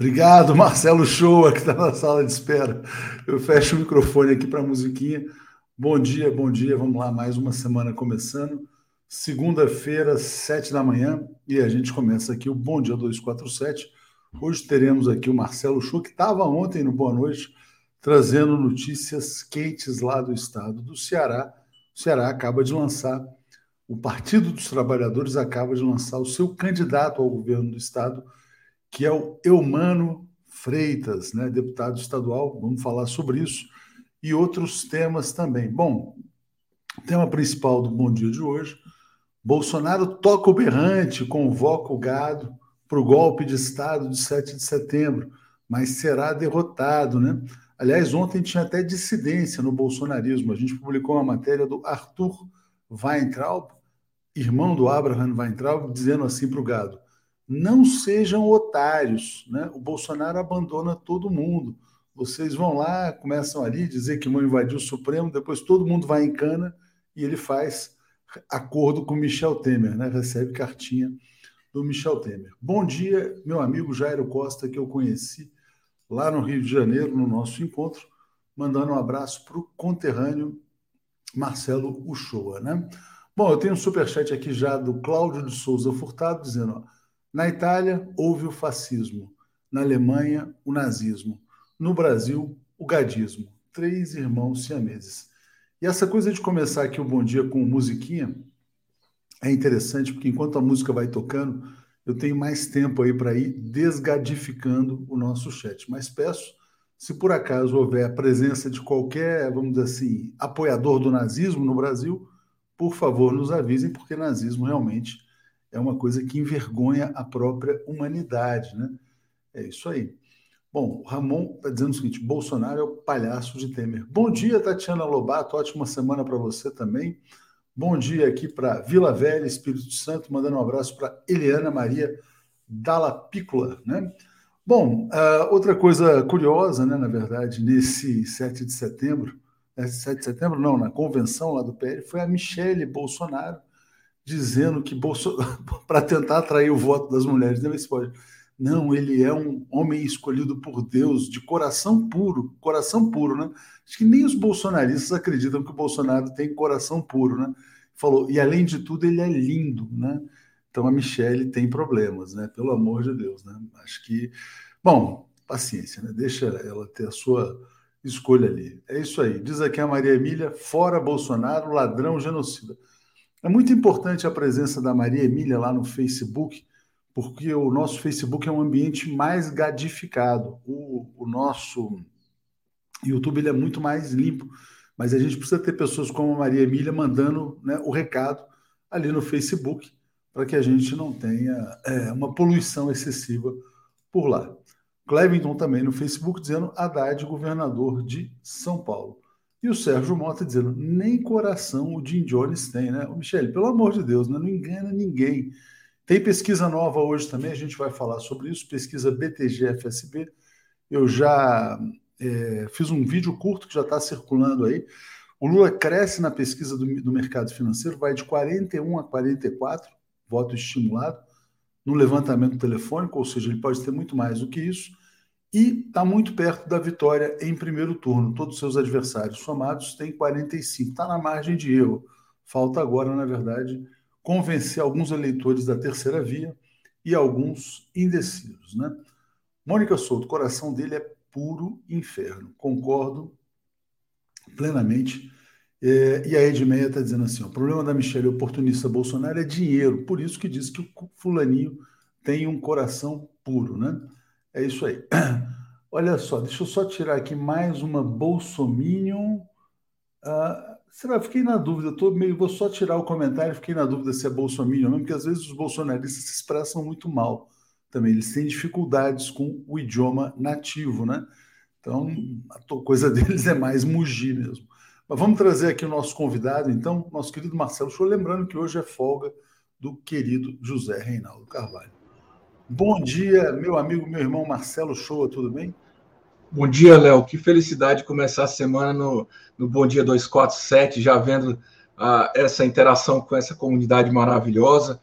Obrigado, Marcelo Shoa, que está na sala de espera. Eu fecho o microfone aqui para a musiquinha. Bom dia, bom dia. Vamos lá, mais uma semana começando. Segunda-feira, sete da manhã, e a gente começa aqui o Bom Dia 247. Hoje teremos aqui o Marcelo Shoa, que estava ontem no Boa Noite, trazendo notícias quentes lá do estado do Ceará. O Ceará acaba de lançar, o Partido dos Trabalhadores acaba de lançar o seu candidato ao governo do estado, que é o Eumano Freitas, né, deputado estadual. Vamos falar sobre isso e outros temas também. Bom, tema principal do Bom Dia de hoje: Bolsonaro toca o berrante, convoca o gado para o golpe de Estado de 7 de setembro, mas será derrotado, né? Aliás, ontem tinha até dissidência no bolsonarismo. A gente publicou uma matéria do Arthur Weintraub, irmão do Abraham Weintraub, dizendo assim para o gado: não sejam otários, né? O Bolsonaro abandona todo mundo. Vocês vão lá, começam ali dizer que vão invadir o Supremo, depois todo mundo vai em cana e ele faz acordo com Michel Temer, né? Recebe cartinha do Michel Temer. Bom dia, meu amigo Jairo Costa, que eu conheci lá no Rio de Janeiro, no nosso encontro, mandando um abraço para o conterrâneo Marcelo Uchoa, né? Bom, eu tenho um superchat aqui já do Cláudio de Souza Furtado, dizendo, ó, na Itália, houve o fascismo. Na Alemanha, o nazismo. No Brasil, o gadismo. Três irmãos siameses. E essa coisa de começar aqui o Bom Dia com musiquinha é interessante, porque enquanto a música vai tocando, eu tenho mais tempo aí para ir desgadificando o nosso chat. Mas peço, se por acaso houver a presença de qualquer, vamos dizer assim, apoiador do nazismo no Brasil, por favor, nos avisem, porque nazismo realmente é uma coisa que envergonha a própria humanidade, né? É isso aí. Bom, o Ramon está dizendo o seguinte: Bolsonaro é o palhaço de Temer. Bom dia, Tatiana Lobato. Ótima semana para você também. Bom dia aqui para Vila Velha, Espírito Santo, mandando um abraço para Eliana Maria Dalla Piccola, né? Bom, uh, outra coisa curiosa, né, na verdade, nesse 7 de setembro, 7 né, de setembro não, na convenção lá do PL, foi a Michele Bolsonaro, dizendo que Bolsonaro, para tentar atrair o voto das mulheres, não, pode. Não, ele é um homem escolhido por Deus, de coração puro, coração puro, né? Acho que nem os bolsonaristas acreditam que o Bolsonaro tem coração puro, né? Falou, e além de tudo, ele é lindo, né? Então a Michelle tem problemas, né? Pelo amor de Deus, né? Acho que, bom, paciência, né? Deixa ela ter a sua escolha ali. É isso aí. Diz aqui a Maria Emília, fora Bolsonaro, ladrão genocida. É muito importante a presença da Maria Emília lá no Facebook, porque o nosso Facebook é um ambiente mais gadificado. O, o nosso YouTube ele é muito mais limpo, mas a gente precisa ter pessoas como a Maria Emília mandando né, o recado ali no Facebook para que a gente não tenha é, uma poluição excessiva por lá. Clevington também no Facebook dizendo Haddad, governador de São Paulo. E o Sérgio Mota dizendo, nem coração o Jim Jones tem, né? Michele, pelo amor de Deus, né? não engana ninguém. Tem pesquisa nova hoje também, a gente vai falar sobre isso, pesquisa BTG-FSB. Eu já é, fiz um vídeo curto que já está circulando aí. O Lula cresce na pesquisa do, do mercado financeiro, vai de 41 a 44, voto estimulado, no levantamento telefônico, ou seja, ele pode ter muito mais do que isso e está muito perto da vitória em primeiro turno. Todos os seus adversários somados têm 45, está na margem de erro. Falta agora, na verdade, convencer alguns eleitores da terceira via e alguns indecisos. Né? Mônica Souto, o coração dele é puro inferno. Concordo plenamente. É, e a Edmeia está dizendo assim: o problema da Michelle oportunista Bolsonaro é dinheiro, por isso que diz que o fulaninho tem um coração puro, né? É isso aí. Olha só, deixa eu só tirar aqui mais uma Bolsominion. Uh, será? Fiquei na dúvida, tô meio, vou só tirar o comentário, fiquei na dúvida se é Bolsominion mesmo, porque às vezes os bolsonaristas se expressam muito mal também. Eles têm dificuldades com o idioma nativo, né? Então, a coisa deles é mais mugir mesmo. Mas vamos trazer aqui o nosso convidado, então, nosso querido Marcelo Show, lembrando que hoje é folga do querido José Reinaldo Carvalho. Bom dia, meu amigo, meu irmão Marcelo Shoa, tudo bem? Bom dia, Léo. Que felicidade começar a semana no, no Bom Dia 247, já vendo uh, essa interação com essa comunidade maravilhosa.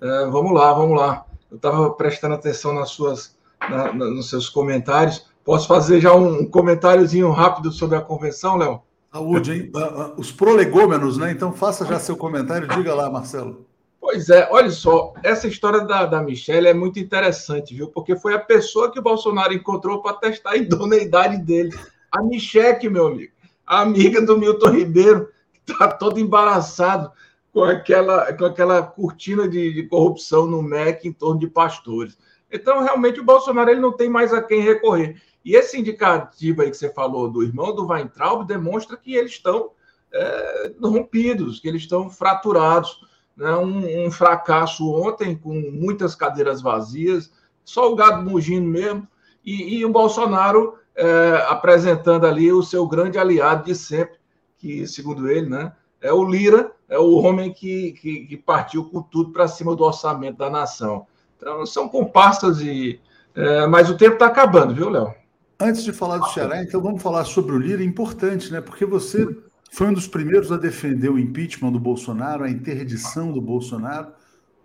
Uh, vamos lá, vamos lá. Eu estava prestando atenção nas suas na, na, nos seus comentários. Posso fazer já um comentáriozinho rápido sobre a convenção, Léo? Saúde, hein? Ah, os prolegômenos, né? Então faça já seu comentário, diga lá, Marcelo. Pois é, olha só, essa história da, da Michelle é muito interessante, viu? Porque foi a pessoa que o Bolsonaro encontrou para testar a idoneidade dele. A Michelle, meu amigo, a amiga do Milton Ribeiro, que está todo embaraçado com aquela, com aquela cortina de, de, corrupção no MEC em torno de pastores. Então, realmente, o Bolsonaro ele não tem mais a quem recorrer. E esse indicativo aí que você falou do irmão do Weintraub demonstra que eles estão é, rompidos, que eles estão fraturados né, um, um, fracasso ontem, com muitas cadeiras vazias, só o gado mugindo mesmo, e, e o Bolsonaro é, apresentando ali o seu grande aliado de sempre, que, segundo ele, né, é o Lira, é o homem que, que, que partiu com tudo para cima do orçamento da nação. Então, são comparsas, e, é, mas o tempo está acabando, viu, Léo? Antes de falar do Ceará, então vamos falar sobre o Lira, importante, né? Porque você foi um dos primeiros a defender o impeachment do Bolsonaro, a interdição do Bolsonaro.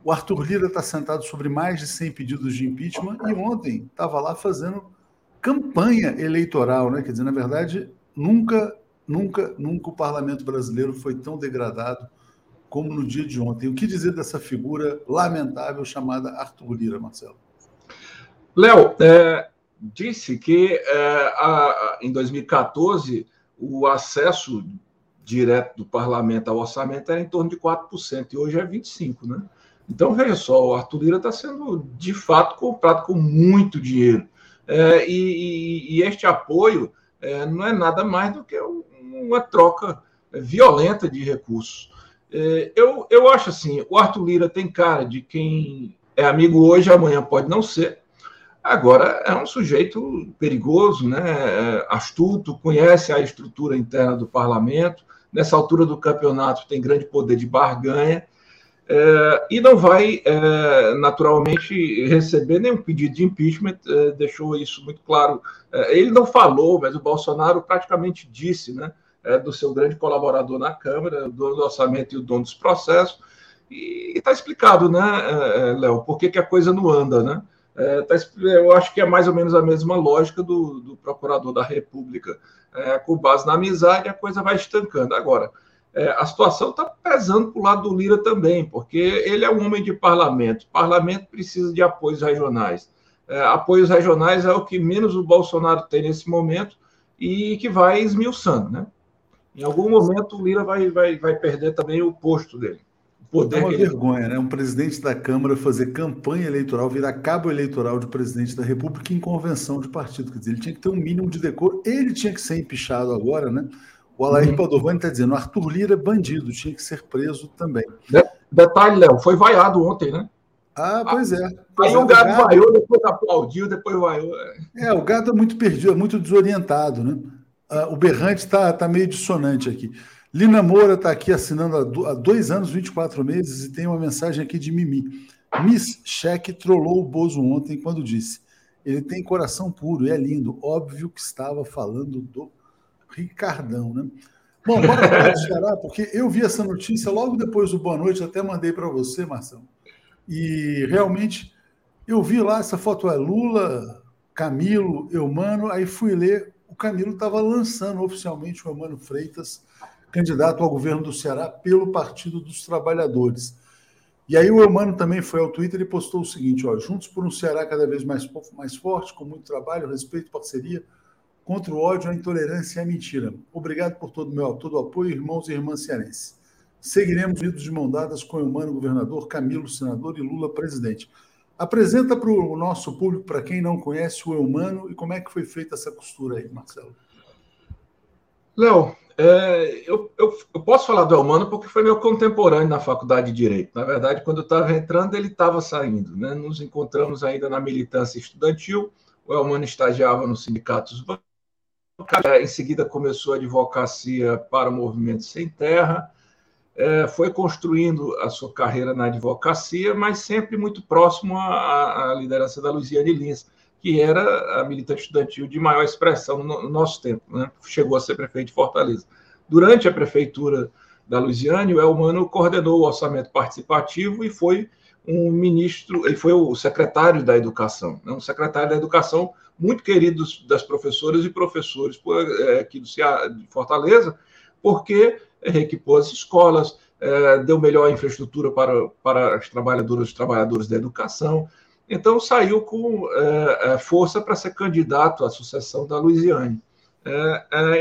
O Arthur Lira está sentado sobre mais de 100 pedidos de impeachment e ontem estava lá fazendo campanha eleitoral, né? Quer dizer, na verdade, nunca, nunca, nunca o parlamento brasileiro foi tão degradado como no dia de ontem. O que dizer dessa figura lamentável chamada Arthur Lira, Marcelo? Léo, é, disse que é, a, em 2014 o acesso direto do parlamento ao orçamento era em torno de 4%, e hoje é 25%, né? Então, veja só, o Arthur Lira está sendo, de fato, comprado com muito dinheiro. É, e, e, este apoio é, não é nada mais do que uma troca violenta de recursos. É, eu, eu acho assim, o Arthur Lira tem cara de quem é amigo hoje, amanhã pode não ser, Agora, é um sujeito perigoso, né? É, astuto, conhece a estrutura interna do parlamento, nessa altura do campeonato tem grande poder de barganha, é, e não vai, é, naturalmente, receber nenhum pedido de impeachment, é, deixou isso muito claro. É, ele não falou, mas o Bolsonaro praticamente disse, né? É, do seu grande colaborador na Câmara, dono do orçamento e o dono dos processos, e está explicado, né, é, Léo, por que, que a coisa não anda, né? É, tá, eu acho que é mais ou menos a mesma lógica do, do procurador da República. É, com base na amizade, a coisa vai estancando. Agora, é, a situação está pesando para o lado do Lira também, porque ele é um homem de parlamento. O parlamento precisa de apoios regionais. É, apoios regionais é o que menos o Bolsonaro tem nesse momento e que vai esmiuçando. Né? Em algum momento, o Lira vai, vai, vai perder também o posto dele poder. É uma vergonha, né? Um presidente da Câmara fazer campanha eleitoral, virar cabo eleitoral de presidente da República em convenção de partido. Quer dizer, ele tinha que ter um mínimo de decoro. Ele tinha que ser empichado agora, né? O Alair uhum. Padovani está dizendo: Arthur Lira é bandido, tinha que ser preso também. Detalhe, Léo, foi vaiado ontem, né? Ah, pois é. Aí o gado, gado vaiou, depois aplaudiu, depois vaiou. É, o gado é muito perdido, é muito desorientado, né? Ah, o berrante está tá meio dissonante aqui. Lina Moura está aqui assinando há dois anos, 24 meses, e tem uma mensagem aqui de Mimi. Miss Cheque trollou o Bozo ontem quando disse: ele tem coração puro e é lindo. Óbvio que estava falando do Ricardão, né? Bom, bora falar porque eu vi essa notícia logo depois do Boa Noite, até mandei para você, Marcelo. E realmente eu vi lá, essa foto é Lula, Camilo, Eumano, aí fui ler, o Camilo estava lançando oficialmente o Eumano Freitas candidato ao governo do Ceará pelo Partido dos Trabalhadores. E aí o Eumano também foi ao Twitter e postou o seguinte: ó, juntos por um Ceará cada vez mais, mais forte, com muito trabalho, respeito, parceria, contra o ódio, a intolerância e a mentira. Obrigado por todo o meu todo apoio, irmãos e irmãs cearenses. Seguiremos unidos de mão dadas com o Eumano governador, Camilo senador e Lula presidente. Apresenta para o nosso público, para quem não conhece o Eumano, e como é que foi feita essa costura aí, Marcelo. Léo, é, eu, eu, eu, posso falar do Elmano porque foi meu contemporâneo na faculdade de Direito. Na verdade, quando eu estava entrando, ele estava saindo. Né? Nos encontramos ainda na militância estudantil. O Elmano estagiava nos sindicatos em seguida começou a advocacia para o Movimento Sem Terra, é, foi construindo a sua carreira na advocacia, mas sempre muito próximo à, à liderança da Luiziane Lins que era a militante estudantil de maior expressão no, nosso tempo. Né? Chegou a ser prefeito de Fortaleza. Durante a prefeitura da Luiziane, o Elmano coordenou o orçamento participativo e foi um ministro, ele foi o secretário da Educação, né? um secretário da Educação muito querido das professoras e professores é, aqui do Ceará, de Fortaleza, porque reequipou as escolas, é, deu melhor infraestrutura para, para as trabalhadoras e trabalhadores da educação. Então, saiu com é, força para ser candidato à sucessão da Luiziane.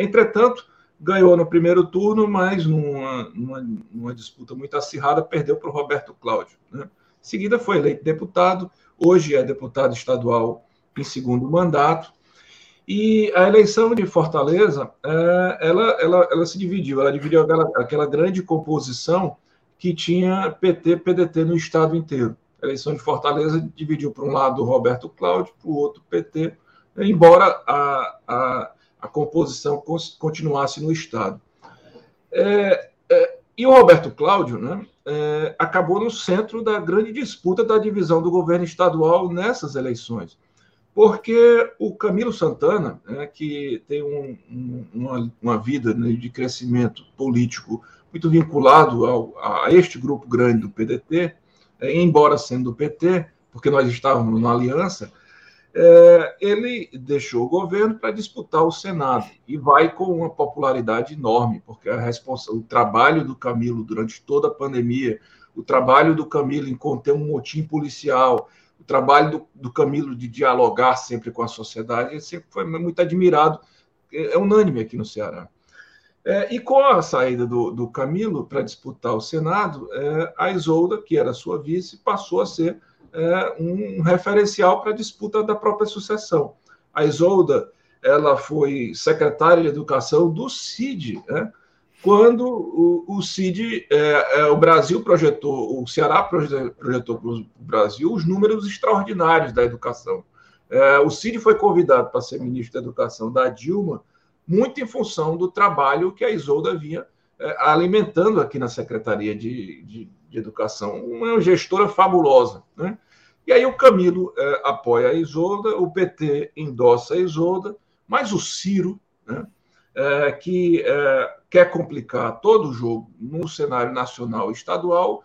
entretanto, ganhou no primeiro turno, mas numa, numa, numa disputa muito acirrada, perdeu para o Roberto Cláudio. Né? Em seguida, foi eleito deputado, hoje é deputado estadual em segundo mandato. E a eleição de Fortaleza, é, ela, ela, ela se dividiu, ela dividiu aquela, aquela grande composição que tinha PT, PDT no estado inteiro. A eleição de Fortaleza dividiu para um lado o Roberto Cláudio, para o outro PT, embora a, a, a composição continuasse no estado. É, é, e o Roberto Cláudio né, é, acabou no centro da grande disputa da divisão do governo estadual nessas eleições porque o Camilo Santana, né, que tem um, um, uma, uma, vida né, de crescimento político muito vinculado ao, a este grupo grande do PDT, embora sendo do PT, porque nós estávamos na aliança, é, ele deixou o governo para disputar o Senado e vai com uma popularidade enorme, porque a responsa, o trabalho do Camilo durante toda a pandemia, o trabalho do Camilo em conter um motim policial, o trabalho do, do Camilo de dialogar sempre com a sociedade, ele sempre foi muito admirado, é, é unânime aqui no Ceará. É, e com a saída do, do Camilo para disputar o Senado, é, a Isolda, que era sua vice, passou a ser é, um referencial para a disputa da própria sucessão. A Isolda ela foi secretária de Educação do CID, né? quando o, o CID, é, é, o Brasil projetou, o Ceará projetou para o Brasil os números extraordinários da educação. É, o CID foi convidado para ser ministro da Educação da Dilma, muito em função do trabalho que a Isolda vinha é, alimentando aqui na Secretaria de, de, de, Educação. Uma gestora fabulosa. Né? E aí o Camilo é, apoia a Isolda, o PT endossa a Isolda, mas o Ciro, né? é, que quer complicar todo o jogo no cenário nacional e estadual,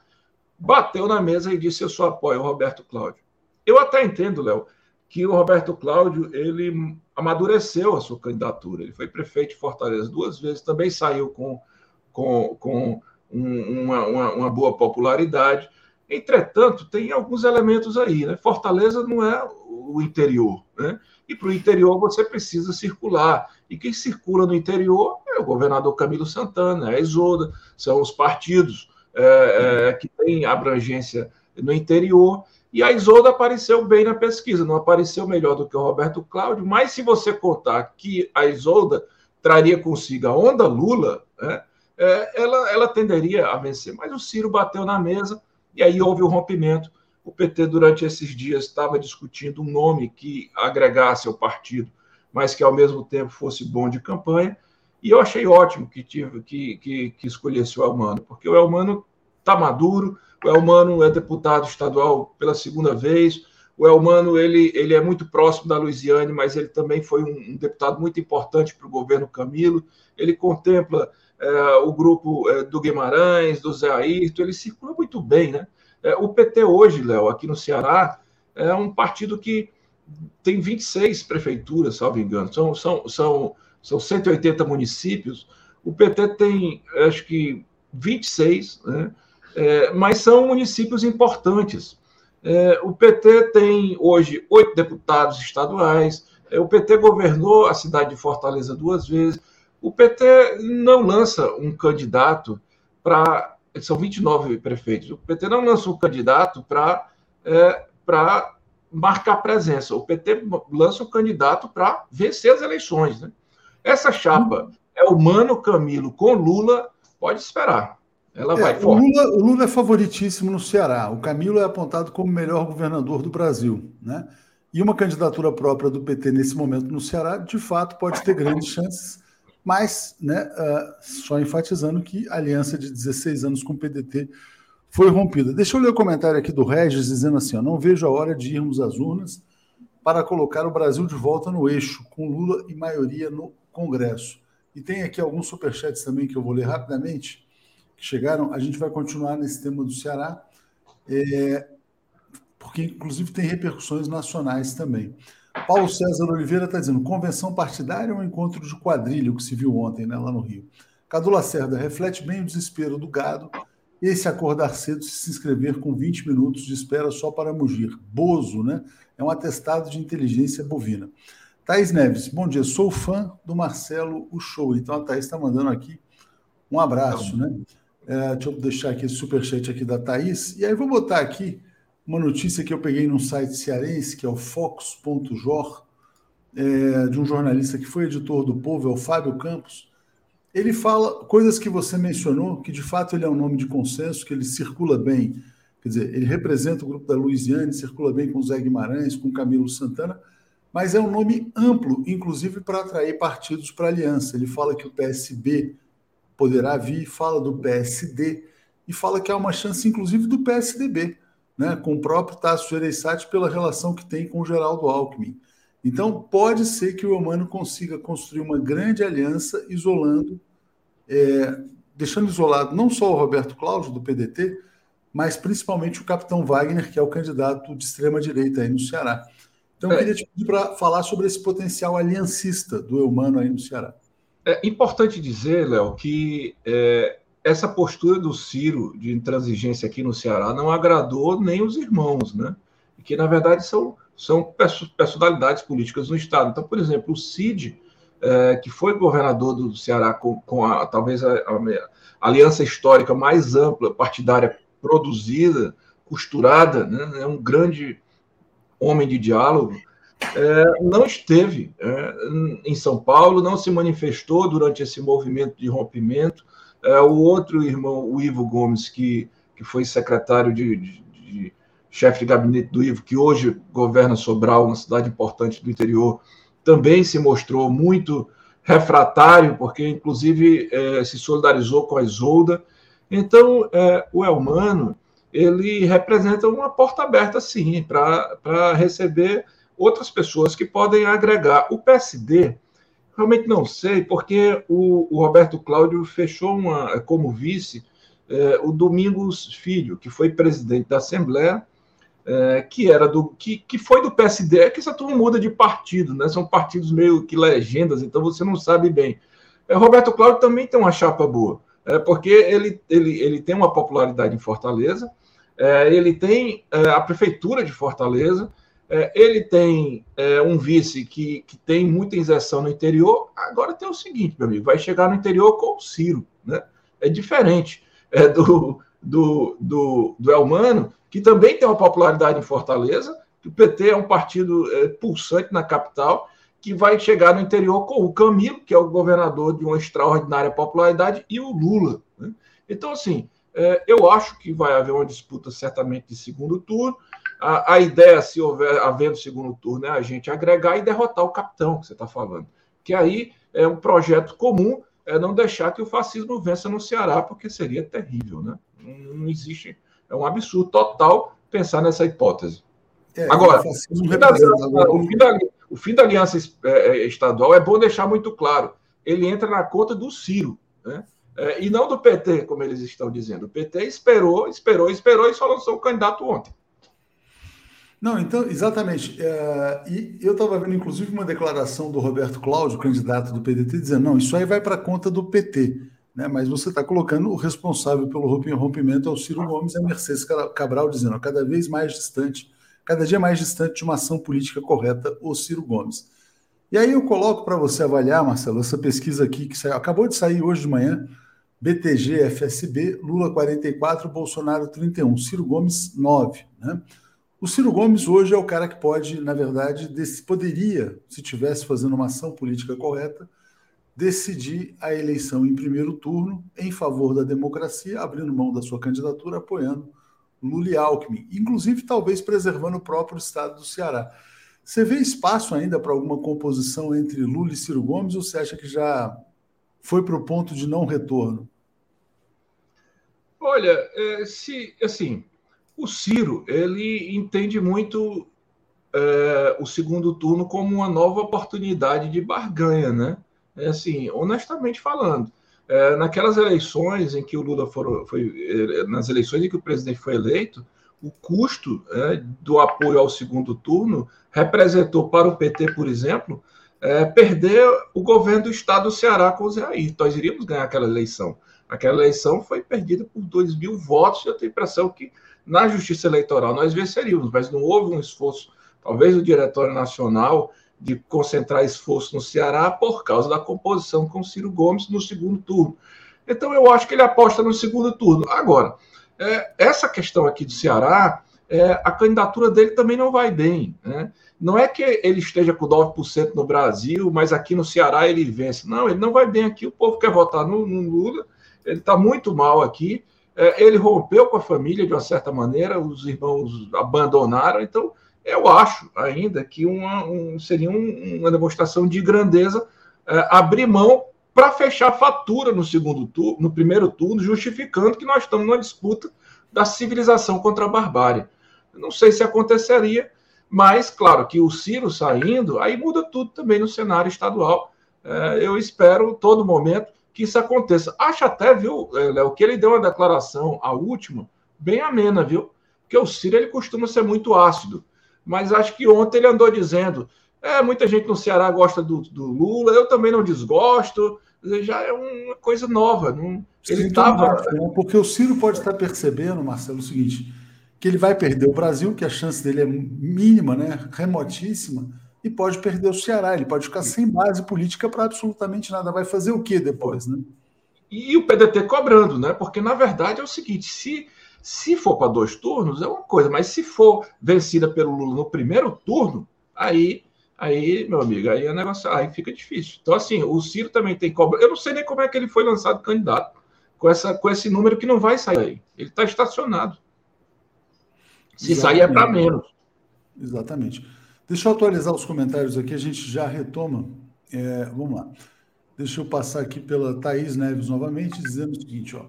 bateu na mesa e disse: Eu só apoio o Roberto Cláudio. Eu até entendo, Léo, que o Roberto Cláudio ele amadureceu a sua candidatura. Ele foi prefeito de Fortaleza duas vezes, também saiu com, com, com um, uma, uma, boa popularidade. Entretanto, tem alguns elementos aí. Né? Fortaleza não é o interior. Né? E para o interior você precisa circular. E quem circula no interior é o governador Camilo Santana, é a Isoda, são os partidos é, é, que têm abrangência no interior. E a Isolda apareceu bem na pesquisa, não apareceu melhor do que o Roberto Cláudio, mas se você contar que a Isolda traria consigo a onda Lula, né, é, ela, ela tenderia a vencer. Mas o Ciro bateu na mesa e aí houve o rompimento. O PT, durante esses dias, estava discutindo um nome que agregasse ao partido, mas que, ao mesmo tempo, fosse bom de campanha. E eu achei ótimo que, tive, que, que, que escolhesse o Elmano, porque o Elmano está maduro, o Elmano é deputado estadual pela segunda vez, o Elmano ele, ele é muito próximo da Luiziane, mas ele também foi um, um deputado muito importante para o governo Camilo. Ele contempla é, o grupo é, do Guimarães, do Zé Ayrton, ele circula muito bem, né? É, o PT hoje, Léo, aqui no Ceará, é um partido que tem 26 prefeituras, salvo engano, são, são, são, são 180 municípios. O PT tem, acho que, 26, né? É, mas são municípios importantes. É, o PT tem hoje oito deputados estaduais, é, o PT governou a cidade de Fortaleza duas vezes. O PT não lança um candidato para são 29 prefeitos. O PT não lança um candidato para é, marcar presença. O PT lança um candidato para vencer as eleições. Né? Essa chapa é o Mano Camilo com Lula, pode esperar. Ela é, vai forte. O Lula, o Lula é favoritíssimo no Ceará. O Camilo é apontado como o melhor governador do Brasil. Né? E uma candidatura própria do PT nesse momento no Ceará, de fato, pode ter grandes chances mas né, uh, só enfatizando que a aliança de 16 anos com o PDT foi rompida. Deixa eu ler o comentário aqui do Regis dizendo assim: ó, não vejo a hora de irmos às urnas para colocar o Brasil de volta no eixo, com Lula e maioria no Congresso. E tem aqui alguns superchats também que eu vou ler rapidamente, que chegaram. A gente vai continuar nesse tema do Ceará. É, porque inclusive tem repercussões nacionais também. Paulo César Oliveira está dizendo: convenção partidária ou encontro de quadrilha, que se viu ontem né, lá no Rio? Cadu Lacerda reflete bem o desespero do gado. Esse acordar cedo se inscrever com 20 minutos de espera só para mugir. Bozo, né? É um atestado de inteligência bovina. Thaís Neves, bom dia. Sou fã do Marcelo o Show. Então a Thaís está mandando aqui um abraço, né? É, deixa eu deixar aqui esse superchat aqui da Thaís. E aí vou botar aqui uma notícia que eu peguei num site cearense, que é o fox.jor, é, de um jornalista que foi editor do Povo, é o Fábio Campos. Ele fala coisas que você mencionou, que de fato ele é um nome de consenso, que ele circula bem. Quer dizer, ele representa o grupo da Luiziane, circula bem com o Zé Guimarães, com o Camilo Santana, mas é um nome amplo, inclusive para atrair partidos para aliança. Ele fala que o PSB poderá vir, fala do PSD e fala que há uma chance, inclusive, do PSDB né, com o próprio Tasso Gereissati pela relação que tem com o Geraldo Alckmin. Então, pode ser que o Eumano consiga construir uma grande aliança, isolando, é, deixando isolado não só o Roberto Cláudio, do PDT, mas principalmente o capitão Wagner, que é o candidato de extrema-direita aí no Ceará. Então, eu é. queria te pedir para falar sobre esse potencial aliancista do Eumano aí no Ceará. É importante dizer, Léo, que é, essa postura do Ciro de intransigência aqui no Ceará não agradou nem os irmãos, né? Que na verdade são, são personalidades políticas no Estado. Então, por exemplo, o Cid, é, que foi governador do Ceará com, com a, talvez a, a, a, aliança histórica mais ampla, partidária produzida, costurada, né? é um grande homem de diálogo, é, não esteve é, em São Paulo, não se manifestou durante esse movimento de rompimento, é, o outro irmão, o Ivo Gomes, que, que foi secretário de, de, de chefe de gabinete do Ivo, que hoje governa Sobral, uma cidade importante do interior, também se mostrou muito refratário, porque inclusive é, se solidarizou com a Isolda. Então, é, o Elmano, ele representa uma porta aberta, sim, para receber outras pessoas que podem agregar. O PSD, Realmente não sei, porque o, o Roberto Cláudio fechou uma, como vice é, o Domingos Filho, que foi presidente da Assembleia, é, que era do que, que foi do PSD, é que essa turma muda de partido, né? São partidos meio que legendas, então você não sabe bem. É, Roberto Cláudio também tem uma chapa boa, é, porque ele, ele, ele tem uma popularidade em Fortaleza, é, ele tem é, a prefeitura de Fortaleza, é, ele tem é, um vice que, que tem muita inserção no interior. Agora tem o seguinte, meu amigo, vai chegar no interior com o Ciro. Né? É diferente é, do, do, do, do Elmano, que também tem uma popularidade em Fortaleza, que o PT é um partido é, pulsante na capital, que vai chegar no interior com o Camilo, que é o governador de uma extraordinária popularidade, e o Lula. Né? Então, assim, é, eu acho que vai haver uma disputa certamente de segundo turno. A, a ideia, se houver havendo segundo turno, é a gente agregar e derrotar o capitão que você está falando. Que aí é um projeto comum, é não deixar que o fascismo vença no Ceará, porque seria terrível, né? Não, não existe, é um absurdo total pensar nessa hipótese. É, Agora, o fim, da, o, fim da, o fim da aliança é, é, estadual é bom deixar muito claro. Ele entra na conta do Ciro, né? É, e não do PT, como eles estão dizendo. O PT esperou, esperou, esperou e só lançou o candidato ontem. Não, então, exatamente. É, e eu estava vendo, inclusive, uma declaração do Roberto Cláudio, candidato do PDT, dizendo: não, isso aí vai para conta do PT. Né? Mas você está colocando o responsável pelo rompimento é o Ciro Gomes e a Mercedes Cabral, dizendo: cada vez mais distante, cada dia mais distante de uma ação política correta, o Ciro Gomes. E aí eu coloco para você avaliar, Marcelo, essa pesquisa aqui que saiu, acabou de sair hoje de manhã. BTG, FSB, Lula 44, Bolsonaro 31, Ciro Gomes 9. Né? O Ciro Gomes hoje é o cara que pode, na verdade, poderia, se tivesse fazendo uma ação política correta, decidir a eleição em primeiro turno em favor da democracia, abrindo mão da sua candidatura, apoiando Lula e Alckmin, inclusive talvez preservando o próprio estado do Ceará. Você vê espaço ainda para alguma composição entre Lula e Ciro Gomes ou você acha que já foi para o ponto de não retorno? Olha, é, se assim, o Ciro, ele entende muito é, o segundo turno como uma nova oportunidade de barganha, né? É assim, honestamente falando, é, naquelas eleições em que o Lula for, foi, é, nas eleições em que o presidente foi eleito, o custo é, do apoio ao segundo turno representou para o PT, por exemplo, é, perder o governo do estado do Ceará com o Zé Ayrton. Nós iríamos ganhar aquela eleição. Aquela eleição foi perdida por 2 mil votos. Eu tenho a impressão que na justiça eleitoral nós venceríamos, mas não houve um esforço, talvez o Diretório Nacional, de concentrar esforço no Ceará por causa da composição com Ciro Gomes no segundo turno. Então eu acho que ele aposta no segundo turno. Agora, é, essa questão aqui do Ceará, é, a candidatura dele também não vai bem. Né? Não é que ele esteja com 9% no Brasil, mas aqui no Ceará ele vence. Não, ele não vai bem aqui. O povo quer votar no, no Lula, ele está muito mal aqui. É, ele rompeu com a família de uma certa maneira, os irmãos abandonaram. Então, eu acho ainda que uma, um, seria um, uma demonstração de grandeza é, abrir mão para fechar a fatura no segundo turno, no primeiro turno, justificando que nós estamos numa disputa da civilização contra a barbárie. Não sei se aconteceria, mas claro que o Ciro saindo, aí muda tudo também no cenário estadual. É, eu espero todo momento que isso aconteça. Acho até, viu, é, Léo, que ele deu uma declaração, a última, bem amena, viu? Porque o Ciro ele costuma ser muito ácido. Mas acho que ontem ele andou dizendo: é, muita gente no Ceará gosta do, do Lula, eu também não desgosto, já é uma coisa nova. Não, ele estava. Né? Porque o Ciro pode estar percebendo, Marcelo, o seguinte: que ele vai perder o Brasil, que a chance dele é mínima, né? remotíssima, e pode perder o Ceará. Ele pode ficar sem base política para absolutamente nada. Vai fazer o que depois, né? E o PDT cobrando, né? Porque na verdade é o seguinte: se, se for para dois turnos, é uma coisa, mas se for vencida pelo Lula no primeiro turno, aí Aí, meu amigo, aí é negócio, aí fica difícil. Então, assim, o Ciro também tem cobra. Eu não sei nem como é que ele foi lançado candidato com, essa, com esse número que não vai sair aí. Ele está estacionado. Se Exatamente. sair é para menos. Exatamente. Deixa eu atualizar os comentários aqui, a gente já retoma. É, vamos lá. Deixa eu passar aqui pela Thaís Neves novamente, dizendo o seguinte: ó,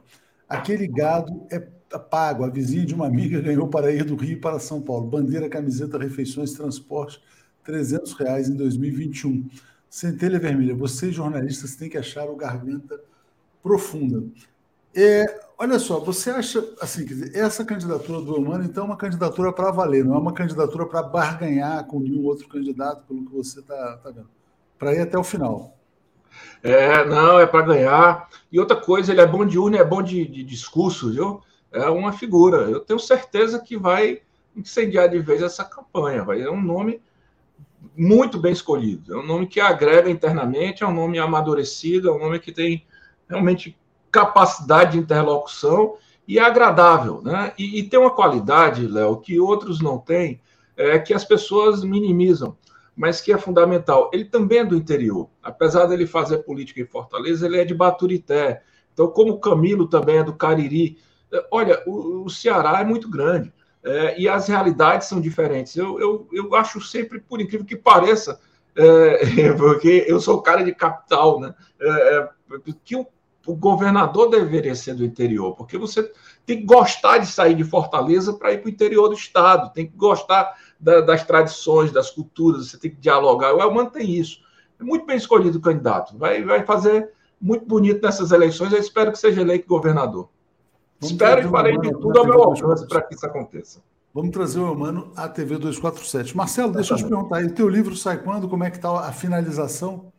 aquele gado é pago. A vizinha de uma amiga ganhou para ir do Rio para São Paulo. Bandeira, camiseta, refeições, transporte 300 reais em 2021. Centelha Vermelha, vocês jornalistas têm que achar o garganta profunda. É, olha só, você acha assim, dizer, essa candidatura do Humano, então, é uma candidatura para valer, não é uma candidatura para barganhar com nenhum outro candidato, pelo que você está tá vendo. Para ir até o final. É, não, é para ganhar. E outra coisa, ele é bom de urna, é bom de, de discurso, viu? É uma figura. Eu tenho certeza que vai incendiar de vez essa campanha. Vai é um nome muito bem escolhido. É um nome que agrega internamente, é um nome amadurecido, é um nome que tem realmente capacidade de interlocução e é agradável, né? E, e tem uma qualidade, Léo, que outros não têm, é que as pessoas minimizam, mas que é fundamental. Ele também é do interior, apesar dele fazer política em Fortaleza, ele é de Baturité. Então, como o Camilo também é do Cariri, olha, o, o Ceará é muito grande é, e as realidades são diferentes. Eu, eu, eu acho sempre, por incrível que pareça, é, porque eu sou cara de capital, né? É, é, que o, o, governador deveria ser do interior, porque você tem que gostar de sair de Fortaleza para ir para o interior do estado, tem que gostar da, das tradições, das culturas, você tem que dialogar. O Elman tem isso. É muito bem escolhido o candidato, vai, vai fazer muito bonito nessas eleições. Eu espero que seja eleito governador. Vamos Espero e farei de tudo ao meu alcance para que isso aconteça. Vamos trazer o Humano à TV 247. Marcelo, deixa eu te perguntar o teu livro sai quando? Como é que está a finalização?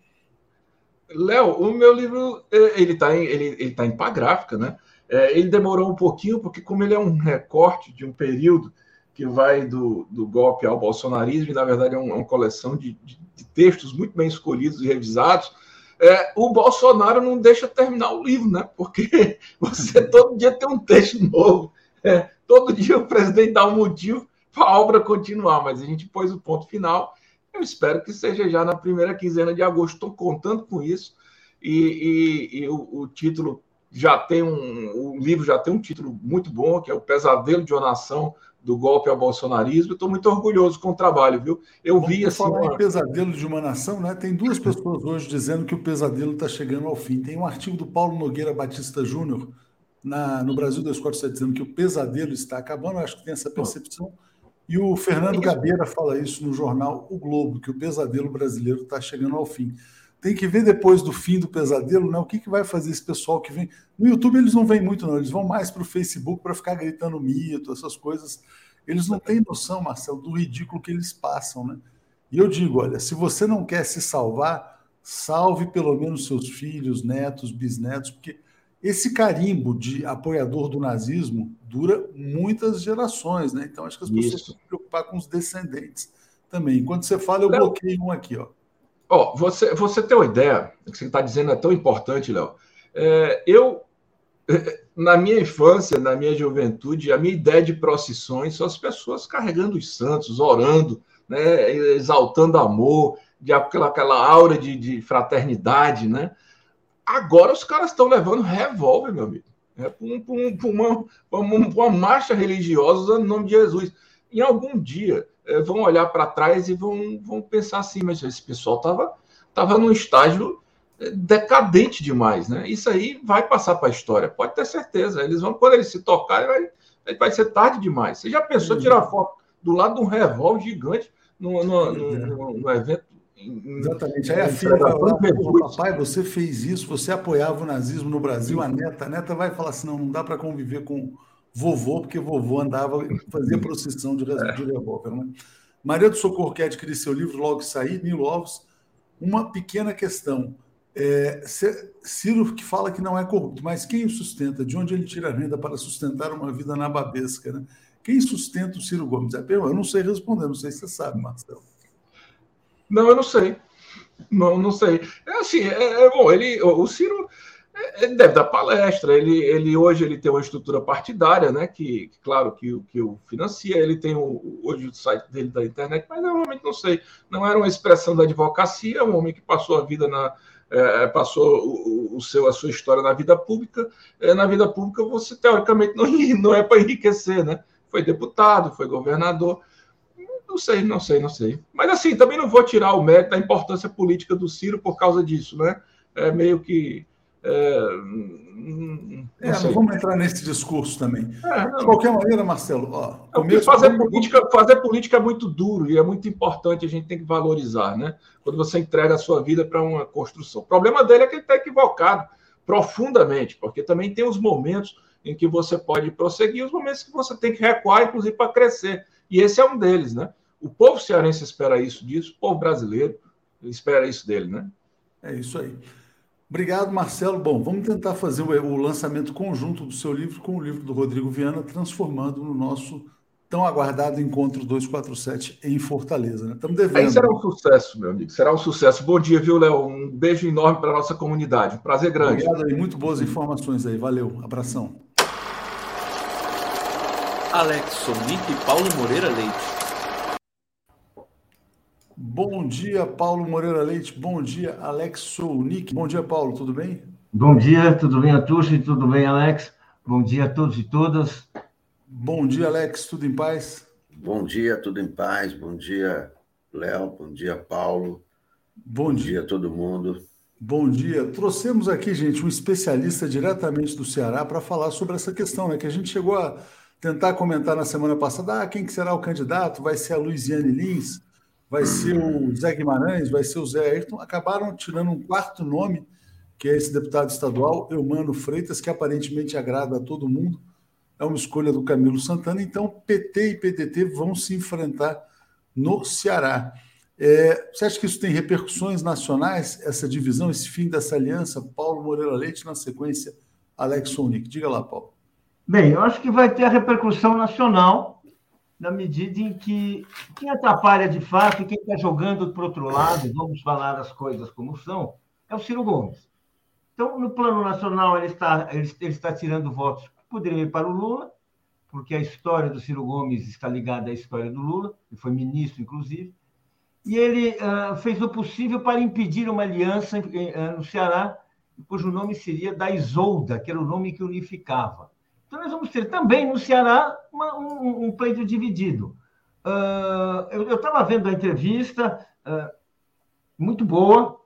Léo, o meu livro é, ele está em, ele, ele tá em pá gráfica, né? É, ele demorou um pouquinho, porque como ele é um recorte de um período que vai do, do golpe ao bolsonarismo, e na verdade é, um, é uma coleção de, de, de textos muito bem escolhidos e revisados, é, o Bolsonaro não deixa terminar o livro, né? Porque você todo dia tem um texto novo. É, todo dia o presidente dá um motivo para a obra continuar, mas a gente pôs o ponto final. Eu espero que seja já na primeira quinzena de agosto. Estou contando com isso. E, e, e o, o, título já tem um. O livro já tem um título muito bom, que é O Pesadelo de uma Nação do golpe ao bolsonarismo. Estou muito orgulhoso com o trabalho, viu? Eu Vamos vi assim. Falar uma... em pesadelo de uma nação, né? Tem duas pessoas hoje dizendo que o pesadelo está chegando ao fim. Tem um artigo do Paulo Nogueira Batista Júnior no Brasil 247 dizendo que o pesadelo está acabando. Eu acho que tem essa percepção. E o Fernando Gabeira fala isso no jornal O Globo, que o pesadelo brasileiro está chegando ao fim. tem que ver depois do fim do pesadelo, né? O que, que vai fazer esse pessoal que vem. No YouTube eles não vêm muito, não, eles vão mais para o Facebook para ficar gritando mito, essas coisas. Eles não têm noção, Marcelo, do ridículo que eles passam, né? E eu digo, olha, se você não quer se salvar, salve pelo menos seus filhos, netos, bisnetos, porque esse carimbo de apoiador do nazismo dura muitas gerações, né? Então acho que as pessoas têm que se preocupar com os descendentes também. Enquanto você fala, eu bloqueio um aqui, ó. Ó, oh, você, você tem uma ideia, o que você está dizendo é tão importante, Léo. É, eu, na minha infância, na minha juventude, a minha ideia de procissões são as pessoas carregando os santos, orando, né, exaltando amor, de aquela, aquela aura de, de fraternidade, né? Agora os caras estão levando revólver, meu amigo, né, para uma, uma, uma marcha religiosa usando o nome de Jesus. Em algum dia é, vão olhar para trás e vão, vão pensar assim, mas esse pessoal estava tava num estágio é, decadente demais, né? Isso aí vai passar para a história, pode ter certeza. Eles vão, quando eles se tocarem, vai, vai ser tarde demais. Você já pensou em tirar foto do lado de um revólver gigante no, no, no, no evento Exatamente. Aí a filha vai falar, papai, você fez isso, você apoiava o nazismo no Brasil, a neta, a neta vai falar assim, não, não dá para conviver com vovô, porque vovô andava, fazia procissão de, é. de revólver. Né? Maria do Socorro quer adquirir seu livro logo sair, Mil Ovos. Uma pequena questão. É, Ciro que fala que não é corrupto, mas quem o sustenta? De onde ele tira a renda para sustentar uma vida na babesca? Né? Quem sustenta o Ciro Gomes? É, eu não sei responder, não sei se você sabe, Marcelo. Não, eu não sei. Não, não sei. É assim, é, é bom, ele, o Ciro ele deve dar palestra. Ele, ele hoje ele tem uma estrutura partidária, né? Que, que claro que, que o financia. Ele tem o, hoje o site dele da internet, mas eu realmente não sei. Não era uma expressão da advocacia. É um homem que passou a vida na é, passou o, o, seu a sua história na vida pública. É, na vida pública você teoricamente não, não é para enriquecer, né? Foi deputado, foi governador. Não sei, não sei, não sei. Mas assim, também não vou tirar o mérito da importância política do Ciro por causa disso, né? É meio que é, é, não vamos entrar nesse discurso também. É, de qualquer maneira, Marcelo, ó, começo... fazer, política, fazer política é muito duro e é muito importante, a gente tem que valorizar, né? Quando você entrega a sua vida para uma construção. O problema dele é que ele está equivocado profundamente, porque também tem os momentos em que você pode prosseguir, os momentos que você tem que recuar, inclusive para crescer. E esse é um deles, né? O povo cearense espera isso disso, o povo brasileiro espera isso dele, né? É isso aí. Obrigado, Marcelo. Bom, vamos tentar fazer o lançamento conjunto do seu livro com o livro do Rodrigo Viana, transformando no nosso tão aguardado encontro 247 em Fortaleza. Né? Estamos devendo. Aí será um sucesso, meu amigo. Será um sucesso. Bom dia, viu, Léo? Um beijo enorme para a nossa comunidade. Um prazer grande. Obrigado aí. Muito boas informações aí. Valeu. Abração. Alex Sonic e Paulo Moreira Leite. Bom dia, Paulo Moreira Leite. Bom dia, Alex Sounik. Bom dia, Paulo. Tudo bem? Bom dia, tudo bem, Atushi? Tudo bem, Alex? Bom dia a todos e todas. Bom dia, Alex. Tudo em paz? Bom dia, tudo em paz. Bom dia, Léo. Bom dia, Paulo. Bom, Bom dia. dia a todo mundo. Bom dia. Trouxemos aqui, gente, um especialista diretamente do Ceará para falar sobre essa questão, né? Que a gente chegou a tentar comentar na semana passada. Ah, quem que será o candidato? Vai ser a Luiziane Lins? Vai ser o Zé Guimarães, vai ser o Zé Ayrton, acabaram tirando um quarto nome, que é esse deputado estadual, Eumano Freitas, que aparentemente agrada a todo mundo. É uma escolha do Camilo Santana. Então, PT e PDT vão se enfrentar no Ceará. É, você acha que isso tem repercussões nacionais, essa divisão, esse fim dessa aliança? Paulo Moreira Leite, na sequência, Alex Sonic. Diga lá, Paulo. Bem, eu acho que vai ter a repercussão nacional, na medida em que quem atrapalha de fato, quem está jogando para outro lado, vamos falar as coisas como são, é o Ciro Gomes. Então, no plano nacional, ele está, ele, ele está tirando votos que poderiam ir para o Lula, porque a história do Ciro Gomes está ligada à história do Lula, ele foi ministro, inclusive, e ele uh, fez o possível para impedir uma aliança uh, no Ceará, cujo nome seria da Isolda, que era o nome que unificava. Então, nós vamos ter também no Ceará uma, um, um, pleito dividido. Uh, eu estava vendo a entrevista, uh, muito boa,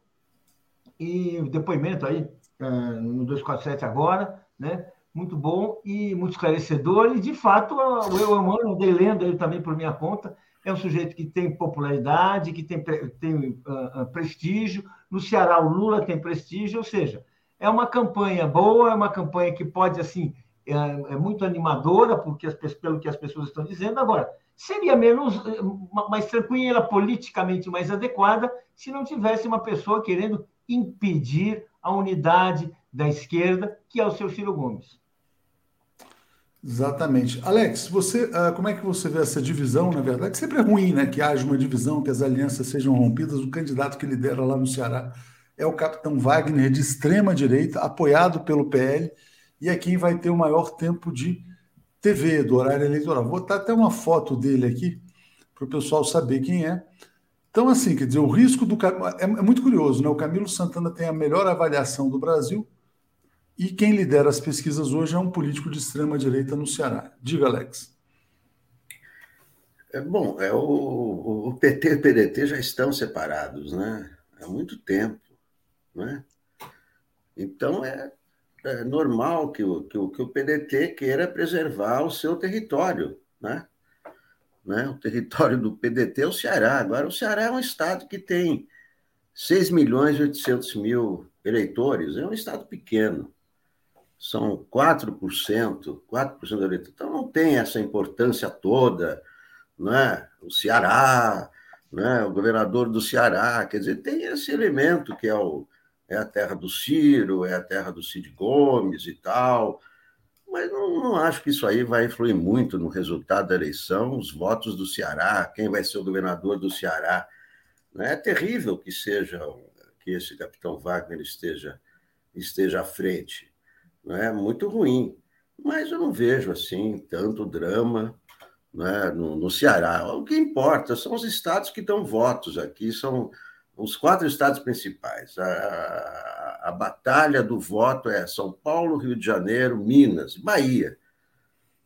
e o depoimento aí uh, no 247 agora, né? muito bom e muito esclarecedor. E, de fato, o eu amando, andei lendo ele também por minha conta, é um sujeito que tem popularidade, que tem, tem uh, prestígio. No Ceará, o Lula tem prestígio, ou seja, é uma campanha boa, é uma campanha que pode, assim, é, é muito animadora, porque as, pelo que as pessoas estão dizendo. Agora, seria menos, eh, mais tranquila, politicamente mais adequada, se não tivesse uma pessoa querendo impedir a unidade da esquerda, que é o seu Ciro Gomes. Exatamente. Alex, você, uh, como é que você vê essa divisão, na verdade? Sempre é ruim né, que haja uma divisão, que as alianças sejam rompidas. O candidato que lidera lá no Ceará é o capitão Wagner, de extrema direita, apoiado pelo PL, e é quem vai ter o maior tempo de TV, do horário eleitoral. Vou botar até uma foto dele aqui, para o pessoal saber quem é. Então, assim, quer dizer, o risco do. É, é muito curioso, né? O Camilo Santana tem a melhor avaliação do Brasil e quem lidera as pesquisas hoje é um político de extrema-direita no Ceará. Diga, Alex. É, bom, é o, o PT e o PDT já estão separados, né? Há muito tempo, né? Então é, é normal que o, que, o, que o PDT queira preservar o seu território, né? né? O território do PDT é o Ceará. Agora, o Ceará é um estado que tem 6 milhões e 800 mil eleitores, é um estado pequeno são 4%, 4% da eleição. Então não tem essa importância toda, né? O Ceará, né? O governador do Ceará, quer dizer, tem esse elemento que é o é a terra do Ciro, é a terra do Cid Gomes e tal. Mas não, não acho que isso aí vai influir muito no resultado da eleição, os votos do Ceará, quem vai ser o governador do Ceará. É terrível que seja que esse capitão Wagner esteja esteja à frente né, muito ruim. Mas eu não vejo assim tanto drama né, no, no Ceará. O que importa são os estados que dão votos aqui, são os quatro estados principais. A, a, batalha do voto é São Paulo, Rio de Janeiro, Minas, Bahia.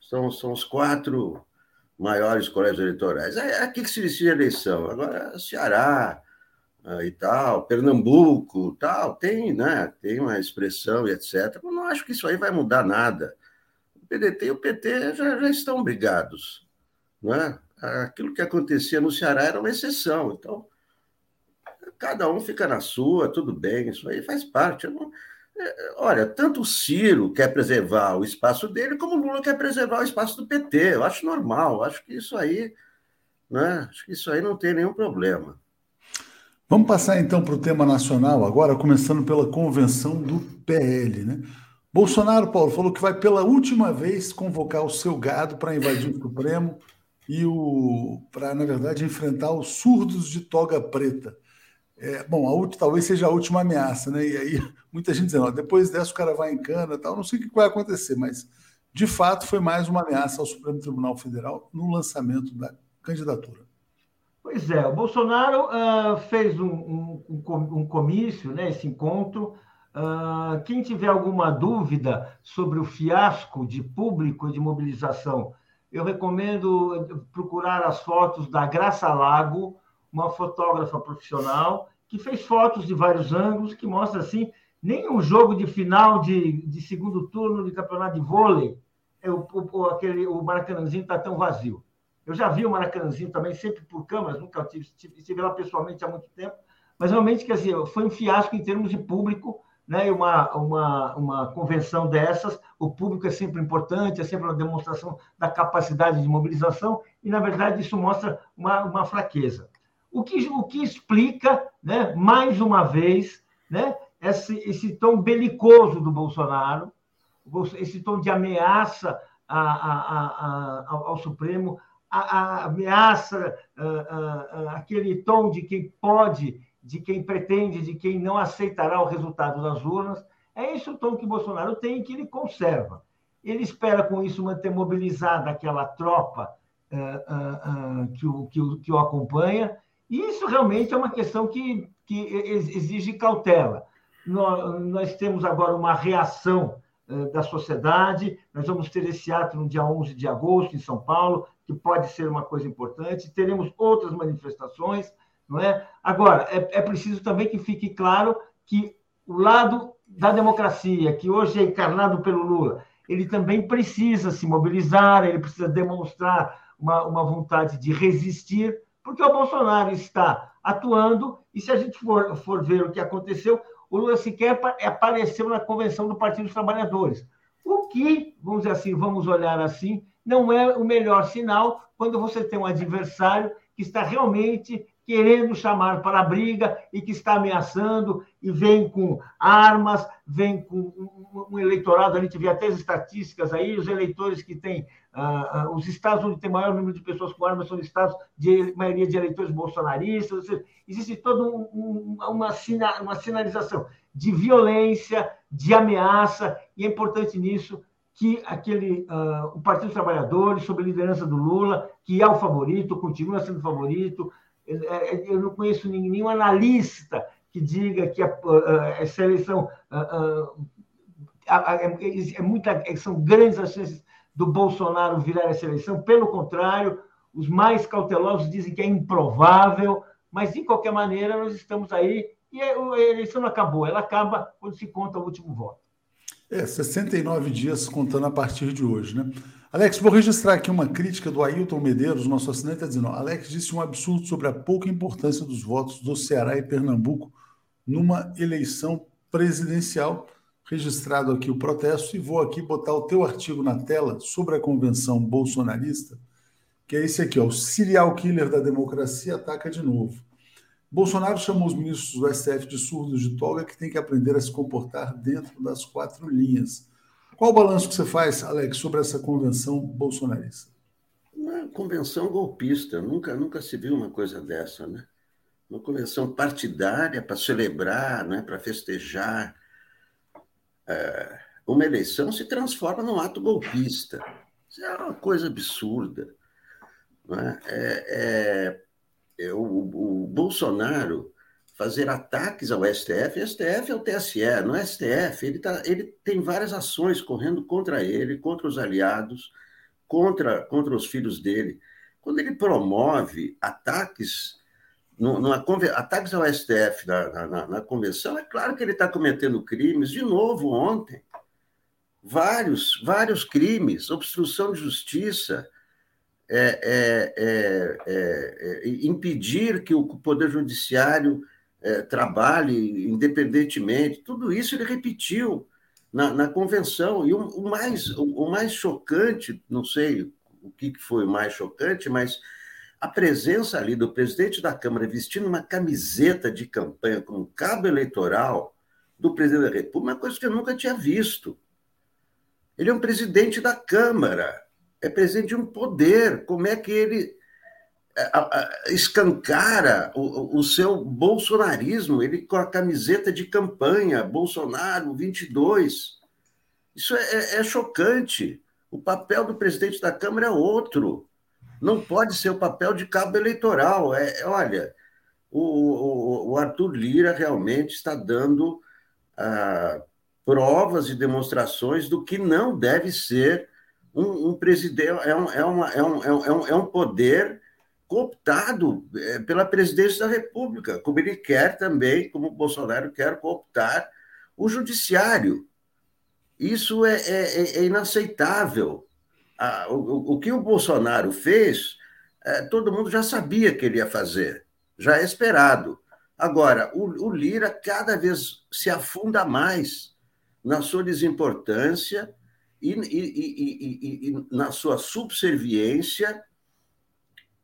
São, são os quatro maiores colégios eleitorais. É aqui que se decide a eleição. Agora, Ceará, uh, e tal, Pernambuco, tal, tem, né, tem uma expressão e etc. Eu não acho que isso aí vai mudar nada. O PDT e o PT já, já estão brigados, né? Aquilo que acontecia no Ceará era uma exceção. Então, cada um fica na sua, tudo bem, isso aí faz parte. Não... É, olha, tanto o Ciro quer preservar o espaço dele, como o Lula quer preservar o espaço do PT. Eu acho normal, acho que isso aí, né? Acho que isso aí não tem nenhum problema. Vamos passar então para o tema nacional agora, começando pela convenção do PL, né? Bolsonaro, Paulo, falou que vai pela última vez convocar o seu gado para invadir o Supremo e o para, na verdade, enfrentar os surdos de toga preta. É, bom, a, talvez seja a última ameaça, né? E aí muita gente dizendo, ó, depois dessa o cara vai em cana tal, não sei o que vai acontecer, mas de fato foi mais uma ameaça ao Supremo Tribunal Federal no lançamento da candidatura. Pois é, o Bolsonaro uh, fez um, um, um, comício, né, esse encontro. Uh, quem tiver alguma dúvida sobre o fiasco de público de mobilização, eu recomendo procurar as fotos da Graça Lago, uma fotógrafa profissional, que fez fotos de vários ângulos, que mostra assim, nem um jogo de final de, de segundo turno de campeonato de vôlei, é o, o, aquele, o Maracanãzinho está tão vazio. Eu já vi o Maracanãzinho também, sempre por câmeras, nunca tive, estive lá pessoalmente há muito tempo, mas realmente, quer dizer, foi um fiasco em termos de público, né? Uma, uma, uma convenção dessas, o público é sempre importante, é sempre uma demonstração da capacidade de mobilização, e, na verdade, isso mostra uma, uma fraqueza. O que, o que explica, né, mais uma vez, né, esse, esse tom belicoso do Bolsonaro, esse tom de ameaça a, a, a, ao Supremo, ameaça, aquele tom de quem pode, de quem pretende, de quem não aceitará o resultado das urnas. É esse o tom que Bolsonaro tem e que ele conserva. Ele espera, com isso, manter mobilizada aquela tropa que, o, que, o, que o acompanha, e isso realmente é uma questão que, que exige cautela. Nós, nós temos agora uma reação da sociedade. Nós vamos ter esse ato no dia 11 de agosto, em São Paulo, que pode ser uma coisa importante. Teremos outras manifestações, não é? Agora, é, é preciso também que fique claro que o lado da democracia, que hoje é encarnado pelo Lula, ele também precisa se mobilizar, ele precisa demonstrar uma, uma vontade de resistir, porque o Bolsonaro está atuando, e se a gente for, for ver o que aconteceu, o Lula sequer apareceu na convenção do Partido dos Trabalhadores. O que, vamos dizer assim, vamos olhar assim, não é o melhor sinal quando você tem um adversário que está realmente querendo chamar para a briga e que está ameaçando e vem com armas, vem com um eleitorado, a gente vê até as estatísticas aí, os eleitores que têm, uh, os estados onde tem maior número de pessoas com armas são estados de maioria de eleitores bolsonaristas, seja, existe toda um, um, uma, sina, uma sinalização de violência, de ameaça, e é importante nisso que aquele uh, o Partido dos Trabalhadores, sob a liderança do Lula, que é o favorito, continua sendo favorito, é, é, eu não conheço nenhum analista que diga que a, essa eleição é, muita, são grandes as chances do Bolsonaro virar essa eleição. Pelo contrário, os mais cautelosos dizem que é improvável, mas de qualquer maneira nós estamos aí e a eleição não acabou, ela acaba quando se conta o último voto. É, 69 dias contando a partir de hoje, né? Alex, vou registrar aqui uma crítica do Ailton Medeiros, nosso assinante, está dizendo: Alex disse um absurdo sobre a pouca importância dos votos do Ceará e Pernambuco numa eleição presidencial. Registrado aqui o protesto, e vou aqui botar o teu artigo na tela sobre a convenção bolsonarista, que é esse aqui, ó, o serial killer da democracia ataca de novo. Bolsonaro chamou os ministros do STF de surdos de toga que têm que aprender a se comportar dentro das quatro linhas. Qual o balanço que você faz, Alex, sobre essa convenção bolsonarista? Uma convenção golpista. Nunca, nunca se viu uma coisa dessa, né? Uma convenção partidária para celebrar, né? para festejar. É, uma eleição se transforma num ato golpista. Isso é uma coisa absurda. Né? É, é, é o, o Bolsonaro fazer ataques ao STF. O STF é o TSE, não é STF. Ele, tá, ele tem várias ações correndo contra ele, contra os aliados, contra, contra os filhos dele. Quando ele promove ataques, numa, ataques ao STF na, na, na convenção, é claro que ele está cometendo crimes. De novo, ontem, vários, vários crimes, obstrução de justiça, é, é, é, é, é impedir que o Poder Judiciário é, trabalhe independentemente, tudo isso ele repetiu na, na convenção. E o, o mais, o, o, mais chocante, não sei o que foi o mais chocante, mas a presença ali do presidente da Câmara vestindo uma camiseta de campanha com um cabo eleitoral do presidente da República, uma coisa que eu nunca tinha visto. Ele é um presidente da Câmara, é presidente de um poder. Como é que ele escancara o, o, seu bolsonarismo, ele com a camiseta de campanha, Bolsonaro 22. Isso é, é, é chocante. O papel do presidente da Câmara é outro. Não pode ser o papel de cabo eleitoral. É, é olha, o, o, o, Arthur Lira realmente está dando ah, provas e demonstrações do que não deve ser um, um presidente. É um, é, uma, é, um, é, um, é um poder cooptado é, pela presidência da República, como ele quer também, como o Bolsonaro quer cooptar o judiciário. Isso é, é, é inaceitável. O, o, que o Bolsonaro fez, é, todo mundo já sabia que ele ia fazer, já é esperado. Agora, o, o Lira cada vez se afunda mais na sua desimportância e, e, e, e na sua subserviência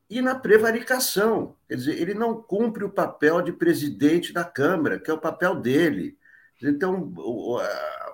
e na prevaricação. Quer dizer, ele não cumpre o papel de presidente da Câmara, que é o papel dele. Então, o,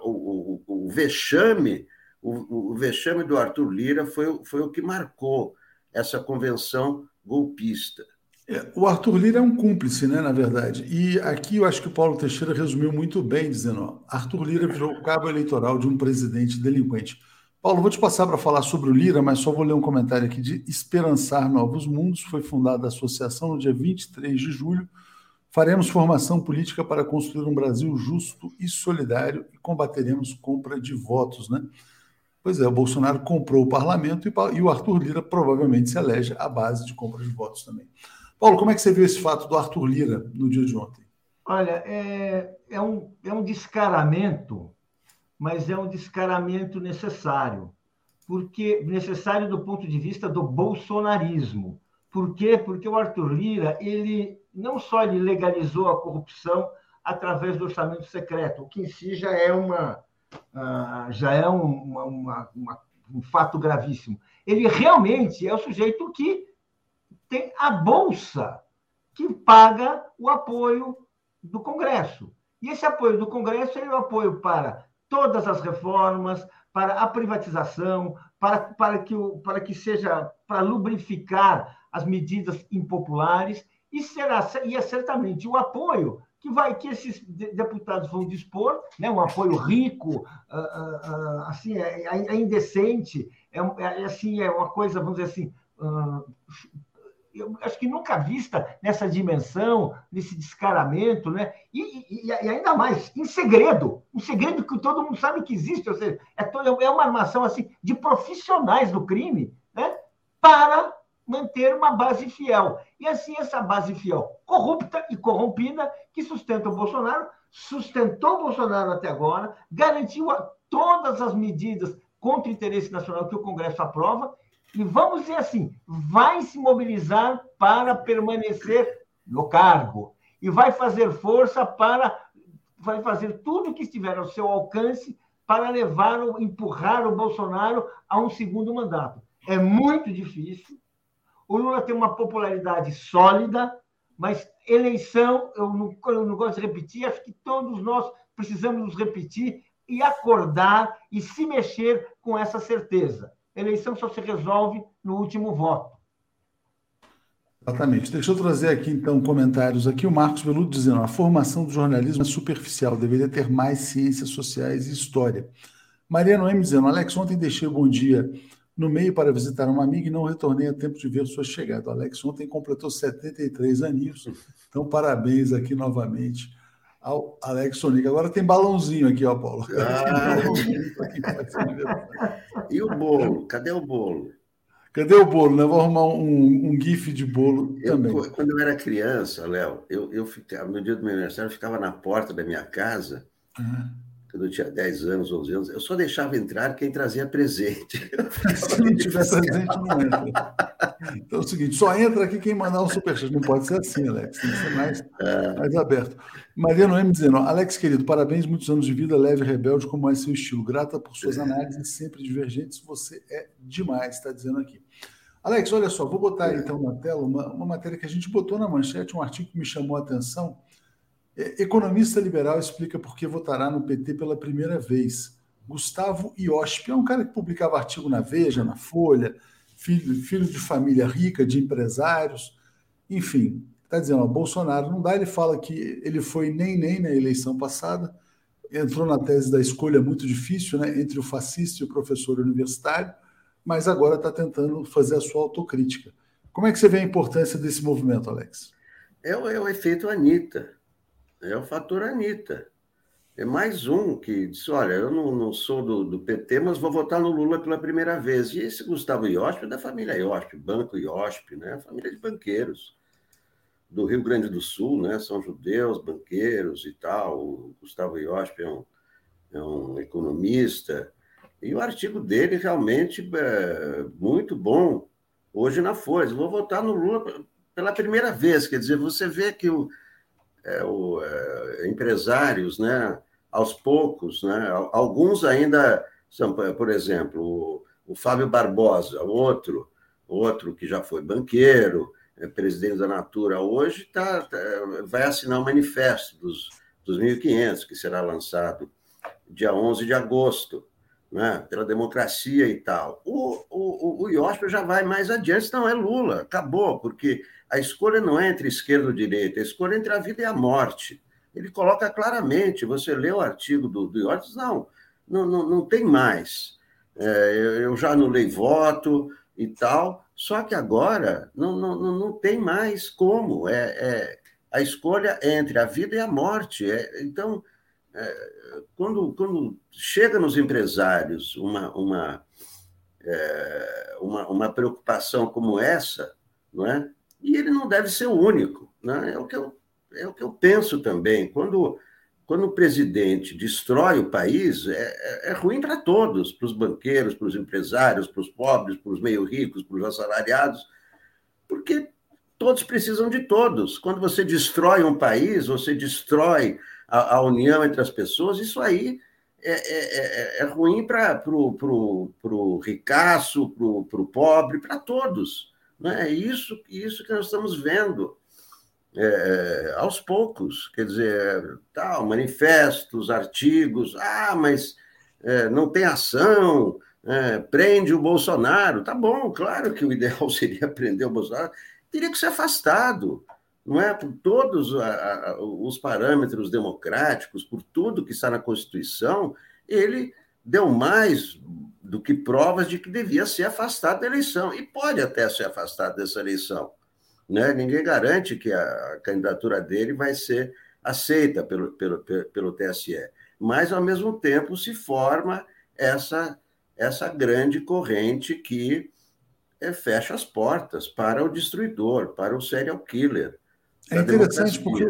o, o, o vexame, o, o, vexame do Arthur Lira foi, foi o que marcou essa convenção golpista. É, o Arthur Lira é um cúmplice, né, na verdade. E aqui eu acho que o Paulo Teixeira resumiu muito bem, dizendo: ó, Arthur Lira virou o cabo eleitoral de um presidente delinquente. Paulo, vou te passar para falar sobre o Lira, mas só vou ler um comentário aqui de Esperançar Novos Mundos. Foi fundada a associação no dia 23 de julho. Faremos formação política para construir um Brasil justo e solidário e combateremos compra de votos, né? Pois é, o Bolsonaro comprou o parlamento e o Arthur Lira provavelmente se elege à base de compra de votos também. Paulo, como é que você viu esse fato do Arthur Lira no dia de ontem? Olha, é, é, um, é um descaramento mas é um descaramento necessário, porque necessário do ponto de vista do bolsonarismo. Por quê? Porque o Arthur Lira, ele não só ele legalizou a corrupção através do orçamento secreto, o que em si já é uma uh, já é uma, uma, uma, um fato gravíssimo. Ele realmente é o sujeito que tem a bolsa que paga o apoio do Congresso. E esse apoio do Congresso é o apoio para todas as reformas, para a privatização, para, para, que, o, para que seja para lubrificar as medidas impopulares e será e é certamente o apoio que vai que esses deputados vão dispor, né, um apoio rico, uh, uh, uh, assim é, é, é indecente, é, é, assim é uma coisa vamos dizer assim eu acho que nunca vista nessa dimensão, nesse descaramento, né? E, e, e, ainda mais, em segredo, um segredo que todo mundo sabe que existe, ou seja, é, é uma armação assim de profissionais do crime, né? Para manter uma base fiel. E assim, essa base fiel corrupta e corrompida que sustenta o Bolsonaro, sustentou o Bolsonaro até agora, garantiu todas as medidas contra o interesse nacional que o Congresso aprova, e vamos dizer assim, vai se mobilizar para permanecer no cargo e vai fazer força para vai fazer tudo o que estiver ao seu alcance para levar empurrar o Bolsonaro a um segundo mandato. É muito difícil, o Lula tem uma popularidade sólida, mas eleição, eu não, eu não gosto de repetir, acho que todos nós precisamos nos repetir e acordar e se mexer com essa certeza. Eleição só se resolve no último voto. Exatamente. Deixa eu trazer aqui, então, comentários aqui. O Marcos Veludo dizendo: a formação do jornalismo é superficial, deveria ter mais ciências sociais e história. Maria Noemi dizendo: Alex, ontem deixei o bom dia no meio para visitar uma amiga e não retornei a tempo de ver sua chegada. O Alex ontem completou 73 aninhos, então parabéns aqui novamente ao Alex Sonic. Agora tem balãozinho aqui, ó, Paulo. Ah. e o bolo? Cadê o bolo? Cadê o bolo? Né? Vou arrumar um, um gif de bolo eu, também. Quando eu era criança, Léo, eu, eu ficava, no dia do meu aniversário, eu ficava na porta da minha casa. Uhum quando eu tinha 10 anos, 11 anos, eu só deixava entrar quem trazia presente. Se não tiver presente, não entra. Então é o seguinte, só entra aqui quem mandar um superchat. Não pode ser assim, Alex. Tem que ser mais, é. mais aberto. Maria Noemi dizendo, Alex, querido, parabéns, muitos anos de vida, leve e rebelde, como é seu estilo. Grata por suas análises sempre divergentes. Você é demais, está dizendo aqui. Alex, olha só, vou botar então na tela uma, uma matéria que a gente botou na manchete, um artigo que me chamou a atenção, é, economista liberal explica por que votará no PT pela primeira vez. Gustavo Iosp é um cara que publicava artigo na Veja, na Folha, filho, filho de família rica, de empresários, enfim. Está dizendo, ó, Bolsonaro não dá, ele fala que ele foi nem nem na eleição passada, entrou na tese da escolha muito difícil, né, entre o fascista e o professor universitário, mas agora está tentando fazer a sua autocrítica. Como é que você vê a importância desse movimento, Alex? É o, é o efeito Anitta. É o fator Anitta. É mais um que disse: olha, eu não, não sou do, do, PT, mas vou votar no Lula pela primeira vez. E esse Gustavo Iosp é da família Iosp, Banco Iosp, né? família de banqueiros do Rio Grande do Sul, né? São judeus, banqueiros e tal. O Gustavo Iosp é um, é um economista. E o artigo dele realmente é muito bom hoje na Folha. Vou votar no Lula pela primeira vez. Quer dizer, você vê que o é, o, é, empresários, né, aos poucos, né, alguns ainda são, por exemplo, o, o Fábio Barbosa, outro, outro que já foi banqueiro, é presidente da Natura, hoje tá, tá vai assinar o manifesto dos, dos 1.500, que será lançado dia 11 de agosto, né, pela democracia e tal. O, o, o IOSP já vai mais adiante, não é Lula, acabou, porque a escolha não é entre esquerda ou direita, a escolha é entre a vida e a morte. Ele coloca claramente, você lê o artigo do, do não, não, não, não tem mais. É, eu já anulei voto e tal, só que agora não, não, não tem mais como. É, é a escolha é entre a vida e a morte. É, então, é, quando, quando chega nos empresários uma, uma, é, uma, uma preocupação como essa, não é? E ele não deve ser o único. Né? É, o que eu, é o que eu penso também. Quando, quando o presidente destrói o país, é, é, é ruim para todos, para os banqueiros, para os empresários, para os pobres, para os meio ricos, para os assalariados, porque todos precisam de todos. Quando você destrói um país, você destrói a, a união entre as pessoas, isso aí é, é, é, é ruim para o ricaço, para o pobre, para todos. Não é isso, isso que nós estamos vendo é, aos poucos. Quer dizer, tal, manifestos, artigos, ah, mas é, não tem ação, é, prende o Bolsonaro. Tá bom, claro que o ideal seria prender o Bolsonaro, teria que ser afastado não é por todos os parâmetros democráticos, por tudo que está na Constituição, ele deu mais do que provas de que devia ser afastado da eleição. E pode até ser afastado dessa eleição, né? Ninguém garante que a candidatura dele vai ser aceita pelo, pelo, pelo TSE, mas ao mesmo tempo se forma essa essa grande corrente que é, fecha as portas para o destruidor, para o serial killer, é interessante porque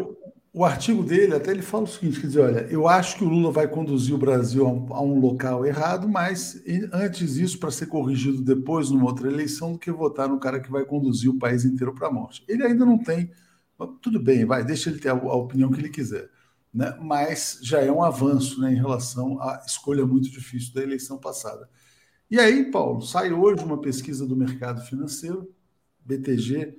o artigo dele até ele fala o seguinte, quer dizer, olha, eu acho que o Lula vai conduzir o Brasil a um, local errado, mas antes isso para ser corrigido depois numa outra eleição do que votar no cara que vai conduzir o país inteiro para a morte. Ele ainda não tem, tudo bem, vai, deixa ele ter a, a opinião que ele quiser, né? Mas já é um avanço, né, em relação à escolha muito difícil da eleição passada. E aí, Paulo, sai hoje uma pesquisa do mercado financeiro, BTG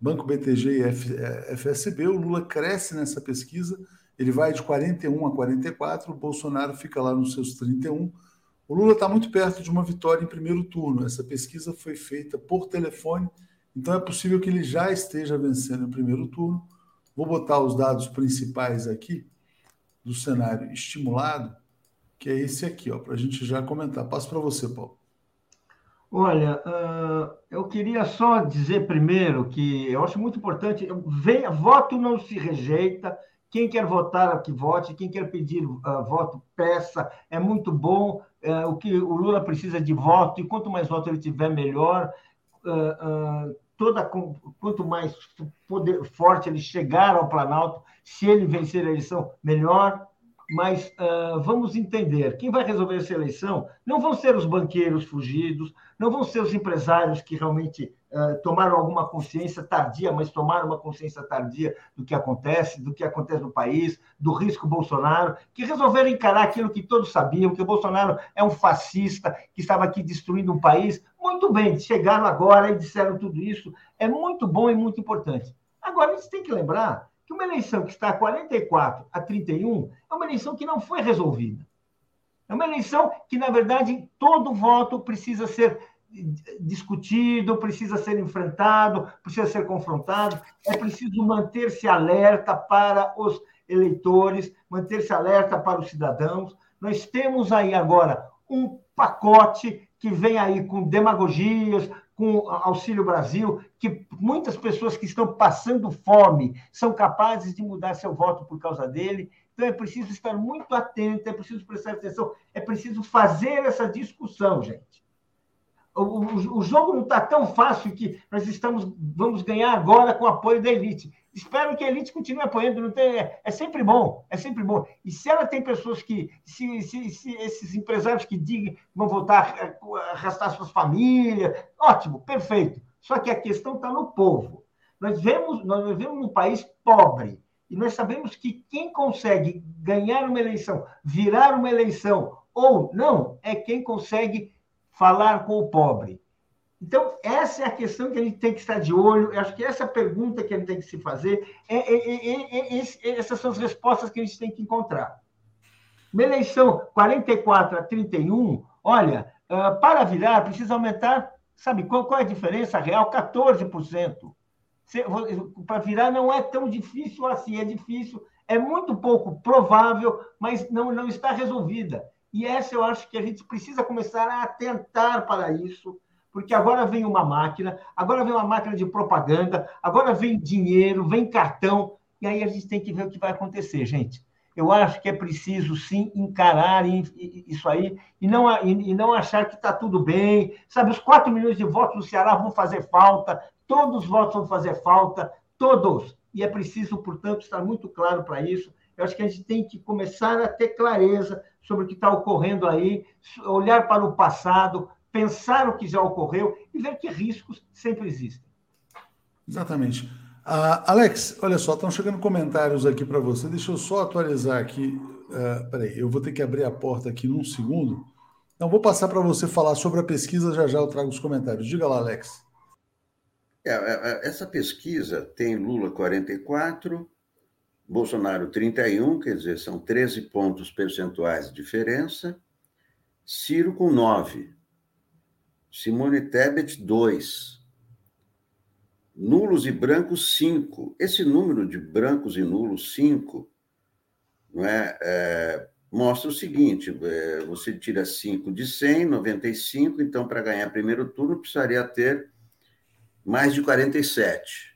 Banco BTG e FSB, é, o Lula cresce nessa pesquisa, ele vai de 41 a 44, o Bolsonaro fica lá nos seus 31. O Lula está muito perto de uma vitória em primeiro turno. Essa pesquisa foi feita por telefone, então é possível que ele já esteja vencendo em primeiro turno. Vou botar os dados principais aqui do cenário estimulado, que é esse aqui, para a gente já comentar. Passo para você, Paulo. Olha, uh, eu queria só dizer primeiro que eu acho muito importante, voto não se rejeita, quem quer votar, que vote, quem quer pedir uh, voto, peça, é muito bom, uh, o que o Lula precisa de voto, e quanto mais voto ele tiver, melhor, toda, quanto mais poder forte ele chegar ao Planalto, se ele vencer a eleição, melhor, mas uh, vamos entender: quem vai resolver essa eleição não vão ser os banqueiros fugidos, não vão ser os empresários que realmente uh, tomaram alguma consciência tardia, mas tomaram uma consciência tardia do que acontece, do que acontece no país, do risco Bolsonaro, que resolveram encarar aquilo que todos sabiam, que o Bolsonaro é um fascista que estava aqui destruindo um país. Muito bem, chegaram agora e disseram tudo isso. É muito bom e muito importante. Agora, a gente tem que lembrar que uma eleição que está a 44 a 31 é uma eleição que não foi resolvida. É uma eleição que, na verdade, todo voto precisa ser discutido, precisa ser enfrentado, precisa ser confrontado. É preciso manter-se alerta para os eleitores, manter-se alerta para os cidadãos. Nós temos aí agora um pacote que vem aí com demagogias, com Auxílio Brasil, que muitas pessoas que estão passando fome são capazes de mudar seu voto por causa dele. Então é preciso estar muito atento, é preciso prestar atenção, é preciso fazer essa discussão, gente. O, o, o jogo não está tão fácil que nós estamos vamos ganhar agora com o apoio da elite. Espero que a elite continue apoiando. Não tem, é, é, sempre bom, é sempre bom. E se ela tem pessoas que, se, se, se esses empresários que digam vão voltar a arrastar suas famílias, ótimo, perfeito. Só que a questão está no povo. Nós vemos, nós vivemos num país pobre. E nós sabemos que quem consegue ganhar uma eleição, virar uma eleição ou não, é quem consegue falar com o pobre. Então, essa é a questão que a gente tem que estar de olho. Eu acho que essa é pergunta que a gente tem que se fazer. É, é, é, essas são as respostas que a gente tem que encontrar. Uma eleição 44 a 31, olha, uh, para virar, precisa aumentar, sabe qual, qual é a diferença real? 14%. Para virar não é tão difícil assim, é difícil, é muito pouco provável, mas não, não está resolvida. E essa eu acho que a gente precisa começar a atentar para isso, porque agora vem uma máquina, agora vem uma máquina de propaganda, agora vem dinheiro, vem cartão, e aí a gente tem que ver o que vai acontecer, gente. Eu acho que é preciso, sim, encarar isso aí e não, e não achar que está tudo bem. Sabe, os 4 milhões de votos no Ceará vão fazer falta, todos os votos vão fazer falta, todos. E é preciso, portanto, estar muito claro para isso. Eu acho que a gente tem que começar a ter clareza sobre o que está ocorrendo aí, olhar para o passado, pensar o que já ocorreu e ver que riscos sempre existem. Exatamente. Uh, Alex, olha só, estão chegando comentários aqui para você. Deixa eu só atualizar aqui. Uh, peraí, eu vou ter que abrir a porta aqui num segundo. Então, vou passar para você falar sobre a pesquisa, já já eu trago os comentários. Diga lá, Alex. É, é, é essa pesquisa tem Lula 44, Bolsonaro 31, quer dizer, são 13 pontos percentuais de diferença, Ciro com 9, Simone Tebet 2, nulos e brancos 5. Esse número de brancos e nulos 5 não é, é mostra o seguinte: é, você tira 5 de 100, 95, então para ganhar primeiro turno precisaria ter mais de 47.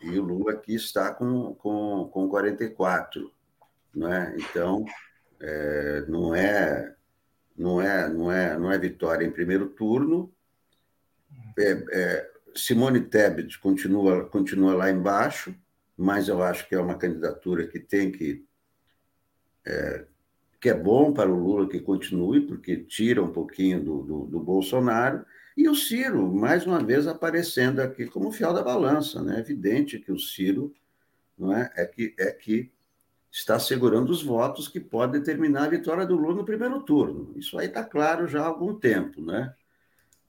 E o Lula aqui está com, com, com 44. Né? Então, é, não, é, não, é, não, é, não é vitória em primeiro turno. É, é, Simone Tebet continua, continua lá embaixo, mas eu acho que é uma candidatura que tem que é, que é bom para o Lula que continue, porque tira um pouquinho do, do, do, Bolsonaro, e o Ciro, mais uma vez, aparecendo aqui como fiel da balança. Né? É evidente que o Ciro não é, é, que, é que está segurando os votos que podem determinar a vitória do Lula no primeiro turno. Isso aí está claro já há algum tempo. Né?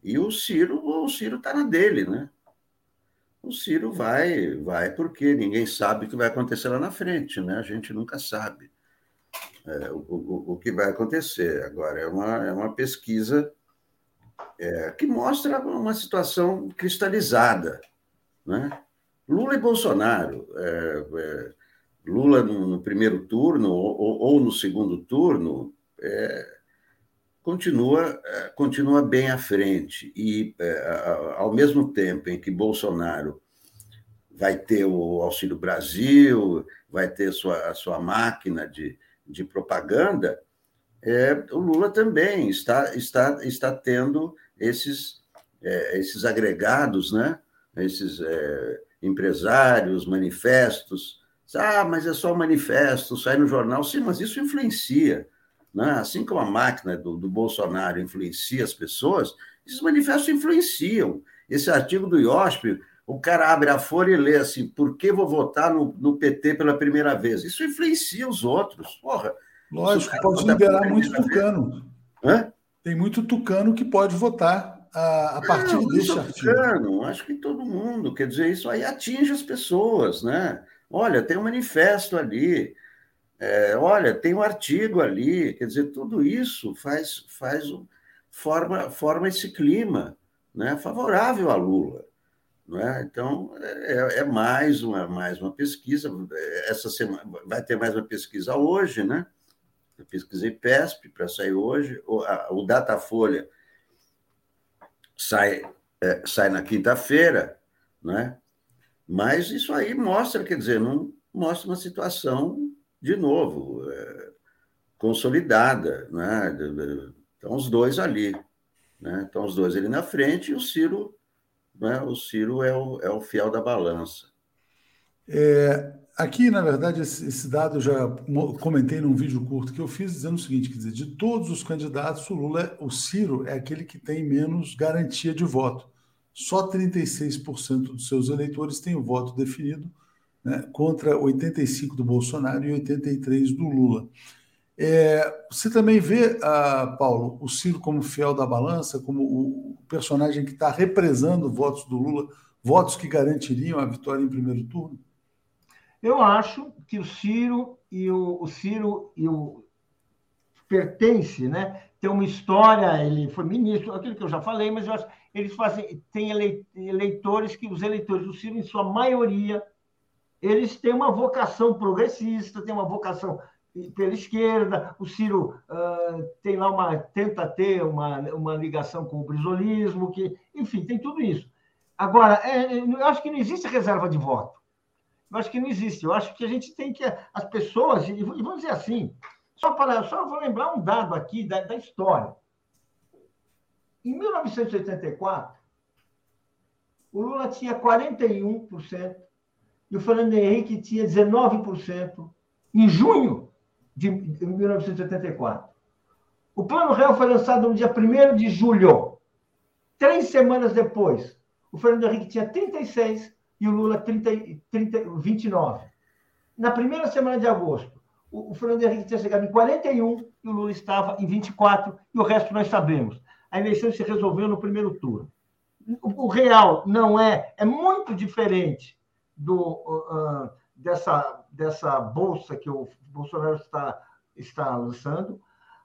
E o Ciro, o Ciro está na dele, né? O Ciro vai, vai porque ninguém sabe o que vai acontecer lá na frente, né? A gente nunca sabe é, o, o, o, que vai acontecer. Agora, é uma, é uma pesquisa é, que mostra uma situação cristalizada. Né? Lula e Bolsonaro. É, é Lula no, primeiro turno ou, ou no segundo turno é, continua, é, continua bem à frente. E, ao mesmo tempo em que Bolsonaro vai ter o Auxílio Brasil, vai ter sua, a sua máquina de, de propaganda, é, o Lula também está, está, está tendo esses, é, esses agregados, né? esses é, empresários, manifestos. Ah, mas é só manifesto, sai no jornal. Sim, mas isso influencia. Né? Assim como a máquina do, do Bolsonaro influencia as pessoas, esses manifestos influenciam. Esse artigo do IOSP, o cara abre a folha e lê assim: por que vou votar no, no PT pela primeira vez? Isso influencia os outros. Porra. Lógico, pode liberar muito tucano. Hã? Tem muito tucano que pode votar a, a partir não, desse artigo. Tucano, acho que todo mundo. Quer dizer, isso aí atinge as pessoas, né? Olha, tem um manifesto ali. É, olha, tem um artigo ali. Quer dizer, tudo isso faz, faz forma, forma esse clima né, favorável a Lula. É? Então, é, é, mais, uma, mais uma pesquisa. Essa semana vai ter mais uma pesquisa hoje, né? Eu pesquisei PESP para sair hoje. O, a, o Datafolha sai, é, sai na quinta-feira, né? Mas isso aí mostra, quer dizer, não mostra uma situação, de novo, é, consolidada, né? Estão os dois ali, né? Estão os dois ali na frente e o Ciro né, o Ciro é o, é o fiel da balança. É, aqui, na verdade, esse, dado eu já comentei num vídeo curto que eu fiz, dizendo o seguinte: quer dizer, de todos os candidatos, o Lula, o Ciro é aquele que tem menos garantia de voto. Só 36% dos seus eleitores têm o voto definido, né, contra 85% do Bolsonaro e 83% do Lula. É, você também vê, ah, Paulo, o Ciro como fiel da balança, como o personagem que está represando votos do Lula, votos que garantiriam a vitória em primeiro turno? Eu acho que o Ciro e o, o Ciro e o pertence, né? Tem uma história, ele foi ministro, aquilo que eu já falei, mas eu acho eles fazem, tem eleitores que os eleitores do Ciro, em sua maioria, eles têm uma vocação progressista, têm uma vocação pela esquerda, o Ciro uh, tem lá uma tenta ter uma, uma ligação com o brisolismo, que, enfim, tem tudo isso. Agora, é, eu acho que não existe reserva de voto. Eu acho que não existe. Eu acho que a gente tem que as pessoas e vamos dizer assim, só para só vou lembrar um dado aqui da, da história. Em 1984, o Lula tinha 41% e o Fernando Henrique tinha 19% em junho de 1984. O Plano Real foi lançado no dia 1 de julho. Três semanas depois, o Fernando Henrique tinha 36 e o Lula 30, 30, 29. Na primeira semana de agosto, o, Fernando Henrique tinha chegado em 41 e o Lula estava em 24, e o resto nós sabemos. A eleição se resolveu no primeiro turno. O, o real não é, é muito diferente do, uh, dessa, dessa bolsa que o Bolsonaro está, está lançando.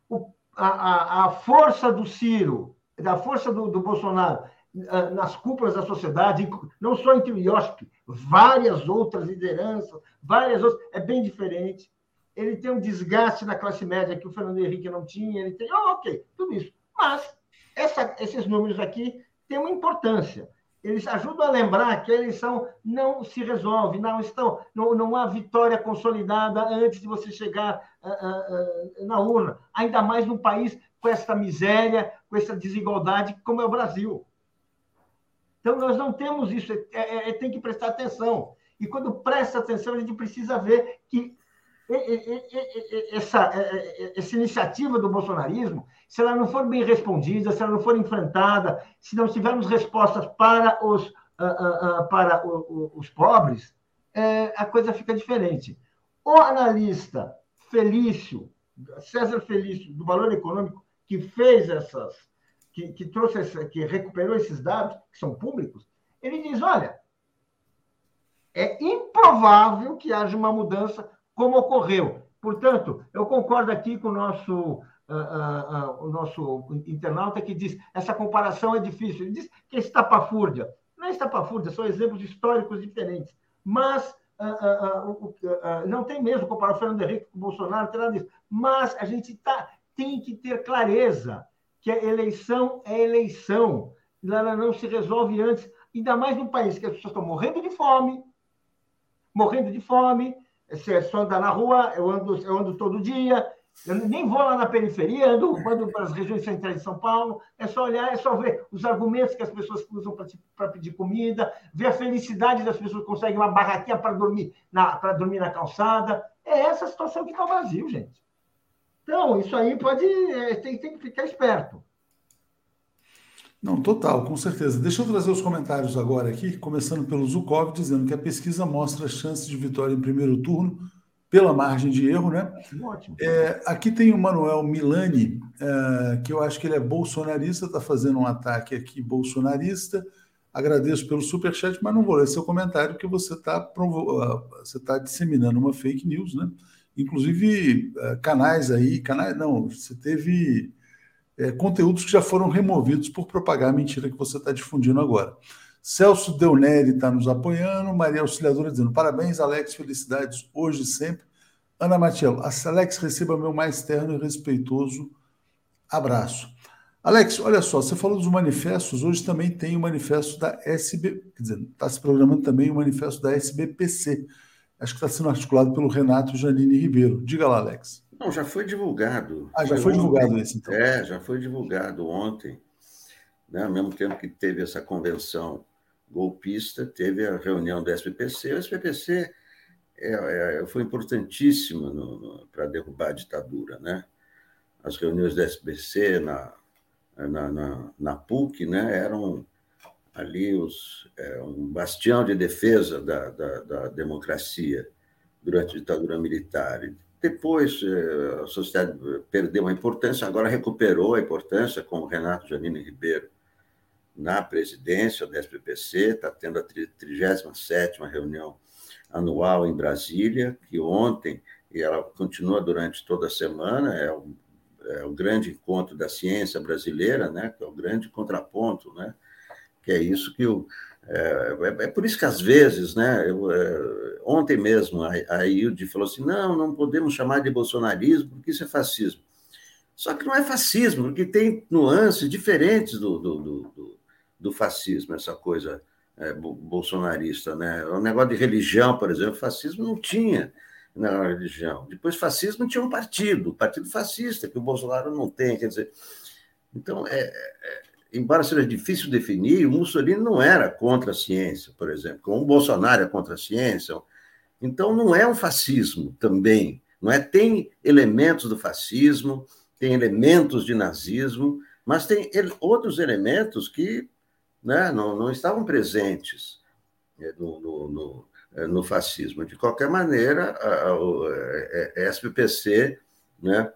O, a, a, força do Ciro, da força do, do Bolsonaro nas cúpulas da sociedade, não só entre o IOSP, várias outras lideranças, várias outras, é bem diferente. Ele tem um desgaste na classe média que o Fernando Henrique não tinha, ele tem, oh, ok, tudo isso. Mas essa, esses números aqui têm uma importância. Eles ajudam a lembrar que a eleição não se resolve, não estão, não, não há vitória consolidada antes de você chegar uh, uh, na urna. Ainda mais num país com essa miséria, com essa desigualdade como é o Brasil. Então, nós não temos isso, é, é, é, tem que prestar atenção. E quando presta atenção, a gente precisa ver que essa, essa iniciativa do bolsonarismo, se ela não for bem respondida, se ela não for enfrentada, se não tivermos respostas para os, para os pobres, é, a coisa fica diferente. O analista Felício, César Felício, do Valor Econômico, que fez essas, que, que trouxe, essa, que recuperou esses dados, que são públicos, ele diz: olha, é improvável que haja uma mudança como ocorreu. Portanto, eu concordo aqui com o nosso, uh, uh, uh, o nosso internauta que diz essa comparação é difícil. Ele diz que é estapafúrdia. Não é estapafúrdia, são exemplos históricos diferentes. Mas não tem mesmo comparar o Fernando Henrique com o Bolsonaro, nada disso. Mas a gente tá, tem que ter clareza que a eleição é eleição. Ela não se resolve antes, ainda mais num país que as pessoas estão morrendo de fome, morrendo de fome. Se é só andar na rua, eu ando, eu ando todo dia, eu nem vou lá na periferia, ando, ando para as regiões centrais de São Paulo. É só olhar, é só ver os argumentos que as pessoas usam para pedir comida, ver a felicidade das pessoas que conseguem uma barraquinha para dormir na, dormir na calçada. É essa a situação que está o Brasil, gente. Então, isso aí pode. É, tem, tem que ficar esperto. Não, total, com certeza. Deixa eu trazer os comentários agora aqui, começando pelo Zukov, dizendo que a pesquisa mostra chances de vitória em primeiro turno pela margem de erro, né? Ótimo. É, aqui tem o Manuel Milani, é, que eu acho que ele é bolsonarista, está fazendo um ataque aqui bolsonarista. Agradeço pelo superchat, mas não vou ler seu comentário, porque você está você tá disseminando uma fake news, né? Inclusive é, canais aí, canais não, você teve é, conteúdos que já foram removidos por propagar a mentira que você está difundindo agora. Celso Deuneri está nos apoiando, Maria Auxiliadora dizendo parabéns, Alex, felicidades hoje e sempre. Ana Matiello, Alex, receba meu mais terno e respeitoso abraço. Alex, olha só, você falou dos manifestos, hoje também tem o manifesto da SB, quer dizer, está se programando também o manifesto da SBPC, acho que está sendo articulado pelo Renato Janine Ribeiro. Diga lá, Alex. Não, já foi divulgado. Ah, já foi, foi divulgado esse, então. É, já foi divulgado ontem. Né? Ao mesmo tempo que teve essa convenção golpista, teve a reunião do SPPC. O SPPC é, é, foi importantíssimo para derrubar a ditadura. Né? As reuniões do SPC na, na, na, na PUC né? eram ali os, é, um bastião de defesa da, da, da, democracia durante a ditadura militar. Depois é, a sociedade perdeu a importância, agora recuperou a importância com o Renato Janine Ribeiro na presidência do SPPC, está tendo a 37ª reunião anual em Brasília, que ontem, e ela continua durante toda a semana, é o, é o grande encontro da ciência brasileira, né, que é o grande contraponto, né, que é isso que eu. É, é, é por isso que, às vezes, né, eu, é, ontem mesmo, a, a Ilde falou assim: não, não podemos chamar de bolsonarismo, porque isso é fascismo. Só que não é fascismo, porque tem nuances diferentes do, do, do, do fascismo, essa coisa é, bolsonarista. Né? O negócio de religião, por exemplo, fascismo não tinha na religião. Depois, fascismo tinha um partido, o Partido Fascista, que o Bolsonaro não tem. Quer dizer, então, é, é embora seja difícil definir, o Mussolini não era contra a ciência, por exemplo, como o Bolsonaro é contra a ciência. Então, não é um fascismo também, não é? Tem elementos do fascismo, tem elementos de nazismo, mas tem outros elementos que né, não, não estavam presentes né, no, no, no, eh, no, fascismo. De qualquer maneira, a, a, a SPPC né,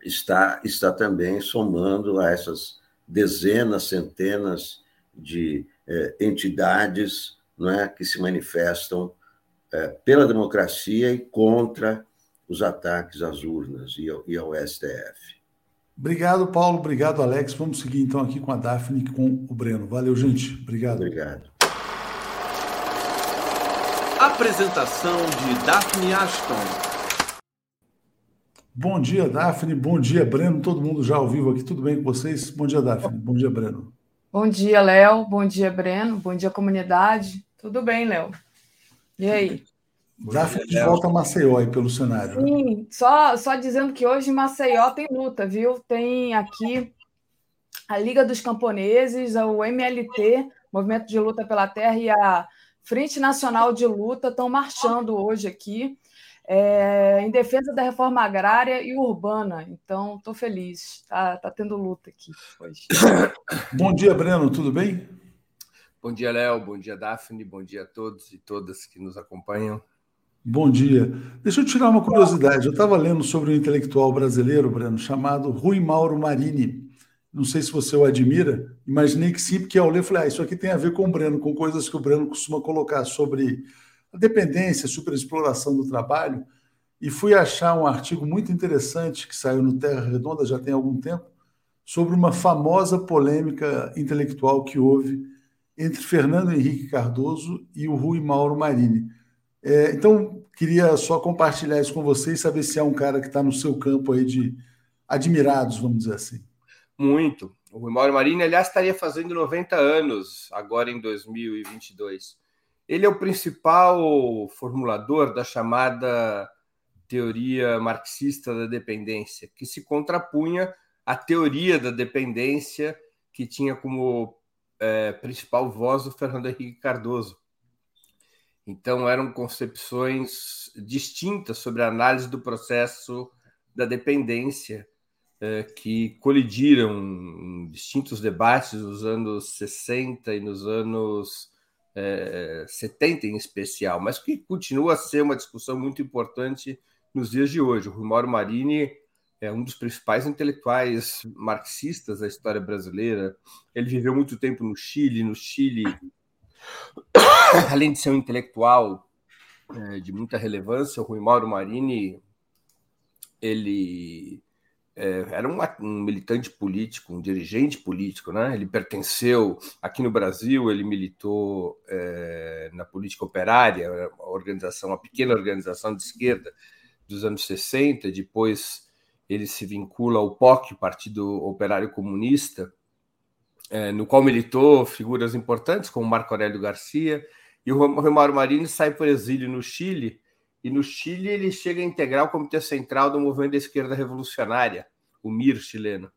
está, está também somando a essas dezenas, centenas de eh, entidades né, que se manifestam eh, pela democracia e contra os ataques às urnas e ao, e ao STF. Obrigado, Paulo. Obrigado, Alex. Vamos seguir então aqui com a Daphne e com o Breno. Valeu, gente. Obrigado. Obrigado. Apresentação de Daphne Ashton. Bom dia, Daphne. Bom dia, Breno. Todo mundo já ao vivo aqui. Tudo bem com vocês? Bom dia, Daphne. Bom dia, Breno. Bom dia, Léo. Bom dia, Breno. Bom dia, comunidade. Tudo bem, Léo? E aí? Daphne de volta a Maceió aí pelo cenário. Né? Sim, só, só dizendo que hoje em Maceió tem luta, viu? Tem aqui a Liga dos Camponeses, o MLT, Movimento de Luta pela Terra, e a Frente Nacional de Luta estão marchando hoje aqui é, em defesa da reforma agrária e urbana. Então, estou feliz. Está tá tendo luta aqui hoje. Bom dia, Breno. Tudo bem? Bom dia, Léo. Bom dia, Daphne. Bom dia a todos e todas que nos acompanham. Bom dia. Deixa eu tirar uma curiosidade. Eu estava lendo sobre um intelectual brasileiro, Breno, chamado Rui Mauro Marini. Não sei se você o admira. Imaginei que sim, porque ao ler, falei, ah, isso aqui tem a ver com o Breno, com coisas que o Breno costuma colocar sobre a dependência, a superexploração do trabalho. E fui achar um artigo muito interessante que saiu no Terra Redonda já tem algum tempo, sobre uma famosa polêmica intelectual que houve entre Fernando Henrique Cardoso e o Rui Mauro Marini. É, então, queria só compartilhar isso com vocês, saber se é um cara que está no seu campo aí de admirados, vamos dizer assim. Muito. O Rui Mauro Marini, aliás, estaria fazendo 90 anos agora em 2022. Ele é o principal formulador da chamada teoria marxista da dependência, que se contrapunha à teoria da dependência que tinha como é, principal voz o Fernando Henrique Cardoso. Então, eram concepções distintas sobre a análise do processo da dependência, é, que colidiram em distintos debates nos anos 60 e nos anos é, 70 em especial, mas que continua a ser uma discussão muito importante nos dias de hoje. O Rui Mauro Marini é um dos principais intelectuais marxistas da história brasileira. Ele viveu muito tempo no Chile. No Chile, além de ser um intelectual é, de muita relevância, o Rui Mauro Marini ele era um, um, militante político, um dirigente político, né? Ele pertenceu aqui no Brasil, ele militou é, na política operária, uma organização, uma pequena organização de esquerda dos anos 60. Depois ele se vincula ao POC, Partido Operário Comunista, é, no qual militou figuras importantes como Marco Aurélio Garcia, e o Romário Marini sai por exílio no Chile, e no Chile ele chega a integrar o Comitê Central do Movimento da Esquerda Revolucionária, o MIR chileno.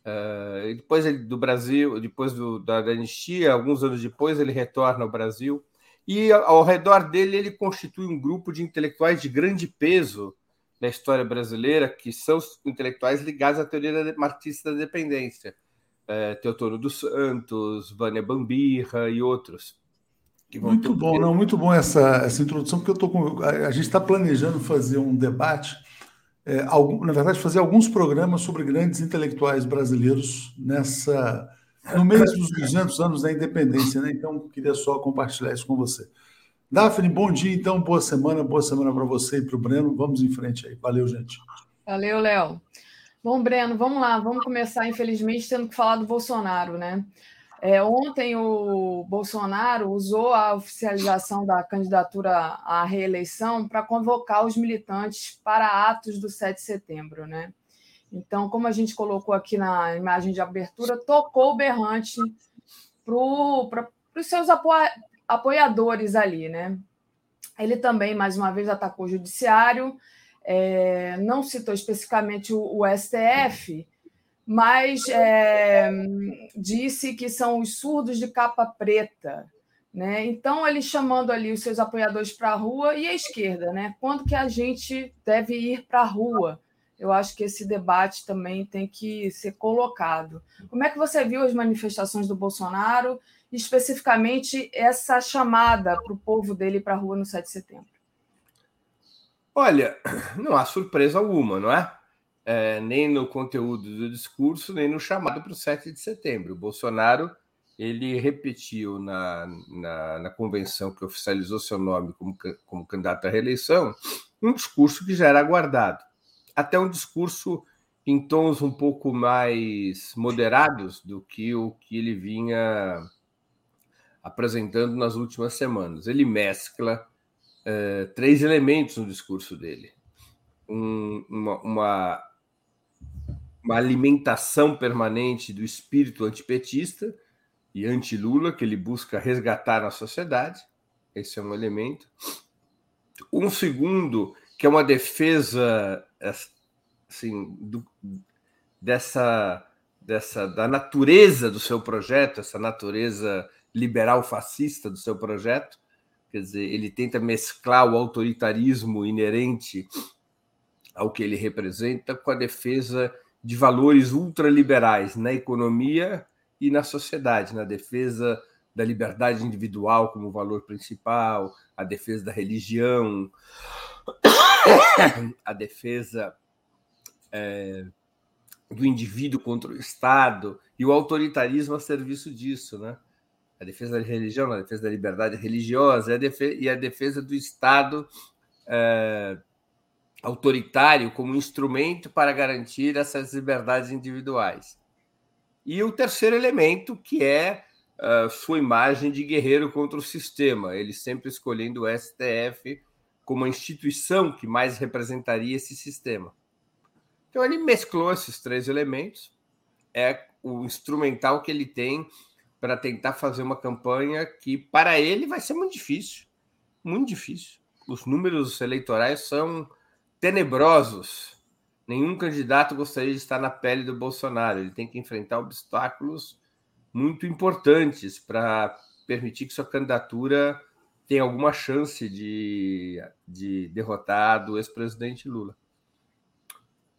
Uh, depois ele, do Brasil, depois do, da anistia, alguns anos depois ele retorna ao Brasil, e ao redor dele ele constitui um grupo de intelectuais de grande peso na história brasileira, que são intelectuais ligados à teoria marxista da dependência é, Teotoro dos Santos, Vânia Bambirra e outros. Muito bom, não, muito bom essa, essa introdução, porque eu tô com, a, a gente está planejando fazer um debate, é, algum, na verdade, fazer alguns programas sobre grandes intelectuais brasileiros nessa no mês dos 200 anos da independência, né? Então, queria só compartilhar isso com você. Daphne, bom dia, então, boa semana, boa semana para você e para o Breno. Vamos em frente aí. Valeu, gente. Valeu, Léo. Bom, Breno, vamos lá, vamos começar, infelizmente, tendo que falar do Bolsonaro, né? É, ontem o Bolsonaro usou a oficialização da candidatura à reeleição para convocar os militantes para atos do 7 de setembro, né? Então, como a gente colocou aqui na imagem de abertura, tocou o berrante para os seus apo apoiadores ali, né? Ele também, mais uma vez, atacou o judiciário, é, não citou especificamente o, o STF, mas é, disse que são os surdos de capa preta, Né? Então, ele chamando ali os seus apoiadores para a rua e a esquerda, né? Quando que a gente deve ir para a rua? Eu acho que esse debate também tem que ser colocado. Como é que você viu as manifestações do Bolsonaro, especificamente essa chamada para o povo dele para a rua no 7 de setembro? Olha, não há surpresa alguma, não é? É nem no conteúdo do discurso, nem no chamado para o 7 de setembro. O Bolsonaro ele repetiu na, na, na, convenção que oficializou seu nome como, como candidato à reeleição um discurso que já era aguardado. Até um discurso em tons um pouco mais moderados do que o que ele vinha apresentando nas últimas semanas. Ele mescla é, três elementos no discurso dele: um, uma, uma, uma alimentação permanente do espírito antipetista e anti-Lula, que ele busca resgatar na sociedade. Esse é um elemento. Um segundo, que é uma defesa assim, do, dessa, dessa da natureza do seu projeto, essa natureza liberal fascista do seu projeto. Quer dizer, ele tenta mesclar o autoritarismo inerente ao que ele representa com a defesa de valores ultraliberais na economia e na sociedade, na defesa da liberdade individual como valor principal, a defesa da religião, a defesa é, do indivíduo contra o Estado e o autoritarismo a serviço disso, né? A defesa da religião, a defesa da liberdade religiosa e a defesa, e a defesa do Estado é, autoritário como instrumento para garantir essas liberdades individuais. E o terceiro elemento, que é uh, sua imagem de guerreiro contra o sistema, ele sempre escolhendo o STF como a instituição que mais representaria esse sistema. Então ele mesclou esses três elementos, é o instrumental que ele tem para tentar fazer uma campanha que para ele vai ser muito difícil, muito difícil. Os números eleitorais são tenebrosos nenhum candidato gostaria de estar na pele do Bolsonaro. Ele tem que enfrentar obstáculos muito importantes para permitir que sua candidatura tenha alguma chance de, de derrotar o ex-presidente Lula.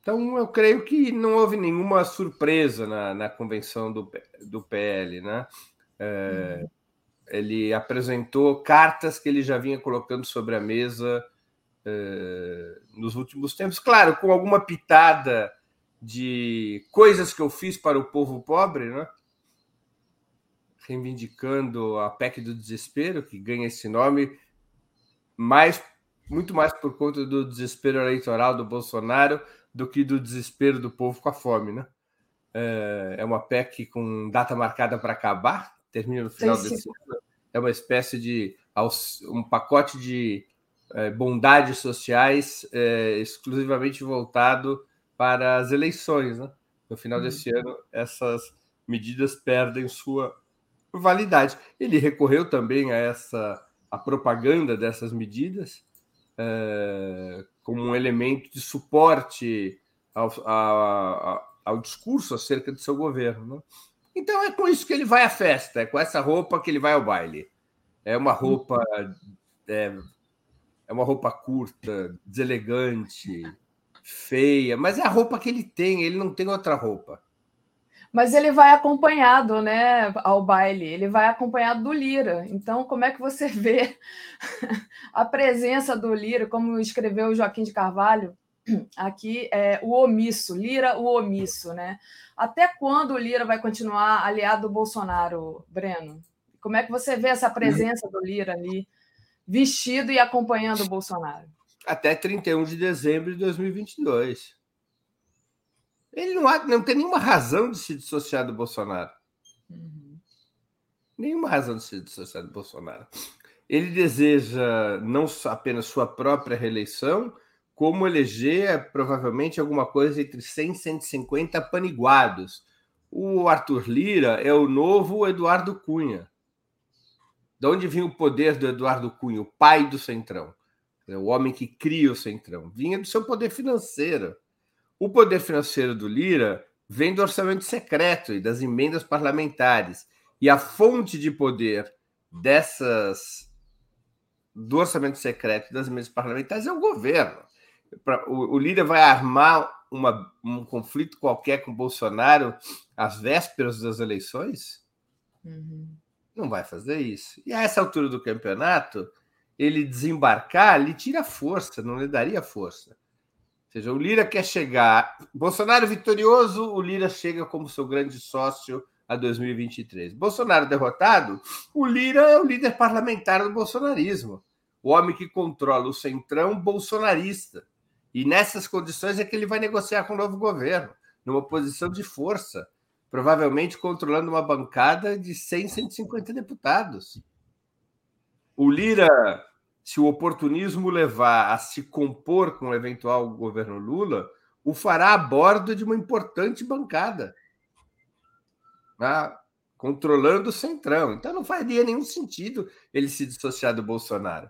Então, eu creio que não houve nenhuma surpresa na, na convenção do, do PL. Né? É, uhum. Ele apresentou cartas que ele já vinha colocando sobre a mesa eh, nos últimos tempos. Claro, com alguma pitada de coisas que eu fiz para o povo pobre, né? reivindicando a PEC do desespero, que ganha esse nome, mais, muito mais por conta do desespero eleitoral do Bolsonaro do que do desespero do povo com a fome. Né? Eh, é uma PEC com data marcada para acabar, termina no final desse ano. É uma espécie de um pacote de bondades sociais é, exclusivamente voltado para as eleições. Né? No final uhum. desse ano, essas medidas perdem sua validade. Ele recorreu também a essa a propaganda dessas medidas é, como um elemento de suporte ao, a, ao discurso acerca do seu governo. Né? Então é com isso que ele vai à festa, é com essa roupa que ele vai ao baile. É uma roupa é, é uma roupa curta, deselegante, feia, mas é a roupa que ele tem, ele não tem outra roupa. Mas ele vai acompanhado, né, ao baile, ele vai acompanhado do Lira. Então, como é que você vê a presença do Lira, como escreveu Joaquim de Carvalho aqui, é o omisso, Lira o omisso, né? Até quando o Lira vai continuar aliado do Bolsonaro, Breno? Como é que você vê essa presença do Lira ali? Vestido e acompanhando o Bolsonaro. Até 31 de dezembro de 2022. Ele não, há, não tem nenhuma razão de se dissociar do Bolsonaro. Uhum. Nenhuma razão de se dissociar do Bolsonaro. Ele deseja não apenas sua própria reeleição, como eleger provavelmente alguma coisa entre 100 e 150 paniguados. O Arthur Lira é o novo Eduardo Cunha. De onde vinha o poder do Eduardo Cunha, o pai do Centrão? O homem que cria o Centrão. Vinha do seu poder financeiro. O poder financeiro do Lira vem do orçamento secreto e das emendas parlamentares. E a fonte de poder dessas do orçamento secreto das mesas parlamentares é o governo. O, o líder vai armar uma, um conflito qualquer com Bolsonaro às vésperas das eleições? Uhum. Não vai fazer isso. E a essa altura do campeonato, ele desembarcar lhe tira força, não lhe daria força. Ou seja, o Lira quer chegar. Bolsonaro vitorioso, o Lira chega como seu grande sócio a 2023. Bolsonaro derrotado, o Lira é o líder parlamentar do bolsonarismo. O homem que controla o centrão bolsonarista. E nessas condições é que ele vai negociar com o novo governo, numa posição de força, provavelmente controlando uma bancada de 100, 150 deputados. O Lira, se o oportunismo levar a se compor com o eventual governo Lula, o fará a bordo de uma importante bancada, né? controlando o centrão. Então não faria nenhum sentido ele se dissociar do Bolsonaro.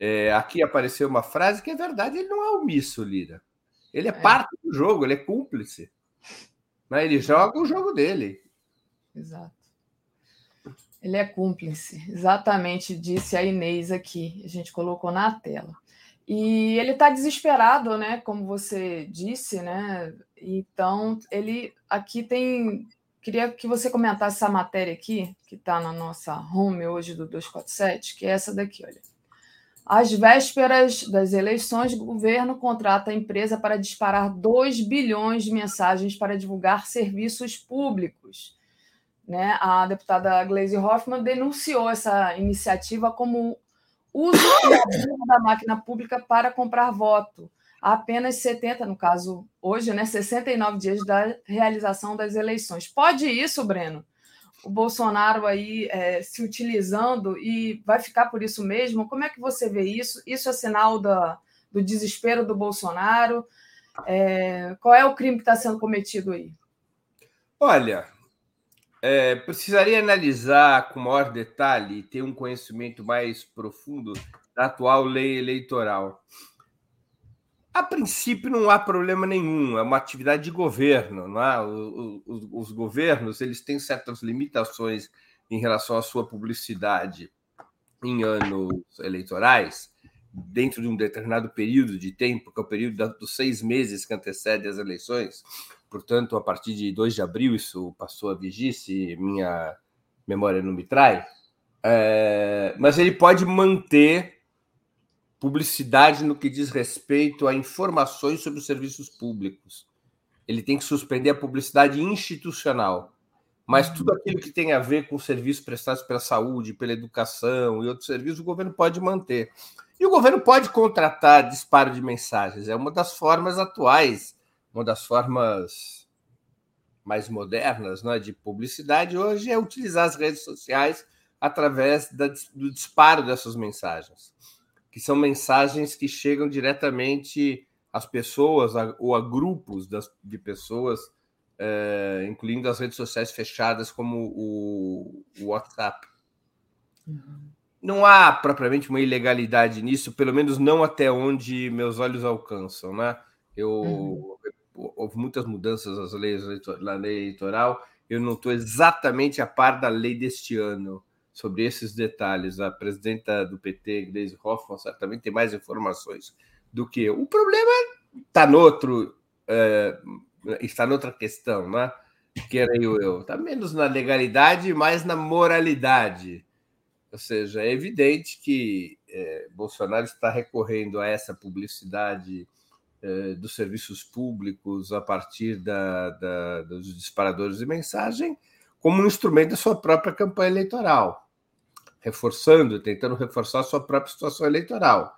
É, aqui apareceu uma frase que é verdade, ele não é omisso, Lira. Ele é, é. parte do jogo, ele é cúmplice. Né? Ele joga o jogo dele. Exato. Ele é cúmplice, exatamente, disse a Inês aqui, a gente colocou na tela. E ele está desesperado, né? Como você disse, né? Então, ele aqui tem. Queria que você comentasse essa matéria aqui, que está na nossa home hoje do 247, que é essa daqui, olha. Às vésperas das eleições, o governo contrata a empresa para disparar 2 bilhões de mensagens para divulgar serviços públicos. Né? A deputada Gleisi Hoffmann denunciou essa iniciativa como uso da máquina pública para comprar voto. Há apenas 70, no caso, hoje, né, 69 dias da realização das eleições. Pode isso, Breno? O Bolsonaro aí é, se utilizando e vai ficar por isso mesmo? Como é que você vê isso? Isso é sinal da, do desespero do Bolsonaro? É, qual é o crime que está sendo cometido aí? Olha, é, precisaria analisar com maior detalhe e ter um conhecimento mais profundo da atual lei eleitoral. A princípio não há problema nenhum, é uma atividade de governo, não é? Os, os, governos eles têm certas limitações em relação à sua publicidade em anos eleitorais, dentro de um determinado período de tempo, que é o período dos seis meses que antecede as eleições. Portanto, a partir de 2 de abril, isso passou a vigir, se minha memória não me trai. É, mas ele pode manter publicidade no que diz respeito a informações sobre os serviços públicos. Ele tem que suspender a publicidade institucional. Mas uhum. tudo aquilo que tem a ver com serviços prestados pela saúde, pela educação e outros serviços, o governo pode manter. E o governo pode contratar disparo de mensagens. É uma das formas atuais, uma das formas mais modernas né, de publicidade hoje é utilizar as redes sociais através da, do disparo dessas mensagens que são mensagens que chegam diretamente às pessoas ou a grupos das, de pessoas, é, incluindo as redes sociais fechadas como o, o WhatsApp. Uhum. Não há propriamente uma ilegalidade nisso, pelo menos não até onde meus olhos alcançam, né? Eu uhum. houve muitas mudanças nas leis na lei eleitoral. Eu não estou exatamente a par da lei deste ano sobre esses detalhes. A presidenta do PT, Gleisi Hoffmann, certamente tem mais informações do que eu. O problema está noutro, é, está noutra questão, né? Queria eu. Está menos na legalidade, mais na moralidade. Ou seja, é evidente que é, Bolsonaro está recorrendo a essa publicidade é, dos serviços públicos a partir da, da, dos disparadores de mensagem como um instrumento da sua própria campanha eleitoral reforçando, tentando reforçar a sua própria situação eleitoral.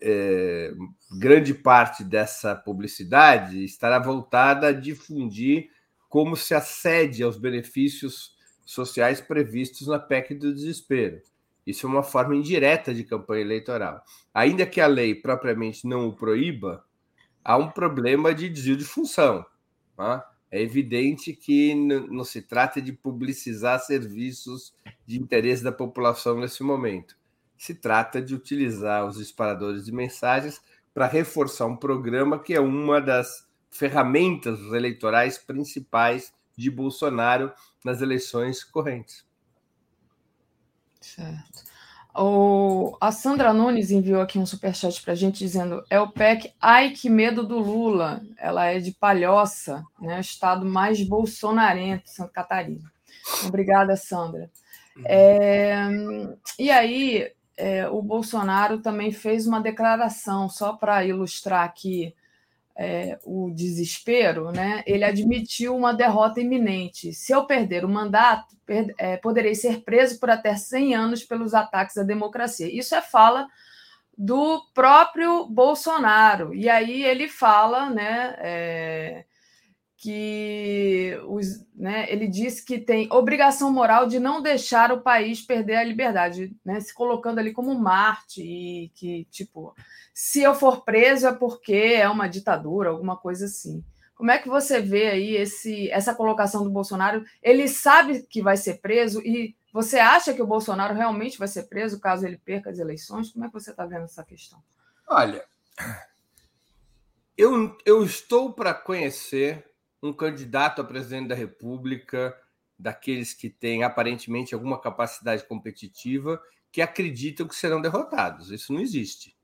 É, grande parte dessa publicidade estará voltada a difundir como se acede aos benefícios sociais previstos na PEC do desespero. Isso é uma forma indireta de campanha eleitoral. Ainda que a lei propriamente não o proíba, há um problema de desvio de função. Tá? É evidente que não se trata de publicizar serviços de interesse da população nesse momento. Se trata de utilizar os disparadores de mensagens para reforçar um programa que é uma das ferramentas eleitorais principais de Bolsonaro nas eleições correntes. Certo. O, a Sandra Nunes enviou aqui um superchat para a gente dizendo: é o PEC, ai que medo do Lula. Ela é de Palhoça, né, o estado mais bolsonarento, Santa Catarina. Obrigada, Sandra. É, e aí, é, o Bolsonaro também fez uma declaração, só para ilustrar aqui é, o desespero, né? ele admitiu uma derrota iminente. Se eu perder o mandato, per é, poderei ser preso por até 100 anos pelos ataques à democracia. Isso é fala do próprio Bolsonaro. E aí ele fala, né? É, que os, né, ele disse que tem obrigação moral de não deixar o país perder a liberdade, né, se colocando ali como Marte e que tipo, se eu for preso é porque é uma ditadura, alguma coisa assim. Como é que você vê aí esse, essa colocação do Bolsonaro? Ele sabe que vai ser preso e você acha que o Bolsonaro realmente vai ser preso caso ele perca as eleições? Como é que você está vendo essa questão? Olha, eu, eu estou para conhecer um candidato a presidente da República, daqueles que têm aparentemente alguma capacidade competitiva, que acreditam que serão derrotados. Isso não existe.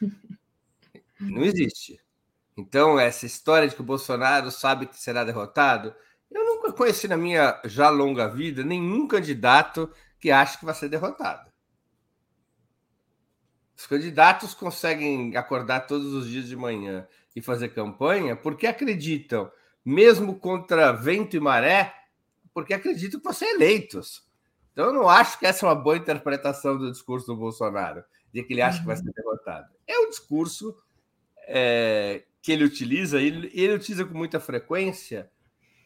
Não existe. Então, essa história de que o Bolsonaro sabe que será derrotado, eu nunca conheci na minha já longa vida nenhum candidato que acha que vai ser derrotado. Os candidatos conseguem acordar todos os dias de manhã e fazer campanha porque acreditam mesmo contra vento e maré, porque acredito que vão ser eleitos. Então, eu não acho que essa é uma boa interpretação do discurso do Bolsonaro, de que ele acha que vai ser derrotado. É um discurso é, que ele utiliza, ele, ele utiliza com muita frequência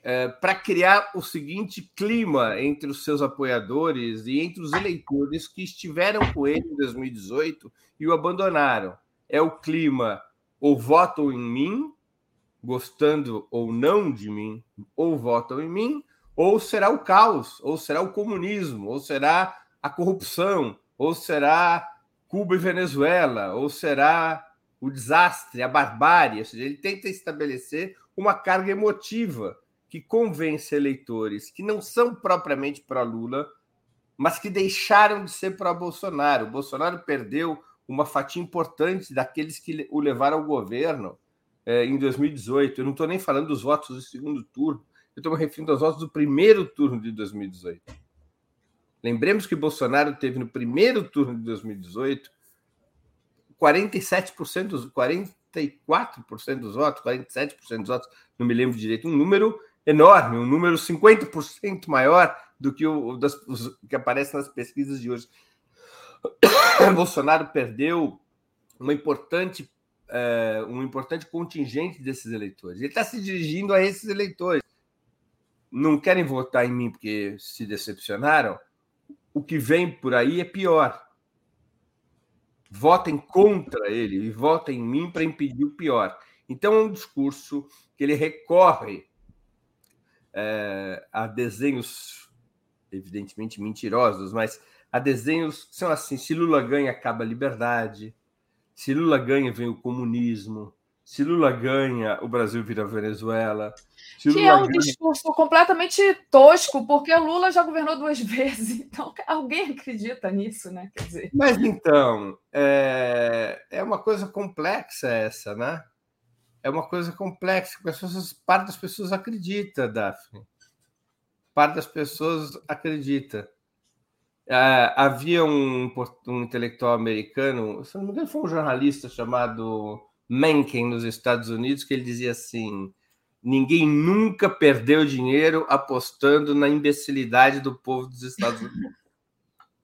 é, para criar o seguinte clima entre os seus apoiadores e entre os eleitores que estiveram com ele em 2018 e o abandonaram. É o clima ou votam em mim gostando ou não de mim, ou votam em mim, ou será o caos, ou será o comunismo, ou será a corrupção, ou será Cuba e Venezuela, ou será o desastre, a barbárie. Ou seja, ele tenta estabelecer uma carga emotiva que convence eleitores que não são propriamente pró-Lula, mas que deixaram de ser pró-Bolsonaro. O Bolsonaro perdeu uma fatia importante daqueles que o levaram ao governo é, em 2018. Eu não estou nem falando dos votos do segundo turno, eu estou me referindo aos votos do primeiro turno de 2018. Lembremos que Bolsonaro teve no primeiro turno de 2018 47%, dos, 44% dos votos, 47% dos votos, não me lembro direito, um número enorme, um número 50% maior do que o das, que aparece nas pesquisas de hoje. Bolsonaro perdeu uma importante é, um importante contingente desses eleitores. Ele está se dirigindo a esses eleitores. Não querem votar em mim porque se decepcionaram. O que vem por aí é pior. Votem contra ele e votem em mim para impedir o pior. Então é um discurso que ele recorre é, a desenhos, evidentemente mentirosos, mas a desenhos que são assim: se Lula ganha, acaba a liberdade se Lula ganha, vem o comunismo. Se Lula ganha, o Brasil vira Venezuela. Se que Lula é um ganha... discurso completamente tosco, porque Lula já governou duas vezes. Então, alguém acredita nisso, né? Quer dizer... Mas então, é, é uma coisa complexa essa, né? É uma coisa complexa. Pessoas, parte das pessoas acredita, Daphne. Parte das pessoas acredita. Uh, havia um, um, intelectual americano, se não me engano, foi um jornalista chamado Mencken, nos Estados Unidos, que ele dizia assim: ninguém nunca perdeu dinheiro apostando na imbecilidade do povo dos Estados Unidos.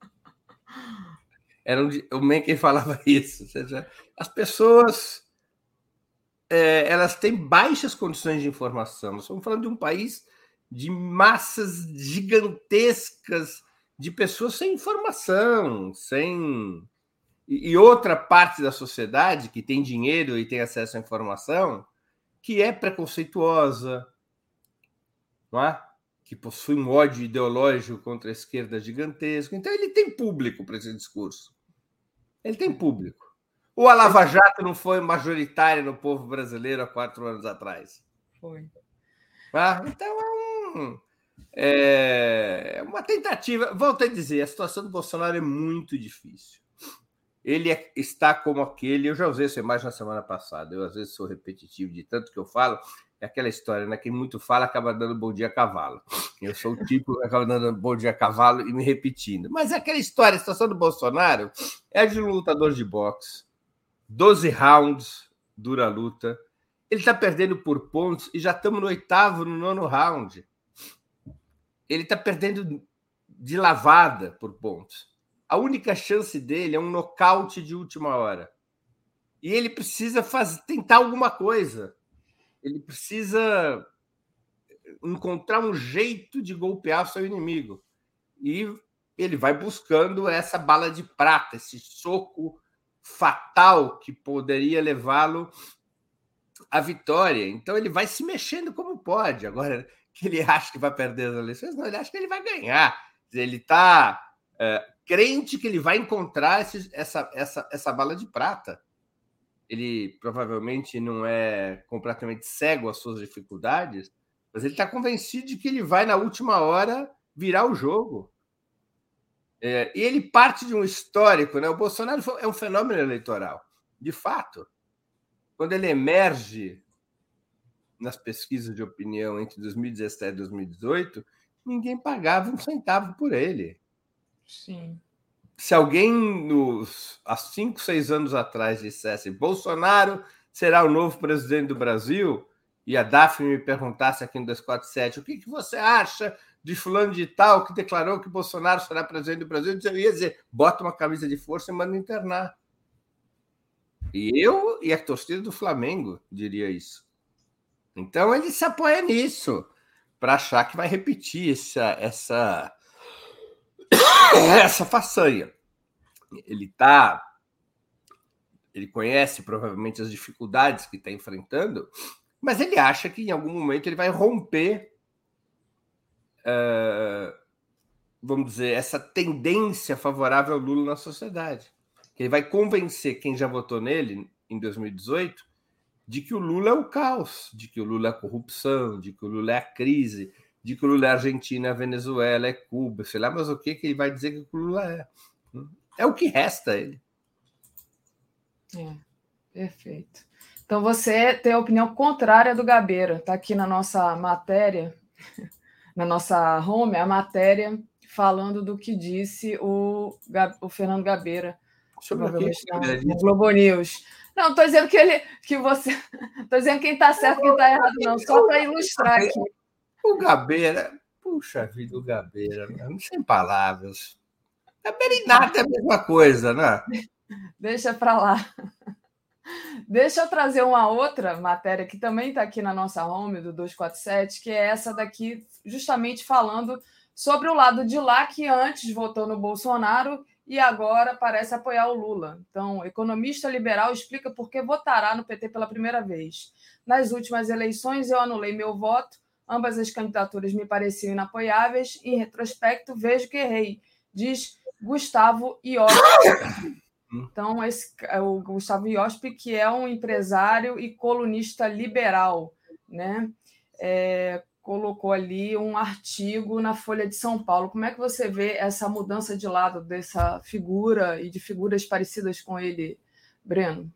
Era um, o Mencken falava isso, ou seja, as pessoas é, elas têm baixas condições de informação. Nós estamos falando de um país de massas gigantescas de pessoas sem informação, sem. E outra parte da sociedade que tem dinheiro e tem acesso à informação que é preconceituosa, não é? que possui um ódio ideológico contra a esquerda gigantesco. Então, ele tem público para esse discurso. Ele tem público. O a Lava Jato não foi majoritária no povo brasileiro há quatro anos atrás? Foi. Ah, então é um É uma tentativa. Volto a dizer, a situação do Bolsonaro é muito difícil. Ele é, está como aquele. Eu já usei essa imagem na semana passada. Eu às vezes sou repetitivo de tanto que eu falo. É aquela história, né? Quem muito fala acaba dando bom dia a cavalo. Eu sou o tipo que acaba dando bom dia a cavalo e me repetindo. Mas é aquela história, a situação do Bolsonaro é de um lutador de boxe. 12 rounds dura a luta. Ele está perdendo por pontos e já estamos no oitavo, no nono round ele está perdendo de lavada por pontos. A única chance dele é um nocaute de última hora. E ele precisa tentar alguma coisa. Ele precisa encontrar um jeito de golpear seu inimigo. E ele vai buscando essa bala de prata, esse soco fatal que poderia levá-lo à vitória. Então ele vai se mexendo como pode. Agora, que ele acha que vai perder as eleições, não, ele acha que ele vai ganhar. Ele está é, crente que ele vai encontrar esse, essa, essa, essa bala de prata. Ele provavelmente não é completamente cego às suas dificuldades, mas ele está convencido de que ele vai, na última hora, virar o jogo. É, e ele parte de um histórico, né? O Bolsonaro é um fenômeno eleitoral, de fato. Quando ele emerge nas pesquisas de opinião entre 2017 e 2018, ninguém pagava um centavo por ele. Sim. Se alguém nos, há cinco, seis anos atrás dissesse Bolsonaro será o novo presidente do Brasil, e a Daphne me perguntasse aqui no 247 o que, que você acha de fulano de tal que declarou que Bolsonaro será presidente do Brasil, eu ia dizer, bota uma camisa de força e manda internar. E eu e a torcida do Flamengo diria isso. Então ele se apoia nisso para achar que vai repetir essa essa essa façanha. Ele tá ele conhece provavelmente as dificuldades que está enfrentando, mas ele acha que em algum momento ele vai romper, uh, vamos dizer, essa tendência favorável ao Lula na sociedade. Que ele vai convencer quem já votou nele em 2018 de que o Lula é o caos, de que o Lula é a corrupção, de que o Lula é a crise, de que o Lula é a Argentina, é a Venezuela, é Cuba, sei lá, mas o que, que ele vai dizer que o Lula é? É o que resta a ele. É, perfeito. Então você tem a opinião contrária do Gabeira. Está aqui na nossa matéria, na nossa home, a matéria falando do que disse o, o Fernando Gabeira. Sobre o Globo News. Não, estou dizendo que ele, que você, estou dizendo quem está certo, quem está errado, não, só para ilustrar aqui. O Gabeira, puxa vida, o Gabeira, não sem palavras. Gabeira e nada é a mesma coisa, né? Deixa para lá. Deixa eu trazer uma outra matéria que também está aqui na nossa home do 247, que é essa daqui, justamente falando sobre o lado de lá que antes votou no Bolsonaro e agora parece apoiar o Lula. Então, economista liberal explica por que votará no PT pela primeira vez. Nas últimas eleições, eu anulei meu voto, ambas as candidaturas me pareciam inapoiáveis, em retrospecto, vejo que errei, diz Gustavo Iosp. Então, esse é o Gustavo Iosp, que é um empresário e colunista liberal, né? É, colocou ali um artigo na Folha de São Paulo. Como é que você vê essa mudança de lado dessa figura e de figuras parecidas com ele, Breno?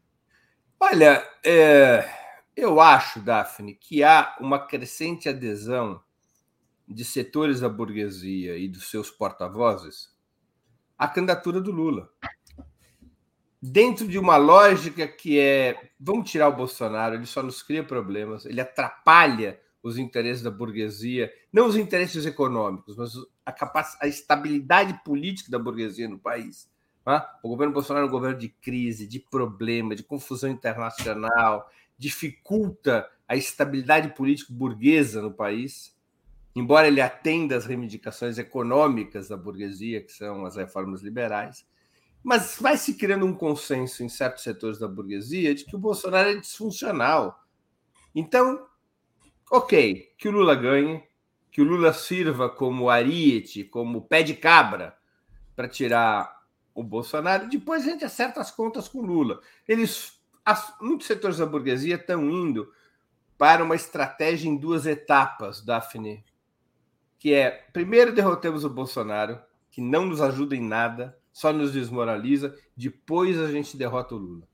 Olha, é, eu acho, Daphne, que há uma crescente adesão de setores da burguesia e dos seus porta-vozes à candidatura do Lula. Dentro de uma lógica que é: vamos tirar o Bolsonaro, ele só nos cria problemas, ele atrapalha os interesses da burguesia, não os interesses econômicos, mas a, capac... a estabilidade política da burguesia no país. Tá? O governo Bolsonaro é um governo de crise, de problema, de confusão internacional, dificulta a estabilidade política burguesa no país, embora ele atenda às reivindicações econômicas da burguesia, que são as reformas liberais. Mas vai se criando um consenso em certos setores da burguesia de que o Bolsonaro é disfuncional. Então, ok, que o Lula ganhe, que o Lula sirva como ariete, como pé de cabra para tirar o Bolsonaro, depois a gente acerta as contas com o Lula. Eles, as, muitos setores da burguesia estão indo para uma estratégia em duas etapas, Daphne, que é, primeiro derrotemos o Bolsonaro, que não nos ajuda em nada, só nos desmoraliza, depois a gente derrota o Lula.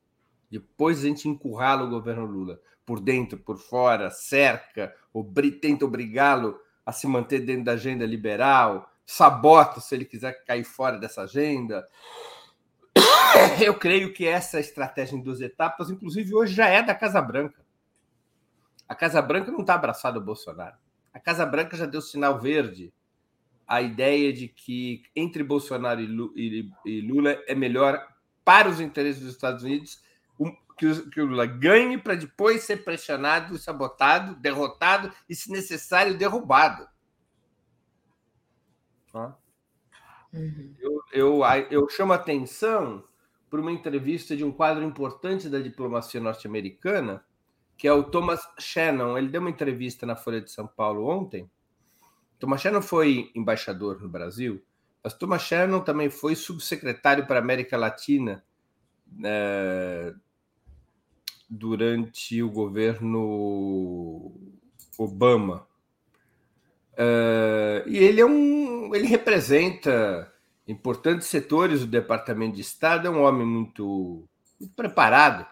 Depois a gente encurrala o governo Lula, por dentro, por fora, cerca, obri tenta obrigá-lo a se manter dentro da agenda liberal, sabota se ele quiser cair fora dessa agenda. Eu creio que essa estratégia em duas etapas, inclusive hoje, já é da Casa Branca. A Casa Branca não está abraçada ao Bolsonaro. A Casa Branca já deu sinal verde à ideia de que entre Bolsonaro e Lula é melhor para os interesses dos Estados Unidos que o Lula ganhe para depois ser pressionado, sabotado, derrotado e, se necessário, derrubado. Uhum. Eu, eu, eu chamo a atenção por uma entrevista de um quadro importante da diplomacia norte-americana, que é o Thomas Shannon. Ele deu uma entrevista na Folha de São Paulo ontem. Thomas Shannon foi embaixador no Brasil, mas Thomas Shannon também foi subsecretário para a América Latina é, durante o governo Obama. Uh, e ele é um, ele representa importantes setores do Departamento de Estado, é um homem muito, muito preparado,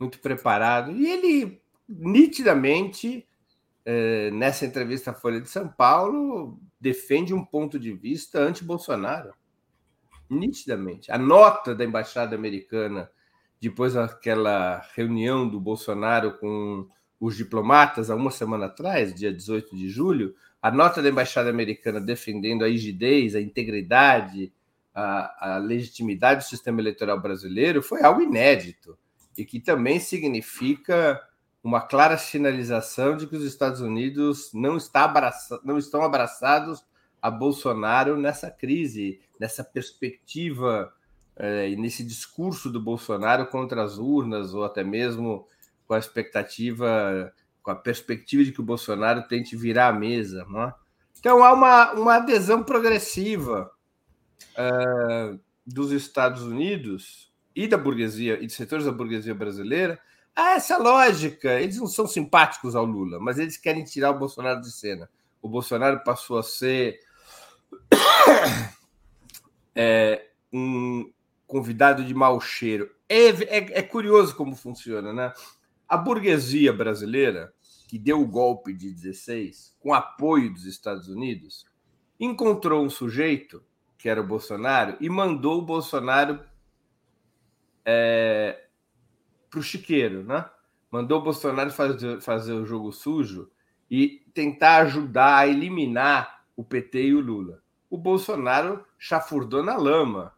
muito preparado, e ele nitidamente uh, nessa entrevista à Folha de São Paulo defende um ponto de vista anti-Bolsonaro, nitidamente. A nota da embaixada americana depois daquela reunião do Bolsonaro com os diplomatas há uma semana atrás, dia 18 de julho, a nota da embaixada americana defendendo a rigidez, a integridade, a, a, legitimidade do sistema eleitoral brasileiro foi algo inédito e que também significa uma clara sinalização de que os Estados Unidos não, está abraça, não estão abraçados a Bolsonaro nessa crise, nessa perspectiva é, nesse discurso do Bolsonaro contra as urnas, ou até mesmo com a expectativa, com a perspectiva de que o Bolsonaro tente virar a mesa. É? Então há uma, uma adesão progressiva é, dos Estados Unidos e da burguesia, e de setores da burguesia brasileira, a essa lógica. Eles não são simpáticos ao Lula, mas eles querem tirar o Bolsonaro de cena. O Bolsonaro passou a ser é, um, convidado de mau cheiro. É, é, é, curioso como funciona, né? A burguesia brasileira, que deu o golpe de 16, com apoio dos Estados Unidos, encontrou um sujeito, que era o Bolsonaro, e mandou o Bolsonaro é, para o chiqueiro, né? Mandou o Bolsonaro fazer, fazer o jogo sujo e tentar ajudar a eliminar o PT e o Lula. O Bolsonaro chafurdou na lama,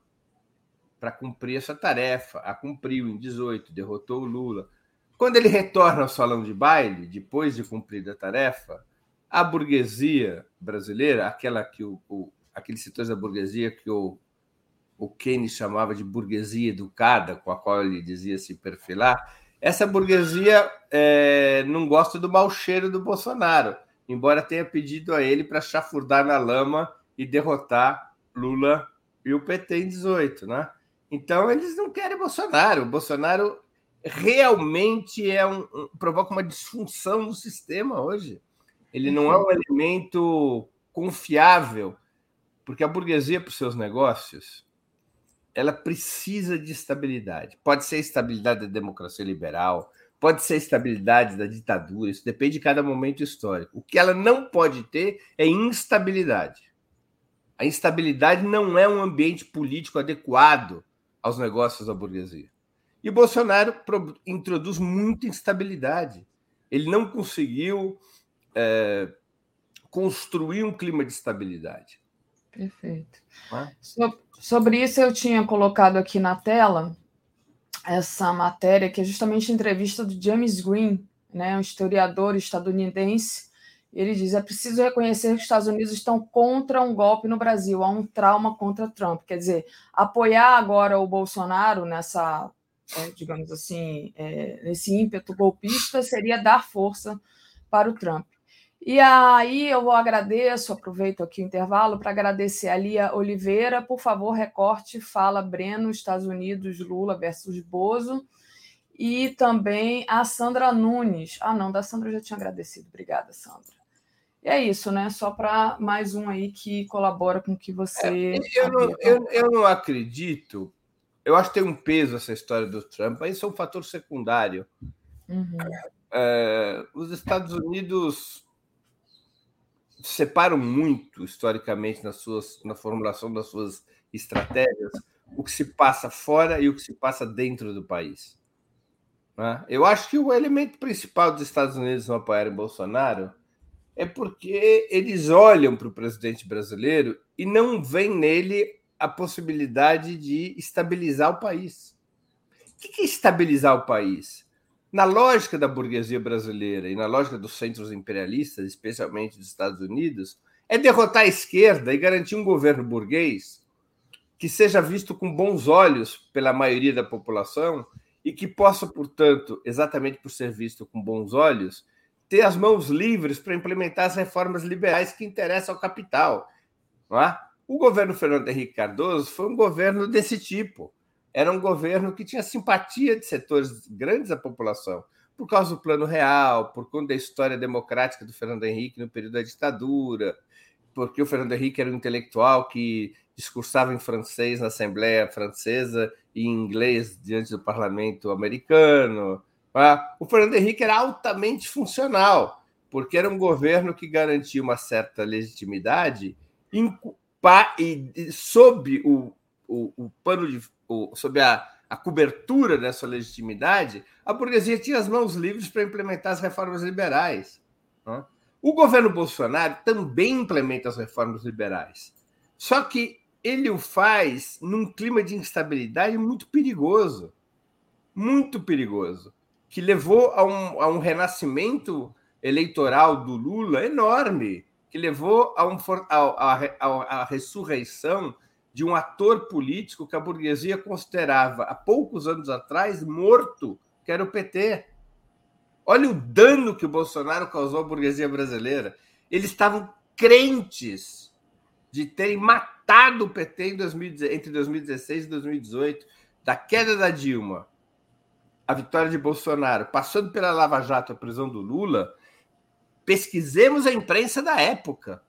para cumprir essa tarefa. A cumpriu em 18, derrotou o Lula. Quando ele retorna ao salão de baile, depois de cumprir a tarefa, a burguesia brasileira, aquela que o, o aqueles setores da burguesia que o, o Keynes chamava de burguesia educada, com a qual ele dizia se perfilar, essa burguesia é, não gosta do mau cheiro do Bolsonaro, embora tenha pedido a ele para chafurdar na lama e derrotar Lula e o PT em 18, né? Então, eles não querem Bolsonaro. O Bolsonaro realmente é um, um, provoca uma disfunção no sistema hoje. Ele não é um elemento confiável, porque a burguesia, para os seus negócios, ela precisa de estabilidade. Pode ser estabilidade da democracia liberal, pode ser estabilidade da ditadura, isso depende de cada momento histórico. O que ela não pode ter é instabilidade. A instabilidade não é um ambiente político adequado aos negócios da burguesia. E Bolsonaro introduz muita instabilidade. Ele não conseguiu é, construir um clima de estabilidade. Perfeito. É? sobre isso, eu tinha colocado aqui na tela essa matéria, que é justamente a entrevista do James Green, né, um historiador estadunidense, ele diz: é preciso reconhecer que os Estados Unidos estão contra um golpe no Brasil, há um trauma contra Trump. Quer dizer, apoiar agora o Bolsonaro nessa, é, digamos assim, é, nesse ímpeto golpista seria dar força para o Trump. E aí eu agradeço, aproveito aqui o intervalo para agradecer a Lia Oliveira. Por favor, recorte, fala Breno, Estados Unidos, Lula versus Bozo. E também a Sandra Nunes. Ah, não, da Sandra eu já tinha agradecido. Obrigada, Sandra. E é isso, né? Só para mais um aí que colabora com o que você. É, eu, não, eu, eu não acredito. Eu acho que tem um peso essa história do Trump, mas isso é um fator secundário. Uhum. É, os Estados Unidos separam muito historicamente nas suas, na formulação das suas estratégias o que se passa fora e o que se passa dentro do país. Né? Eu acho que o elemento principal dos Estados Unidos não apoiarem Bolsonaro é porque eles olham para o presidente brasileiro e não veem nele a possibilidade de estabilizar o país. O que é estabilizar o país? Na lógica da burguesia brasileira e na lógica dos centros imperialistas, especialmente dos Estados Unidos, é derrotar a esquerda e garantir um governo burguês que seja visto com bons olhos pela maioria da população e que possa, portanto, exatamente por ser visto com bons olhos, ter as mãos livres para implementar as reformas liberais que interessam ao capital. É? O governo Fernando Henrique Cardoso foi um governo desse tipo era um governo que tinha simpatia de setores grandes da população, por causa do Plano Real, por conta da história democrática do Fernando Henrique no período da ditadura, porque o Fernando Henrique era um intelectual que discursava em francês na Assembleia Francesa e em inglês diante do parlamento americano. Tá? O Fernando Henrique era altamente funcional, porque era um governo que garantia uma certa legitimidade e sob o, o, o pano de o, sob a, a cobertura dessa legitimidade, a burguesia tinha as mãos livres para implementar as reformas liberais. Né? O governo Bolsonaro também implementa as reformas liberais. Só que ele o faz num clima de instabilidade muito perigoso. Muito perigoso. Que levou a um, a um renascimento eleitoral do Lula enorme, que levou a, um, a, a, a ressurreição de um ator político que a burguesia considerava há poucos anos atrás morto, que era o PT. Olha o dano que o Bolsonaro causou à burguesia brasileira. Eles estavam crentes de terem matado o PT 2000, entre 2016 e 2018, da queda da Dilma, a vitória de Bolsonaro, passando pela Lava Jato, a prisão do Lula. Pesquisemos a imprensa da época.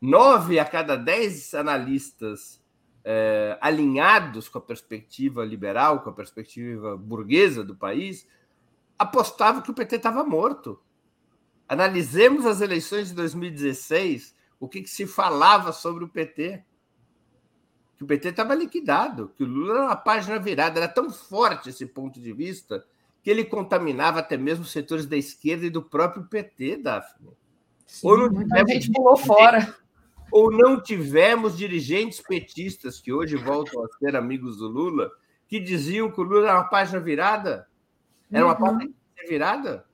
Nove a cada dez analistas é, alinhados com a perspectiva liberal, com a perspectiva burguesa do país, apostavam que o PT estava morto. Analisemos as eleições de 2016, o que, que se falava sobre o PT. Que o PT estava liquidado, que o Lula era uma página virada. Era tão forte esse ponto de vista que ele contaminava até mesmo setores da esquerda e do próprio PT, Daphne. Sim, Ou não muita gente pulou fora ou não tivemos dirigentes petistas que hoje voltam a ser amigos do Lula, que diziam que o Lula era uma página virada? Era uma uhum. página virada?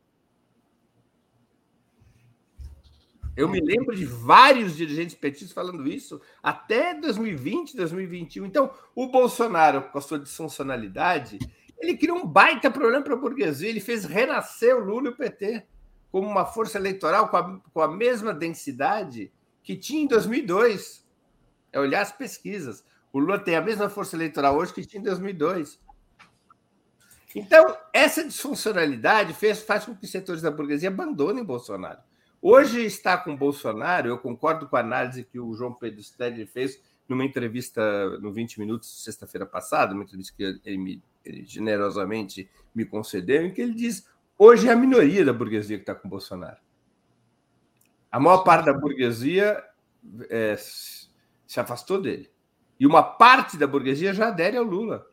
Eu me lembro de vários dirigentes petistas falando isso até 2020, 2021. Então, o Bolsonaro, com a sua disfuncionalidade, ele criou um baita problema para a burguesia. Ele fez renascer o Lula e o PT como uma força eleitoral com a, com a mesma densidade que tinha em 2002. É olhar as pesquisas. O Lula tem a mesma força eleitoral hoje que tinha em 2002. Então, essa disfuncionalidade fez, faz com que setores da burguesia abandonem Bolsonaro. Hoje está com Bolsonaro, eu concordo com a análise que o João Pedro Stedley fez numa entrevista no 20 Minutos, sexta-feira passada, uma entrevista que ele, me, ele generosamente me concedeu, em que ele diz hoje é a minoria da burguesia que está com Bolsonaro. A maior parte da burguesia é, se afastou dele. E uma parte da burguesia já adere ao Lula.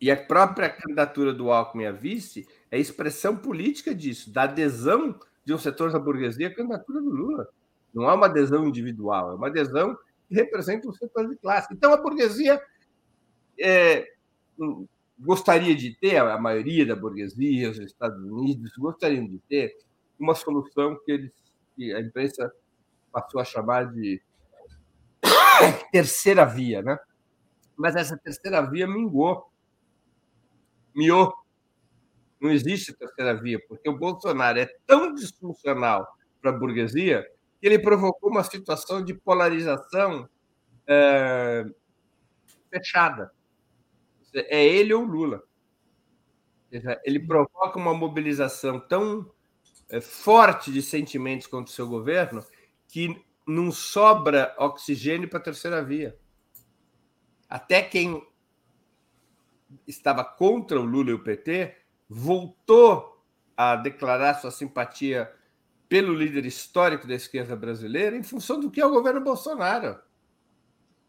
E a própria candidatura do Alckmin a vice é expressão política disso, da adesão de um setor da burguesia à candidatura do Lula. Não é uma adesão individual, é uma adesão que representa um setor de classe. Então, a burguesia é, gostaria de ter, a maioria da burguesia, os Estados Unidos gostariam de ter uma solução que, eles, que a imprensa passou a chamar de terceira via, né? Mas essa terceira via mingou, miou. Não existe terceira via, porque o Bolsonaro é tão disfuncional para a burguesia que ele provocou uma situação de polarização é, fechada. É ele ou Lula. Ele provoca uma mobilização tão é, forte de sentimentos contra o seu governo que não sobra oxigênio para a terceira via. Até quem estava contra o Lula e o PT voltou a declarar sua simpatia pelo líder histórico da esquerda brasileira em função do que é o governo Bolsonaro.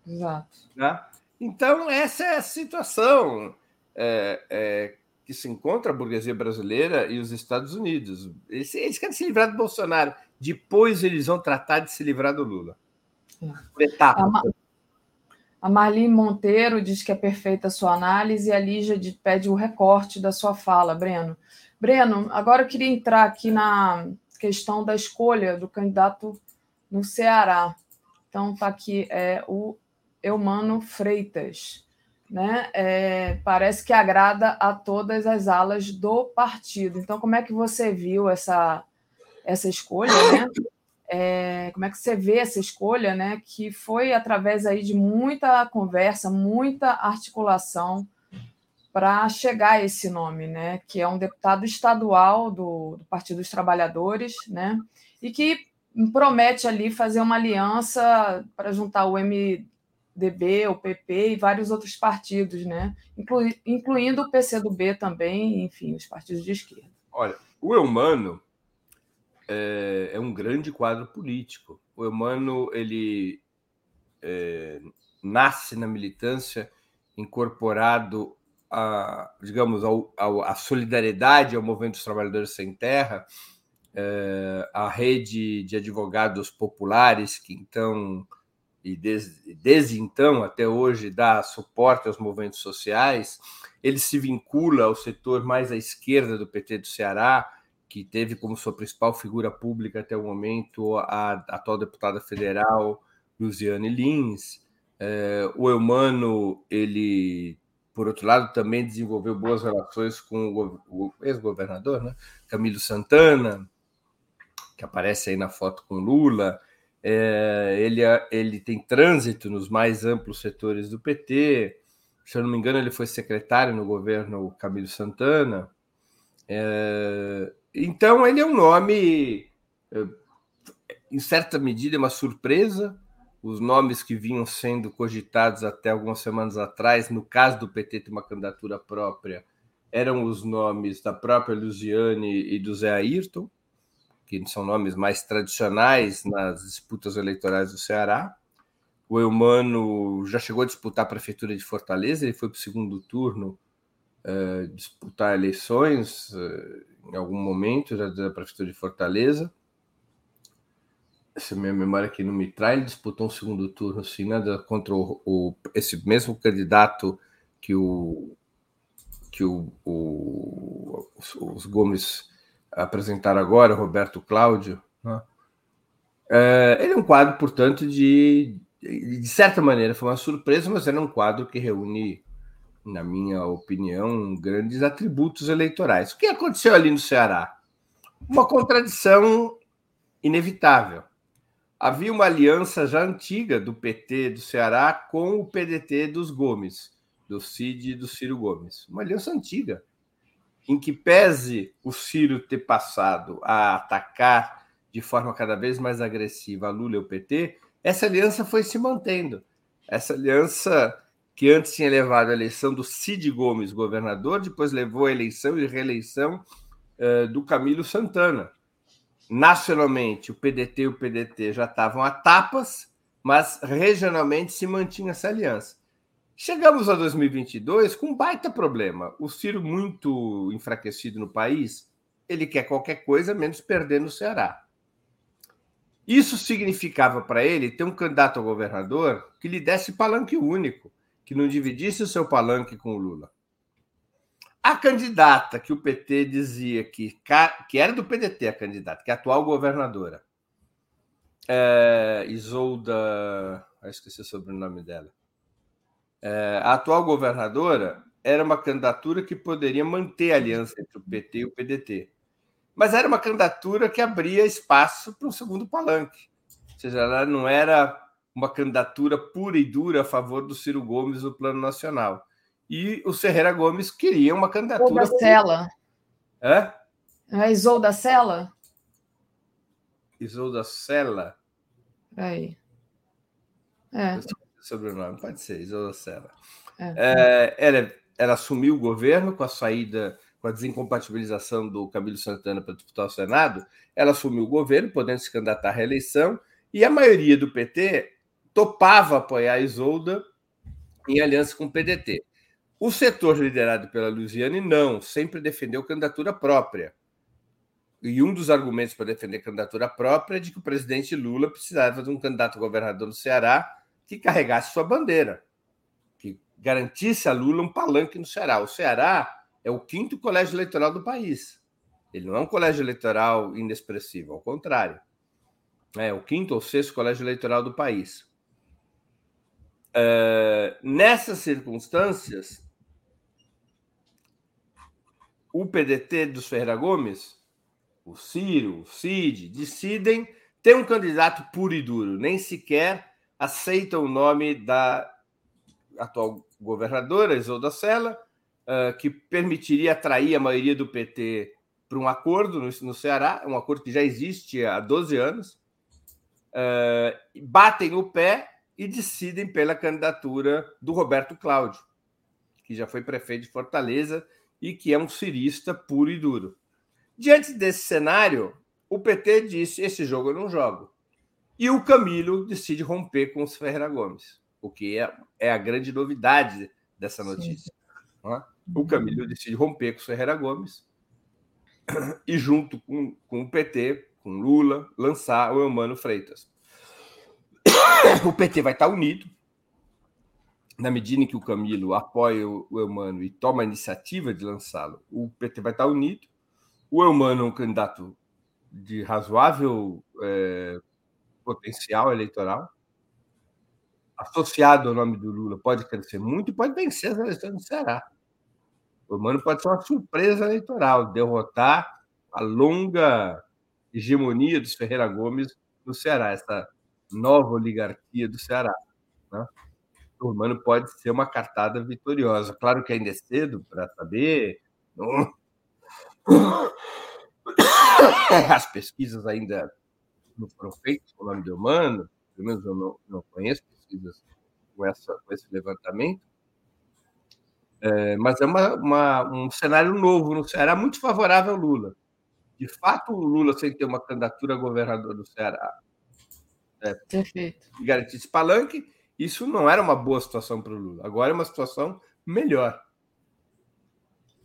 Exato. Né? Então, essa é a situação é, é, que se encontra a burguesia brasileira e os Estados Unidos. Eles, eles, querem se livrar do Bolsonaro. Depois eles vão tratar de se livrar do Lula. É. A, Ma a Marlene Monteiro diz que é perfeita a sua análise e a Lígia pede o recorte da sua fala, Breno. Breno, agora eu queria entrar aqui na questão da escolha do candidato no Ceará. Então, está aqui é, o Eumano Freitas né, é, parece que agrada a todas as alas do partido. Então, como é que você viu essa, essa escolha, né? É, como é que você vê essa escolha, né? Que foi através aí de muita conversa, muita articulação para chegar a esse nome, né? Que é um deputado estadual do, do Partido dos Trabalhadores, né? E que promete ali fazer uma aliança para juntar o M, DB, o PP e vários outros partidos, né? Inclu incluindo o PCdoB também, enfim, os partidos de esquerda. Olha, o Eumano é, é um grande quadro político. O Eumano ele é, nasce na militância incorporado a, digamos, ao, ao, a solidariedade ao movimento dos trabalhadores sem terra, é, a rede de advogados populares que então e desde, desde então até hoje dá suporte aos movimentos sociais, ele se vincula ao setor mais à esquerda do PT do Ceará, que teve como sua principal figura pública até o momento a, atual deputada federal Luciane Lins. É, o Eumano, ele, por outro lado, também desenvolveu boas relações com o, o ex-governador, né? Camilo Santana, que aparece aí na foto com Lula, é, ele, é, ele tem trânsito nos mais amplos setores do PT. Se eu não me engano, ele foi secretário no governo Camilo Santana. É, então, ele é um nome, é, em certa medida, uma surpresa. Os nomes que vinham sendo cogitados até algumas semanas atrás, no caso do PT ter uma candidatura própria, eram os nomes da própria Luziane e do Zé Ayrton que são nomes mais tradicionais nas disputas eleitorais do Ceará. O Eumano já chegou a disputar a prefeitura de Fortaleza, ele foi para o segundo turno uh, disputar eleições uh, em algum momento já da prefeitura de Fortaleza. Essa minha memória aqui não me traz, ele disputou um segundo turno sim, né, contra o, o, esse mesmo candidato que o que o, o os, os Gomes apresentar agora, Roberto Cláudio, né? é, ele é um quadro, portanto, de, de certa maneira foi uma surpresa, mas era um quadro que reúne, na minha opinião, grandes atributos eleitorais. O que aconteceu ali no Ceará? Uma contradição inevitável. Havia uma aliança já antiga do PT do Ceará com o PDT dos Gomes, do Cid e do Ciro Gomes. Uma aliança antiga em que pese o Ciro ter passado a atacar de forma cada vez mais agressiva a Lula e o PT, essa aliança foi se mantendo. Essa aliança que antes tinha levado a eleição do Cid Gomes, governador, depois levou a eleição e reeleição uh, do Camilo Santana. Nacionalmente, o PDT e o PDT já estavam a tapas, mas regionalmente se mantinha essa aliança. Chegamos a 2022 com um baita problema. O Ciro, muito enfraquecido no país, ele quer qualquer coisa menos perder no Ceará. Isso significava para ele ter um candidato a governador que lhe desse palanque único, que não dividisse o seu palanque com o Lula. A candidata que o PT dizia que, que era do PDT, a candidata, que é a atual governadora, é, Isolda. Ah, esqueci o sobrenome dela. É, a atual governadora era uma candidatura que poderia manter a aliança entre o PT e o PDT. Mas era uma candidatura que abria espaço para um segundo palanque. Ou seja, ela não era uma candidatura pura e dura a favor do Ciro Gomes no plano nacional. E o Ferreira Gomes queria uma candidatura. Isolda Sela. É? É Isolda Sela? Isolda Sela. Aí. É. Sobrenome, pode ser, Isolda Sela. É. É, ela, ela assumiu o governo com a saída, com a desincompatibilização do Camilo Santana para disputar o Senado. Ela assumiu o governo, podendo se candidatar à reeleição, e a maioria do PT topava apoiar a Isolda em aliança com o PDT. O setor liderado pela Luziane não, sempre defendeu candidatura própria. E um dos argumentos para defender candidatura própria é de que o presidente Lula precisava de um candidato governador no Ceará que carregasse sua bandeira, que garantisse a Lula um palanque no Ceará. O Ceará é o quinto colégio eleitoral do país. Ele não é um colégio eleitoral inexpressivo, ao contrário. É o quinto ou sexto colégio eleitoral do país. Uh, nessas circunstâncias, o PDT dos Ferreira Gomes, o Ciro, o Cid, decidem ter um candidato puro e duro, nem sequer aceitam o nome da atual governadora, Isolda Sela, uh, que permitiria atrair a maioria do PT para um acordo no, no, Ceará, um acordo que já existe há 12 anos, uh, batem o pé e decidem pela candidatura do Roberto Cláudio, que já foi prefeito de Fortaleza e que é um cirista puro e duro. Diante desse cenário, o PT disse: esse jogo eu não jogo. E o Camilo decide romper com os Ferreira Gomes, o que é, é a grande novidade dessa notícia. É? O Camilo decide romper com os Ferreira Gomes e, junto com, com o PT, com Lula, lançar o Eumano Freitas. O PT vai estar unido, na medida em que o Camilo apoia o Eumano e toma a iniciativa de lançá-lo, o PT vai estar unido. O Eumano é um candidato de razoável é, potencial eleitoral. Associado ao nome do Lula, pode crescer muito e pode vencer as eleições no Ceará. O Eumano pode ser uma surpresa eleitoral, derrotar a longa hegemonia dos Ferreira Gomes no Ceará, essa nova oligarquia do Ceará. Né? o Mano pode ser uma cartada vitoriosa. Claro que ainda é cedo para saber. As pesquisas ainda não foram feitas com o nome do humano, pelo menos eu não, não conheço pesquisas com, essa, com esse levantamento. É, mas é uma, uma, um cenário novo no Ceará, muito favorável ao Lula. De fato, o Lula, sem ter uma candidatura a governador do Ceará, é, Perfeito. e garantir esse palanque, isso não era uma boa situação para o Lula. Agora é uma situação melhor.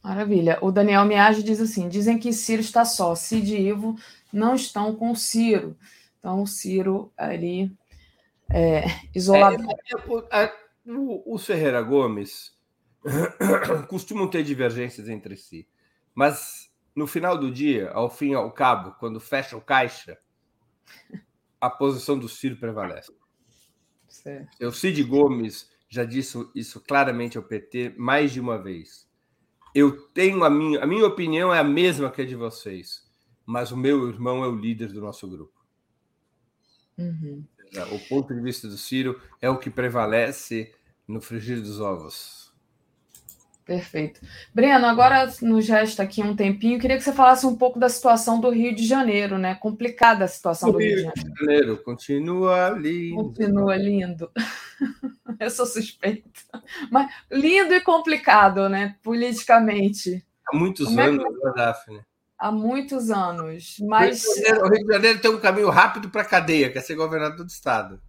Maravilha. O Daniel Miage diz assim: dizem que Ciro está só, Cid e Ivo não estão com Ciro. Então, o Ciro ali é, isolado. É, é, os Ferreira Gomes costumam ter divergências entre si, mas no final do dia, ao fim e ao cabo, quando fecha o caixa, a posição do Ciro prevalece. Certo. O Cid Gomes já disse isso claramente ao PT mais de uma vez. Eu tenho a minha, a minha opinião é a mesma que a de vocês, mas o meu irmão é o líder do nosso grupo. Uhum. O ponto de vista do Ciro é o que prevalece no frigir dos ovos. Perfeito. Breno, agora nos resta aqui um tempinho. Queria que você falasse um pouco da situação do Rio de Janeiro, né? Complicada a situação o do Rio, Rio de Janeiro. Janeiro. Continua lindo. Continua lindo. Eu sou suspeita. Mas lindo e complicado, né? Politicamente. Há muitos Como anos, é que... Né, Daphne? Há muitos anos. Mas... O Rio, Janeiro, o Rio de Janeiro tem um caminho rápido para a cadeia, que é ser governador do Estado.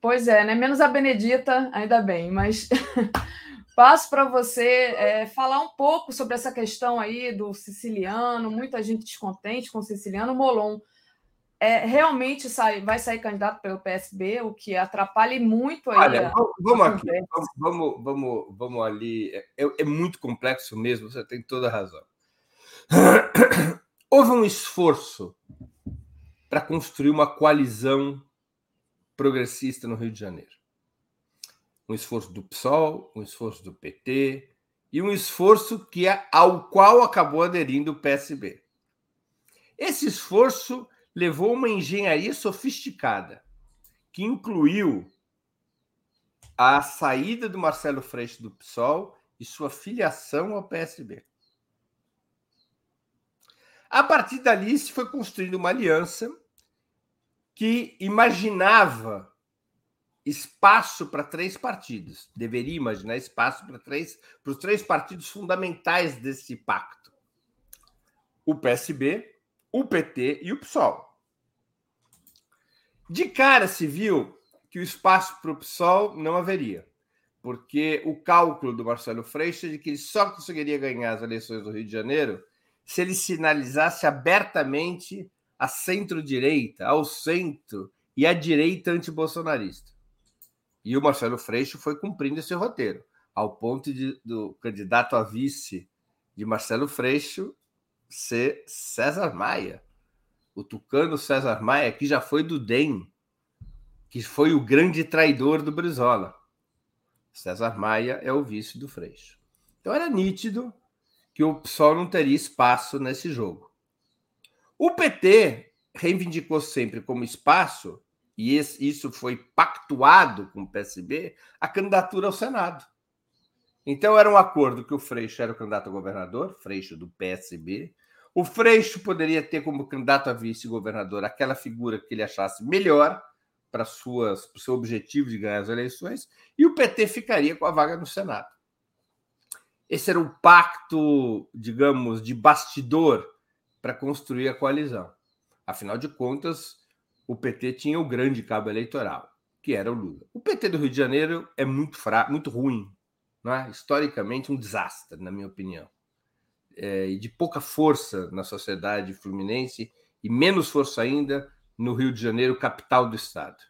Pois é, né? Menos a Benedita, ainda bem, mas Passo para você é, falar um pouco sobre essa questão aí do siciliano, muita gente descontente com o siciliano. Molon é, realmente sai, vai sair candidato pelo PSB, o que atrapalha muito aí. Olha, a, vamos, aqui, vamos, vamos, vamos, ali. É, é muito complexo mesmo, você tem toda a razão. Houve um esforço para construir uma coalizão progressista no Rio de Janeiro um esforço do PSOL, um esforço do PT e um esforço que é, ao qual acabou aderindo o PSB. Esse esforço levou uma engenharia sofisticada, que incluiu a saída do Marcelo Freixo do PSOL e sua filiação ao PSB. A partir dali se foi construindo uma aliança que imaginava espaço para três partidos. Deveria imaginar espaço para três para os três partidos fundamentais desse pacto: o PSB, o PT e o PSOL. De cara se viu que o espaço para o PSOL não haveria, porque o cálculo do Marcelo Freixo é de que ele só conseguiria ganhar as eleições do Rio de Janeiro se ele sinalizasse abertamente a centro-direita, ao centro e à direita antibolsonarista. E o Marcelo Freixo foi cumprindo esse roteiro, ao ponto de, do candidato a vice de Marcelo Freixo ser César Maia. O tucano César Maia, que já foi do DEM, que foi o grande traidor do Brizola. César Maia é o vice do Freixo. Então era nítido que o PSOL não teria espaço nesse jogo. O PT reivindicou sempre como espaço e esse, isso foi pactuado com o PSB, a candidatura ao Senado. Então era um acordo que o Freixo era o candidato a governador, Freixo do PSB. O Freixo poderia ter como candidato a vice-governador aquela figura que ele achasse melhor para suas para o seu objetivo de ganhar as eleições, e o PT ficaria com a vaga no Senado. Esse era um pacto, digamos, de bastidor para construir a coalizão. Afinal de contas, o PT tinha o grande cabo eleitoral, que era o Lula. O PT do Rio de Janeiro é muito fraco, muito ruim, é? historicamente um desastre, na minha opinião, é, e de pouca força na sociedade fluminense e menos força ainda no Rio de Janeiro, capital do estado.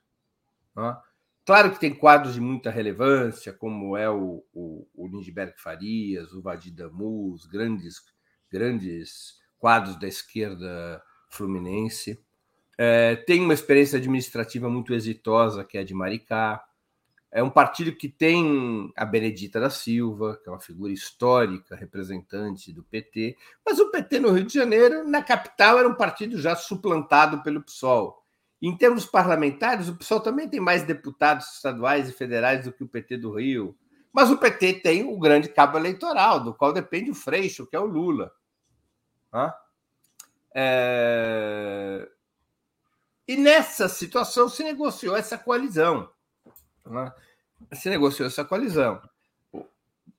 É? Claro que tem quadros de muita relevância, como é o, o, o Lindbergh Farias, o Vadir Damus, grandes, grandes quadros da esquerda fluminense. É, tem uma experiência administrativa muito exitosa, que é a de Maricá. É um partido que tem a Benedita da Silva, que é uma figura histórica, representante do PT, mas o PT no Rio de Janeiro, na capital, era um partido já suplantado pelo PSOL. Em termos parlamentares, o PSOL também tem mais deputados estaduais e federais do que o PT do Rio, mas o PT tem o grande cabo eleitoral, do qual depende o Freixo, que é o Lula. É... E nessa situação se negociou essa coalizão. Né? Se negociou essa coalizão.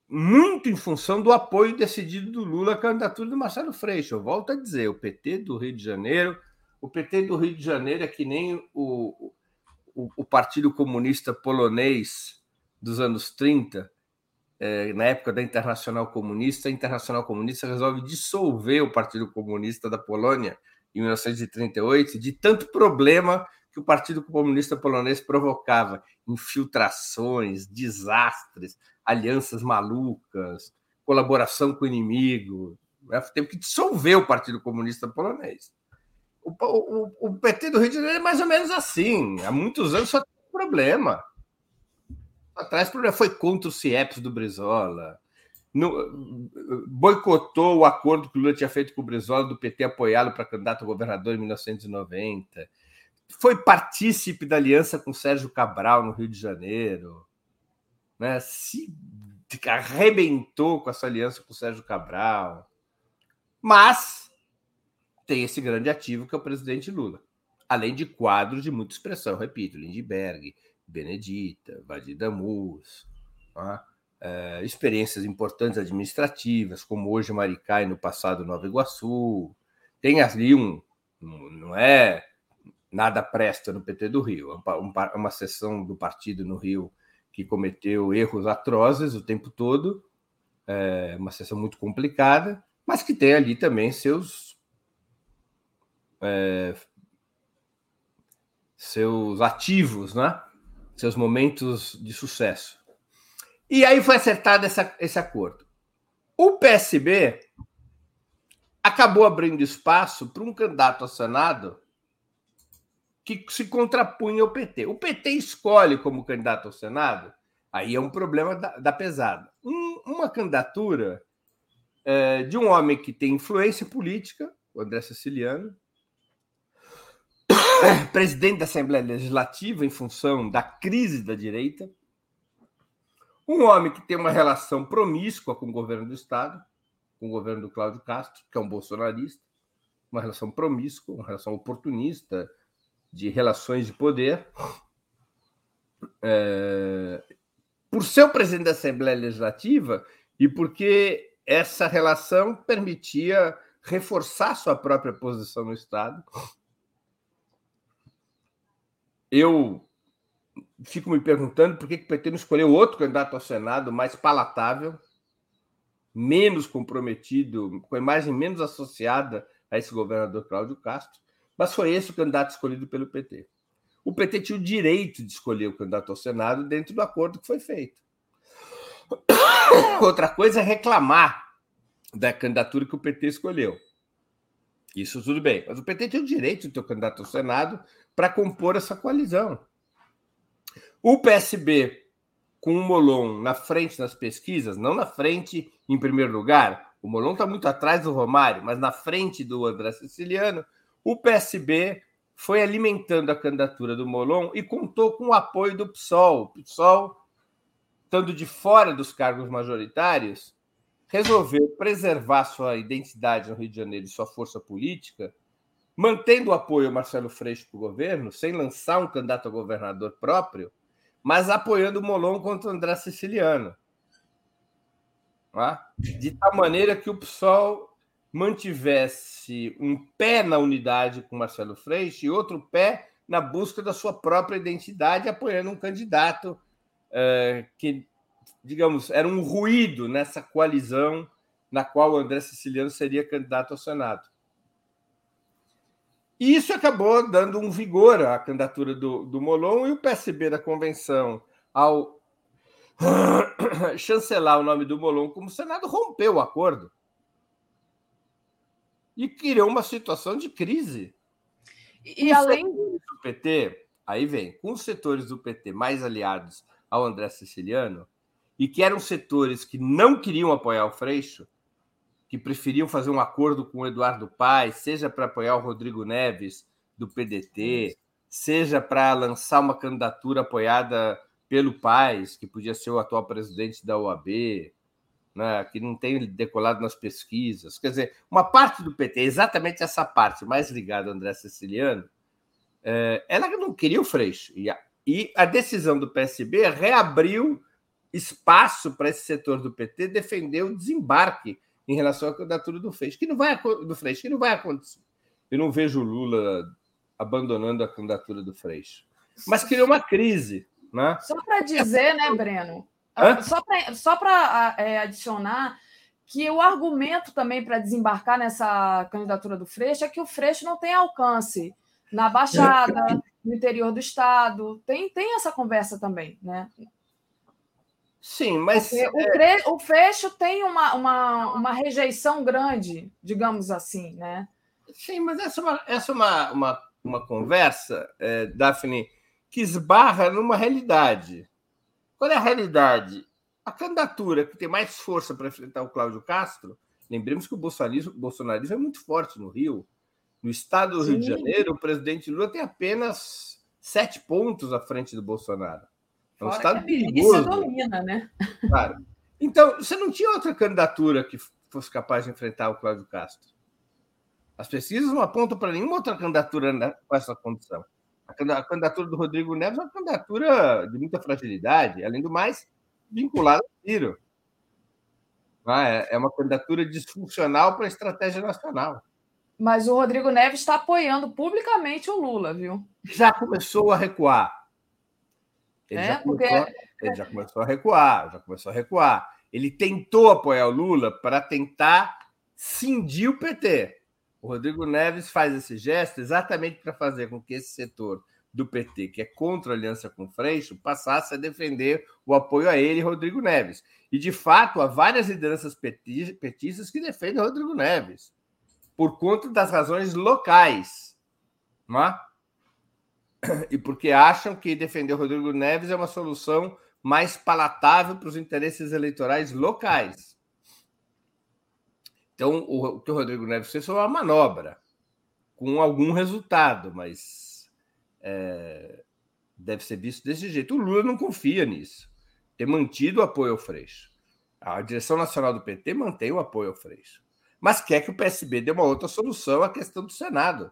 Muito em função do apoio decidido do Lula à candidatura do Marcelo Freixo. Eu volto a dizer, o PT do Rio de Janeiro, o PT do Rio de Janeiro é que nem o, o, o Partido Comunista Polonês dos anos 30, é, na época da Internacional Comunista, a Internacional Comunista resolve dissolver o Partido Comunista da Polônia em 1938, de tanto problema que o Partido Comunista Polonês provocava, infiltrações, desastres, alianças malucas, colaboração com o inimigo. Né? Teve que dissolver o Partido Comunista Polonês. O, o, o, PT do Rio de Janeiro é mais ou menos assim. Há muitos anos só tem problema. Atrás problema foi contra o CIEPS do Brizola no, boicotou o acordo que o Lula tinha feito com o Brizola do PT apoiá-lo para candidato a governador em 1990. Foi partícipe da aliança com Sérgio Cabral no Rio de Janeiro. Né? Se arrebentou com essa aliança com Sérgio Cabral. Mas tem esse grande ativo que é o presidente Lula. Além de quadros de muita expressão, repito, Lindbergh, Benedita, Vadir Damus, né? É, experiências importantes administrativas, como hoje Maricá e no passado Nova Iguaçu. Tem ali um, não é nada presta no PT do Rio, é uma, seção do partido no Rio que cometeu erros atrozes o tempo todo, é uma sessão muito complicada, mas que tem ali também seus é, seus ativos, né? seus momentos de sucesso. E aí foi acertado essa, esse acordo. O PSB acabou abrindo espaço para um candidato ao Senado que se contrapunha ao PT. O PT escolhe como candidato ao Senado, aí é um problema da, da pesada. Um, uma candidatura é, de um homem que tem influência política, o André Siciliano, presidente da Assembleia Legislativa em função da crise da direita, um homem que tem uma relação promíscua com o governo do Estado, com o governo do Cláudio Castro, que é um bolsonarista, uma relação promíscua, uma relação oportunista, de relações de poder, é, por ser o presidente da Assembleia Legislativa e porque essa relação permitia reforçar sua própria posição no Estado. Eu fico me perguntando por que o PT não escolheu outro candidato ao Senado mais palatável, menos comprometido, com a imagem menos associada a esse governador Cláudio Castro, mas foi esse o candidato escolhido pelo PT. O PT tinha o direito de escolher o candidato ao Senado dentro do acordo que foi feito. Outra coisa é reclamar da candidatura que o PT escolheu. Isso tudo bem, mas o PT tinha o direito de ter o candidato ao Senado para compor essa coalizão. O PSB, com o Molon na frente nas pesquisas, não na frente em primeiro lugar, o Molon está muito atrás do Romário, mas na frente do André Siciliano, o PSB foi alimentando a candidatura do Molon e contou com o apoio do PSOL. O PSOL, estando de fora dos cargos majoritários, resolveu preservar sua identidade no Rio de Janeiro e sua força política, mantendo o apoio ao Marcelo Freixo para o governo, sem lançar um candidato a governador próprio, mas apoiando o Molon contra o André Siciliano. Tá? De tal maneira que o PSOL mantivesse um pé na unidade com Marcelo Freixo e outro pé na busca da sua própria identidade, apoiando um candidato uh, que, digamos, era um ruído nessa coalizão na qual o André Siciliano seria candidato ao Senado. E isso acabou dando um vigor à candidatura do, do Molon e o PSB da convenção, ao chancelar o nome do Molon como Senado, rompeu o acordo e criou uma situação de crise. E, e além do PT, aí vem, com os setores do PT mais aliados ao André Siciliano, e que eram setores que não queriam apoiar o Freixo, que preferiam fazer um acordo com o Eduardo Paes, seja para apoiar o Rodrigo Neves do PDT, seja para lançar uma candidatura apoiada pelo Paes, que podia ser o atual presidente da OAB, né, que não tem decolado nas pesquisas. Quer dizer, uma parte do PT, exatamente essa parte mais ligada ao André Siciliano, é, ela não queria o Freixo. E a, e a decisão do PSB reabriu espaço para esse setor do PT defender o desembarque em relação à candidatura do Freixo, que não vai do Freixo, que não vai acontecer. Eu não vejo o Lula abandonando a candidatura do Freixo. Mas criou uma crise. Né? Só para dizer, né, Breno? Hã? Só para só é, adicionar que o argumento também para desembarcar nessa candidatura do Freixo é que o Freixo não tem alcance na Baixada, no interior do Estado. Tem, tem essa conversa também, né? Sim, mas. o, o Freixo tem uma, uma, uma rejeição grande, digamos assim, né? Sim, mas essa é uma, essa é uma, uma, uma conversa, é, Daphne, que esbarra numa realidade. Qual é a realidade? A candidatura que tem mais força para enfrentar o Cláudio Castro, lembremos que o bolsonarismo, o bolsonarismo é muito forte no Rio. No estado do Sim. Rio de Janeiro, o presidente Lula tem apenas sete pontos à frente do Bolsonaro. É um Fora estado perigoso. domina, né? Claro. Então, você não tinha outra candidatura que fosse capaz de enfrentar o Cláudio Castro. As pesquisas não apontam para nenhuma outra candidatura com essa condição. A candidatura do Rodrigo Neves é uma candidatura de muita fragilidade, além do mais, vinculada ao Ciro. É? é uma candidatura disfuncional para a estratégia nacional. Mas o Rodrigo Neves está apoiando publicamente o Lula, viu? Já começou a recuar. Ele, é, já começou, porque... ele já começou a recuar, já começou a recuar. Ele tentou apoiar o Lula para tentar cindir o PT. O Rodrigo Neves faz esse gesto exatamente para fazer com que esse setor do PT, que é contra a aliança com o Freixo, passasse a defender o apoio a ele, Rodrigo Neves. E, de fato, há várias lideranças petistas que defendem Rodrigo Neves, por conta das razões locais. Não é? E porque acham que defender o Rodrigo Neves é uma solução mais palatável para os interesses eleitorais locais. Então, o, que o Rodrigo Neves fez foi uma manobra, com algum resultado, mas é, deve ser visto desse jeito. O Lula não confia nisso. Ter mantido o apoio ao Freixo. A direção nacional do PT mantém o apoio ao Freixo. Mas quer que o PSB dê uma outra solução à questão do Senado.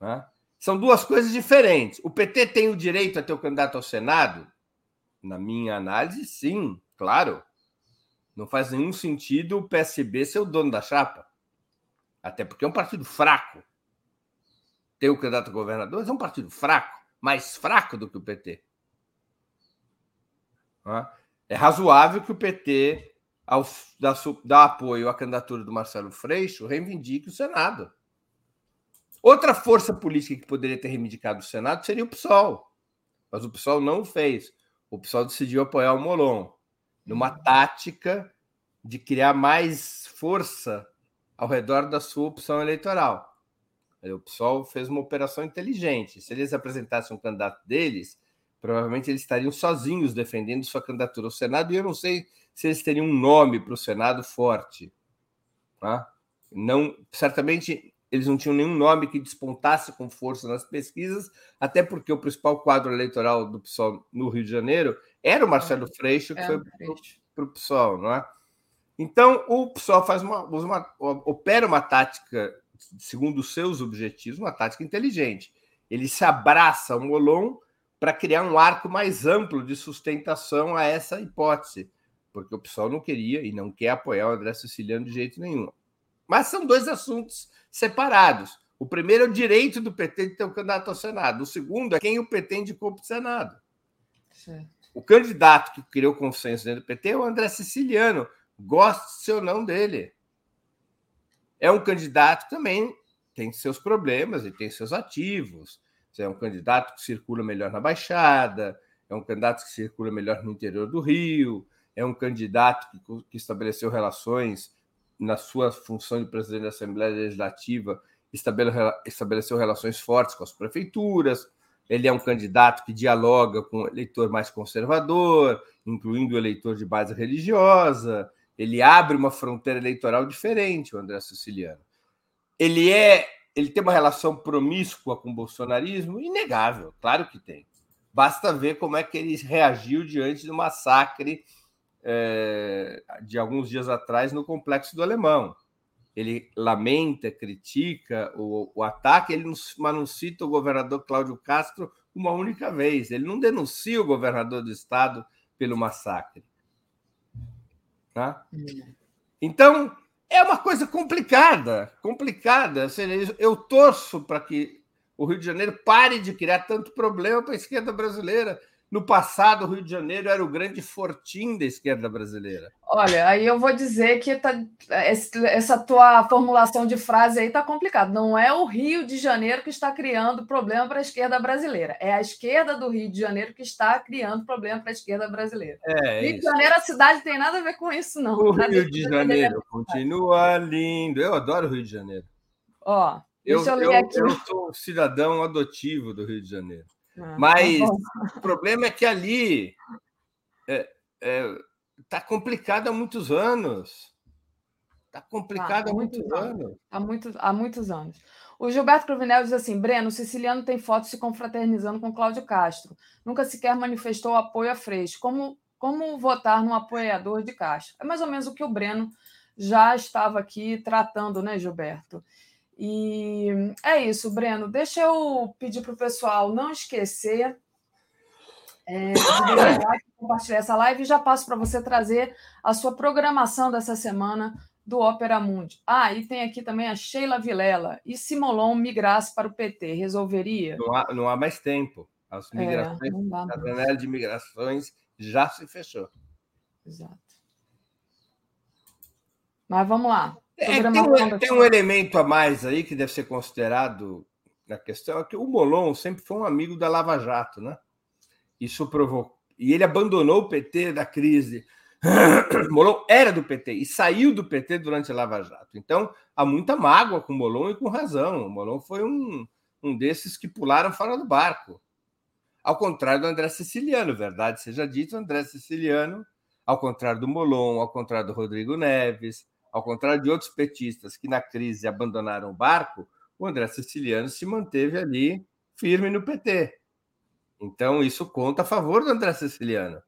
Né? São duas coisas diferentes. O PT tem o direito a ter o candidato ao Senado? Na minha análise, sim, claro. Não faz nenhum sentido o PSB ser o dono da chapa. Até porque é um partido fraco. Ter o candidato a governador é um partido fraco, mais fraco do que o PT. É razoável que o PT, ao dar, apoio à candidatura do Marcelo Freixo, reivindique o Senado. Outra força política que poderia ter reivindicado o Senado seria o PSOL. Mas o PSOL não o fez. O PSOL decidiu apoiar o Molon, numa tática de criar mais força ao redor da sua opção eleitoral. O PSOL fez uma operação inteligente. Se eles apresentassem um candidato deles, provavelmente eles estariam sozinhos defendendo sua candidatura ao Senado, e eu não sei se eles teriam um nome para o Senado forte. Tá? Não, certamente eles não tinham nenhum nome que despontasse com força nas pesquisas, até porque o principal quadro eleitoral do PSOL no Rio de Janeiro era o Marcelo Freixo, que é, foi para o PSOL, não é? Então, o PSOL faz uma, uma, opera uma tática, segundo os seus objetivos, uma tática inteligente. Ele se abraça ao Molon para criar um arco mais amplo de sustentação a essa hipótese, porque o PSOL não queria e não quer apoiar o André Siciliano de jeito nenhum. Mas são dois assuntos separados. O primeiro é o direito do PT de ter um candidato ao Senado. O segundo é quem o PT indicou para o Senado. O candidato que criou consenso dentro do PT é o André Siciliano. Goste ou não dele. É um candidato que também tem seus problemas e tem seus ativos. É um candidato que circula melhor na Baixada, é um candidato que circula melhor no interior do Rio, é um candidato que, que estabeleceu relações na sua função de presidente da Assembleia Legislativa, estabeleceu relações fortes com as prefeituras. Ele é um candidato que dialoga com o eleitor mais conservador, incluindo o eleitor de base religiosa. Ele abre uma fronteira eleitoral diferente, o André Siciliano. Ele é, ele tem uma relação promíscua com o bolsonarismo, inegável, claro que tem. Basta ver como é que ele reagiu diante do massacre é, de alguns dias atrás no Complexo do Alemão. Ele lamenta, critica o, o ataque, ele não, mas não cita o governador Cláudio Castro uma única vez. Ele não denuncia o governador do estado pelo massacre. Tá? Então, é uma coisa complicada, complicada. Eu torço para que o Rio de Janeiro pare de criar tanto problema para a esquerda brasileira. No passado, o Rio de Janeiro era o grande fortim da esquerda brasileira. Olha, aí eu vou dizer que tá, essa tua formulação de frase aí está complicada. Não é o Rio de Janeiro que está criando problema para a esquerda brasileira. É a esquerda do Rio de Janeiro que está criando problema para a esquerda brasileira. É, Rio isso. de Janeiro, a cidade tem nada a ver com isso, não. O Rio de Janeiro continua lindo. Eu adoro o Rio de Janeiro. Ó, eu, eu, eu, eu sou cidadão adotivo do Rio de Janeiro. Ah, Mas tá o problema é que ali é, é, tá complicado há muitos anos. Está complicado tá, há muitos, muitos anos. anos. Há, muito, há muitos anos. O Gilberto Cruvinel diz assim: Breno, o siciliano tem fotos se confraternizando com Cláudio Castro. Nunca sequer manifestou apoio a Freixo. Como, como votar num apoiador de Castro? É mais ou menos o que o Breno já estava aqui tratando, né, Gilberto? E é isso, Breno. Deixa eu pedir para o pessoal não esquecer é, de like, compartilhar essa live e já passo para você trazer a sua programação dessa semana do Ópera Mundi. Ah, e tem aqui também a Sheila Vilela. E se Molon migrasse para o PT, resolveria? Não há, não há mais tempo. As migrações, é, a janela de migrações já se fechou. Exato. Mas vamos lá. É, tem, um, tem um elemento a mais aí que deve ser considerado na questão, é que o Molon sempre foi um amigo da Lava Jato, né? Isso provocou. E ele abandonou o PT da crise. Molon era do PT e saiu do PT durante a Lava Jato. Então, há muita mágoa com o Molon e com razão. O Molon foi um, um desses que pularam fora do barco. Ao contrário do André Siciliano, verdade seja dito, o André Siciliano, ao contrário do Molon, ao contrário do Rodrigo Neves, ao contrário de outros petistas que na crise abandonaram o barco, o André Siciliano se manteve ali firme no PT. Então, isso conta a favor do André Siciliano.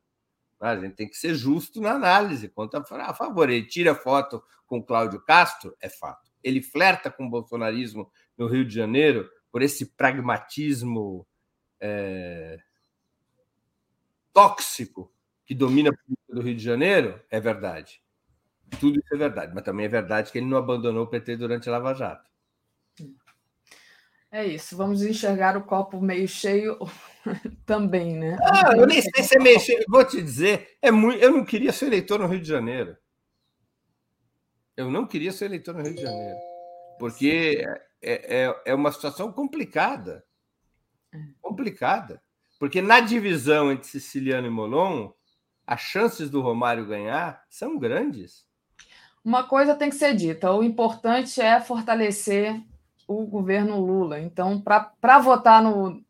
A gente tem que ser justo na análise, conta a favor. Ele tira foto com Cláudio Castro, é fato. Ele flerta com o bolsonarismo no Rio de Janeiro, por esse pragmatismo é, tóxico que domina a política do Rio de Janeiro, é verdade. Tudo isso é verdade, mas também é verdade que ele não abandonou o PT durante a Lava Jato. É isso, vamos enxergar o copo meio cheio também, né? Ah, eu nem sei se é meio cheio, vou te dizer, é muito, eu não queria ser eleitor no Rio de Janeiro. Eu não queria ser eleitor no Rio de Janeiro, porque é, é, é uma situação complicada. É. Complicada. Porque na divisão entre Siciliano e Molon, as chances do Romário ganhar são grandes. Uma coisa tem que ser dita: o importante é fortalecer o governo Lula. Então, para votar no,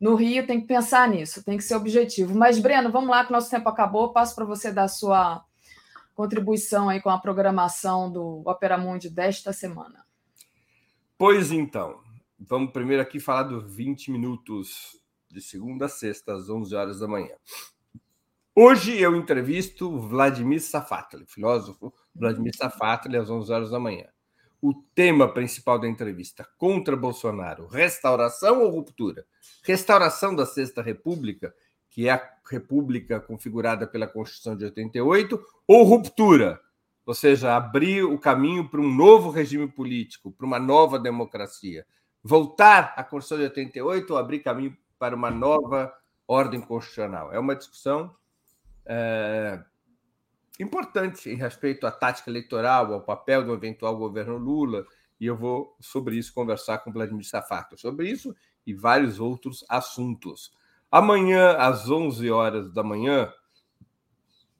no Rio, tem que pensar nisso, tem que ser objetivo. Mas, Breno, vamos lá, que nosso tempo acabou. Passo para você dar sua contribuição aí com a programação do Opera Mundi desta semana. Pois então, vamos primeiro aqui falar dos 20 minutos de segunda a sexta, às 11 horas da manhã. Hoje eu entrevisto Vladimir Safatli, filósofo Vladimir Safatli, às 11 horas da manhã. O tema principal da entrevista, contra Bolsonaro, restauração ou ruptura? Restauração da Sexta República, que é a república configurada pela Constituição de 88, ou ruptura? Ou seja, abrir o caminho para um novo regime político, para uma nova democracia. Voltar à Constituição de 88 ou abrir caminho para uma nova ordem constitucional. É uma discussão é, importante em respeito à tática eleitoral, ao papel do eventual governo Lula, e eu vou sobre isso conversar com Vladimir Safato, sobre isso e vários outros assuntos. Amanhã, às 11 horas da manhã,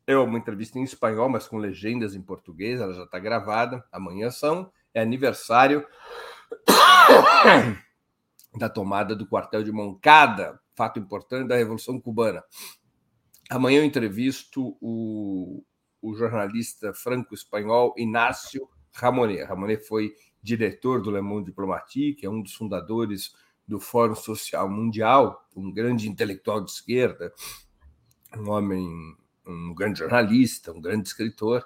é uma entrevista em espanhol, mas com legendas em português, ela já está gravada. Amanhã são, é aniversário da tomada do quartel de Moncada, fato importante da Revolução Cubana. Amanhã eu entrevisto o, o jornalista franco-espanhol Inácio Ramonet. Ramonet foi diretor do Le Monde Diplomatique, é um dos fundadores do Fórum Social Mundial, um grande intelectual de esquerda, um homem, um grande jornalista, um grande escritor.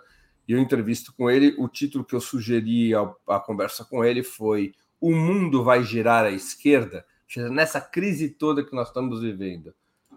E eu entrevisto com ele. O título que eu sugeri à conversa com ele foi o mundo vai girar à esquerda, nessa crise toda que nós estamos vivendo,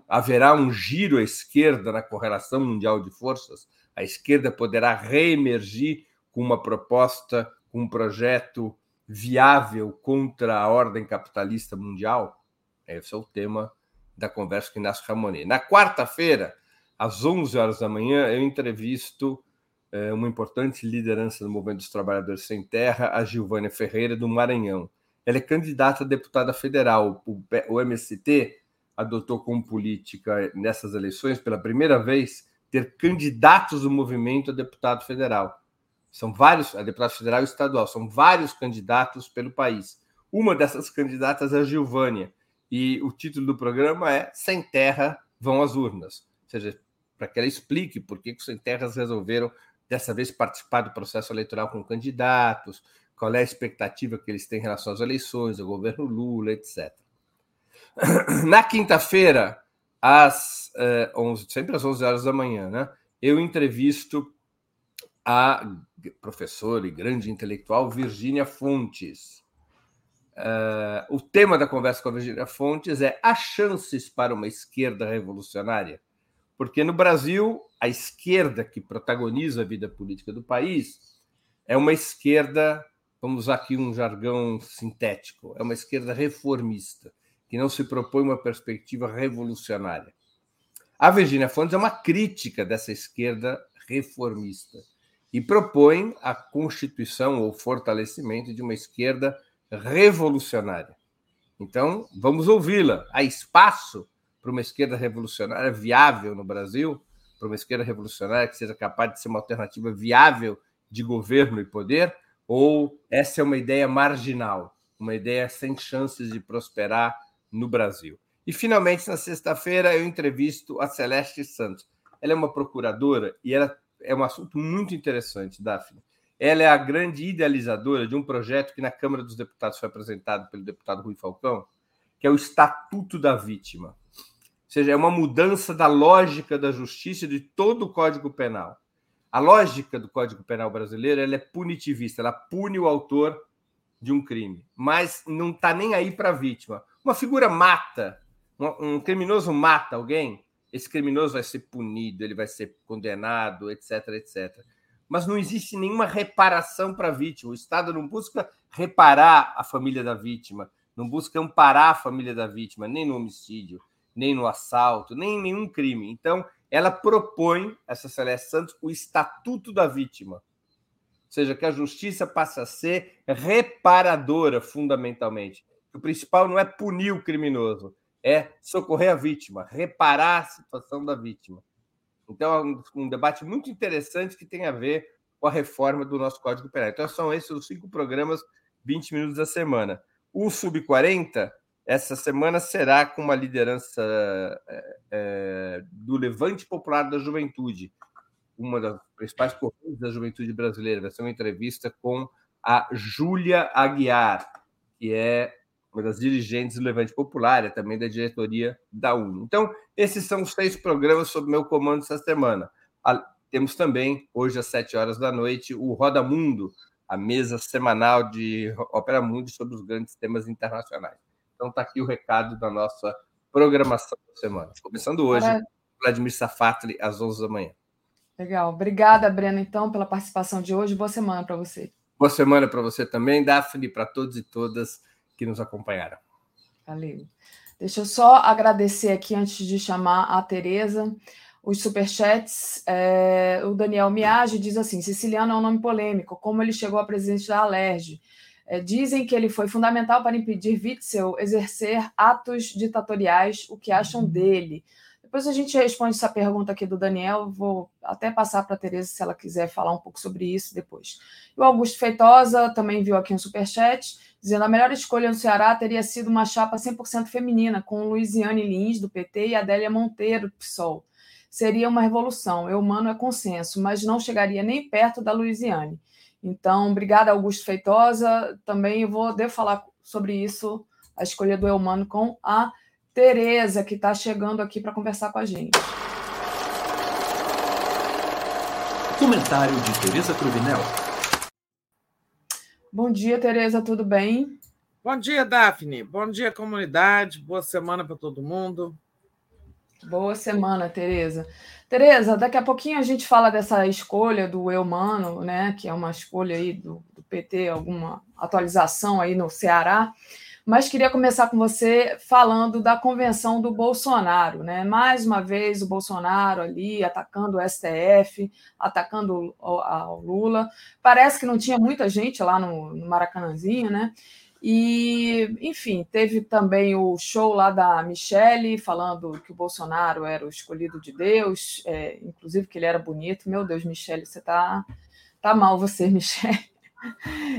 haverá um giro à esquerda na correlação mundial de forças? A esquerda poderá reemergir com uma proposta, com um projeto viável contra a ordem capitalista mundial? Esse é o tema da conversa com Inácio Ramonet. Na quarta-feira, às 11 horas da manhã, eu entrevisto é, uma importante liderança do Movimento dos Trabalhadores Sem Terra, a Gilvânia Ferreira, do Maranhão. Ela é candidata a deputada federal. O MST adotou como política nessas eleições, pela primeira vez, ter candidatos do movimento a deputado federal. São vários, a deputado federal e estadual, são vários candidatos pelo país. Uma dessas candidatas é a Gilvânia, e o título do programa é Sem Terra Vão às Urnas. Ou seja, para que ela explique por que os sem terras resolveram dessa vez participar do processo eleitoral com candidatos, qual é a expectativa que eles têm em relação às eleições, ao governo Lula, etc. Na quinta-feira, às eh, 11, sempre às 11 horas da manhã, né, eu entrevisto a professora e grande intelectual Virgínia Fontes. Uh, o tema da conversa com a Virgínia Fontes é as chances para uma esquerda revolucionária. Porque no Brasil a esquerda que protagoniza a vida política do país é uma esquerda, vamos usar aqui um jargão sintético, é uma esquerda reformista, que não se propõe uma perspectiva revolucionária. A Virginia Fontes é uma crítica dessa esquerda reformista e propõe a constituição ou fortalecimento de uma esquerda revolucionária. Então, vamos ouvi-la. Há espaço para uma esquerda revolucionária viável no Brasil? para uma esquerda revolucionária que seja capaz de ser uma alternativa viável de governo e poder? Ou essa é uma ideia marginal, uma ideia sem chances de prosperar no Brasil? E, finalmente, na sexta-feira, eu entrevisto a Celeste Santos. Ela é uma procuradora e ela é um assunto muito interessante, Daphne. Ela é a grande idealizadora de um projeto que na Câmara dos Deputados foi apresentado pelo deputado Rui Falcão, que é o Estatuto da Vítima seja, é uma mudança da lógica da justiça de todo o Código Penal. A lógica do Código Penal brasileiro ela é punitivista, ela pune o autor de um crime, mas não está nem aí para a vítima. Uma figura mata, um, um criminoso mata alguém, esse criminoso vai ser punido, ele vai ser condenado, etc, etc. Mas não existe nenhuma reparação para a vítima. O Estado não busca reparar a família da vítima, não busca amparar a família da vítima, nem no homicídio, nem no assalto, nem em nenhum crime. Então, ela propõe, essa Celeste Santos, o Estatuto da Vítima. Ou seja, que a justiça passe a ser reparadora, fundamentalmente. O principal não é punir o criminoso, é socorrer a vítima, reparar a situação da vítima. Então, é um, debate muito interessante que tem a ver com a reforma do nosso Código Penal. Então, são esses os cinco programas, 20 minutos a semana. O Sub-40, essa semana, será com uma liderança é, é, do Levante Popular da Juventude, uma das principais correntes da juventude brasileira. Vai ser uma entrevista com a Júlia Aguiar, que é uma das dirigentes do Levante Popular, e também da diretoria da UNE. Então, esses são os seis programas sob meu comando essa semana. Temos também, hoje às sete horas da noite, o Roda Mundo, a mesa semanal de Ópera Mundo sobre os grandes temas internacionais. Então, está aqui o recado da nossa programação da semana. Começando hoje, Para... Vladimir Safatli, às 11 da manhã. Legal. Obrigada, Breno, então, pela participação de hoje. Boa semana para você. Boa semana para você também, Daphne, para todos e todas que nos acompanharam. Valeu. Deixa eu só agradecer aqui antes de chamar a Tereza os superchats. É, o Daniel Miage diz assim: Siciliano é um nome polêmico, como ele chegou a presidente da Alerj. É, dizem que ele foi fundamental para impedir Witzel exercer atos ditatoriais. O que acham dele? Depois a gente responde essa pergunta aqui do Daniel. Vou até passar para a Tereza se ela quiser falar um pouco sobre isso depois. O Augusto Feitosa também viu aqui um superchat dizendo a melhor escolha no Ceará teria sido uma chapa 100% feminina, com Luiziane Lins, do PT, e Adélia Monteiro, do PSOL. Seria uma revolução. Eu, mano, é consenso, mas não chegaria nem perto da Luiziane. Então, obrigada, Augusto Feitosa. Também vou devo falar sobre isso, a escolha do Eumano, com a Tereza, que está chegando aqui para conversar com a gente. Comentário de Tereza Cruvinel. Bom dia, Tereza, tudo bem? Bom dia, Daphne. Bom dia, comunidade. Boa semana para todo mundo. Boa semana, Tereza. Tereza, daqui a pouquinho a gente fala dessa escolha do Eumano, né? Que é uma escolha aí do, do PT, alguma atualização aí no Ceará mas queria começar com você falando da convenção do Bolsonaro, né? Mais uma vez o Bolsonaro ali atacando o STF, atacando o, Lula. Parece que não tinha muita gente lá no, no Maracanãzinho, né? E, enfim, teve também o show lá da Michelle falando que o Bolsonaro era o escolhido de Deus, é, inclusive que ele era bonito. Meu Deus, Michelle, você tá, tá mal, você, Michelle.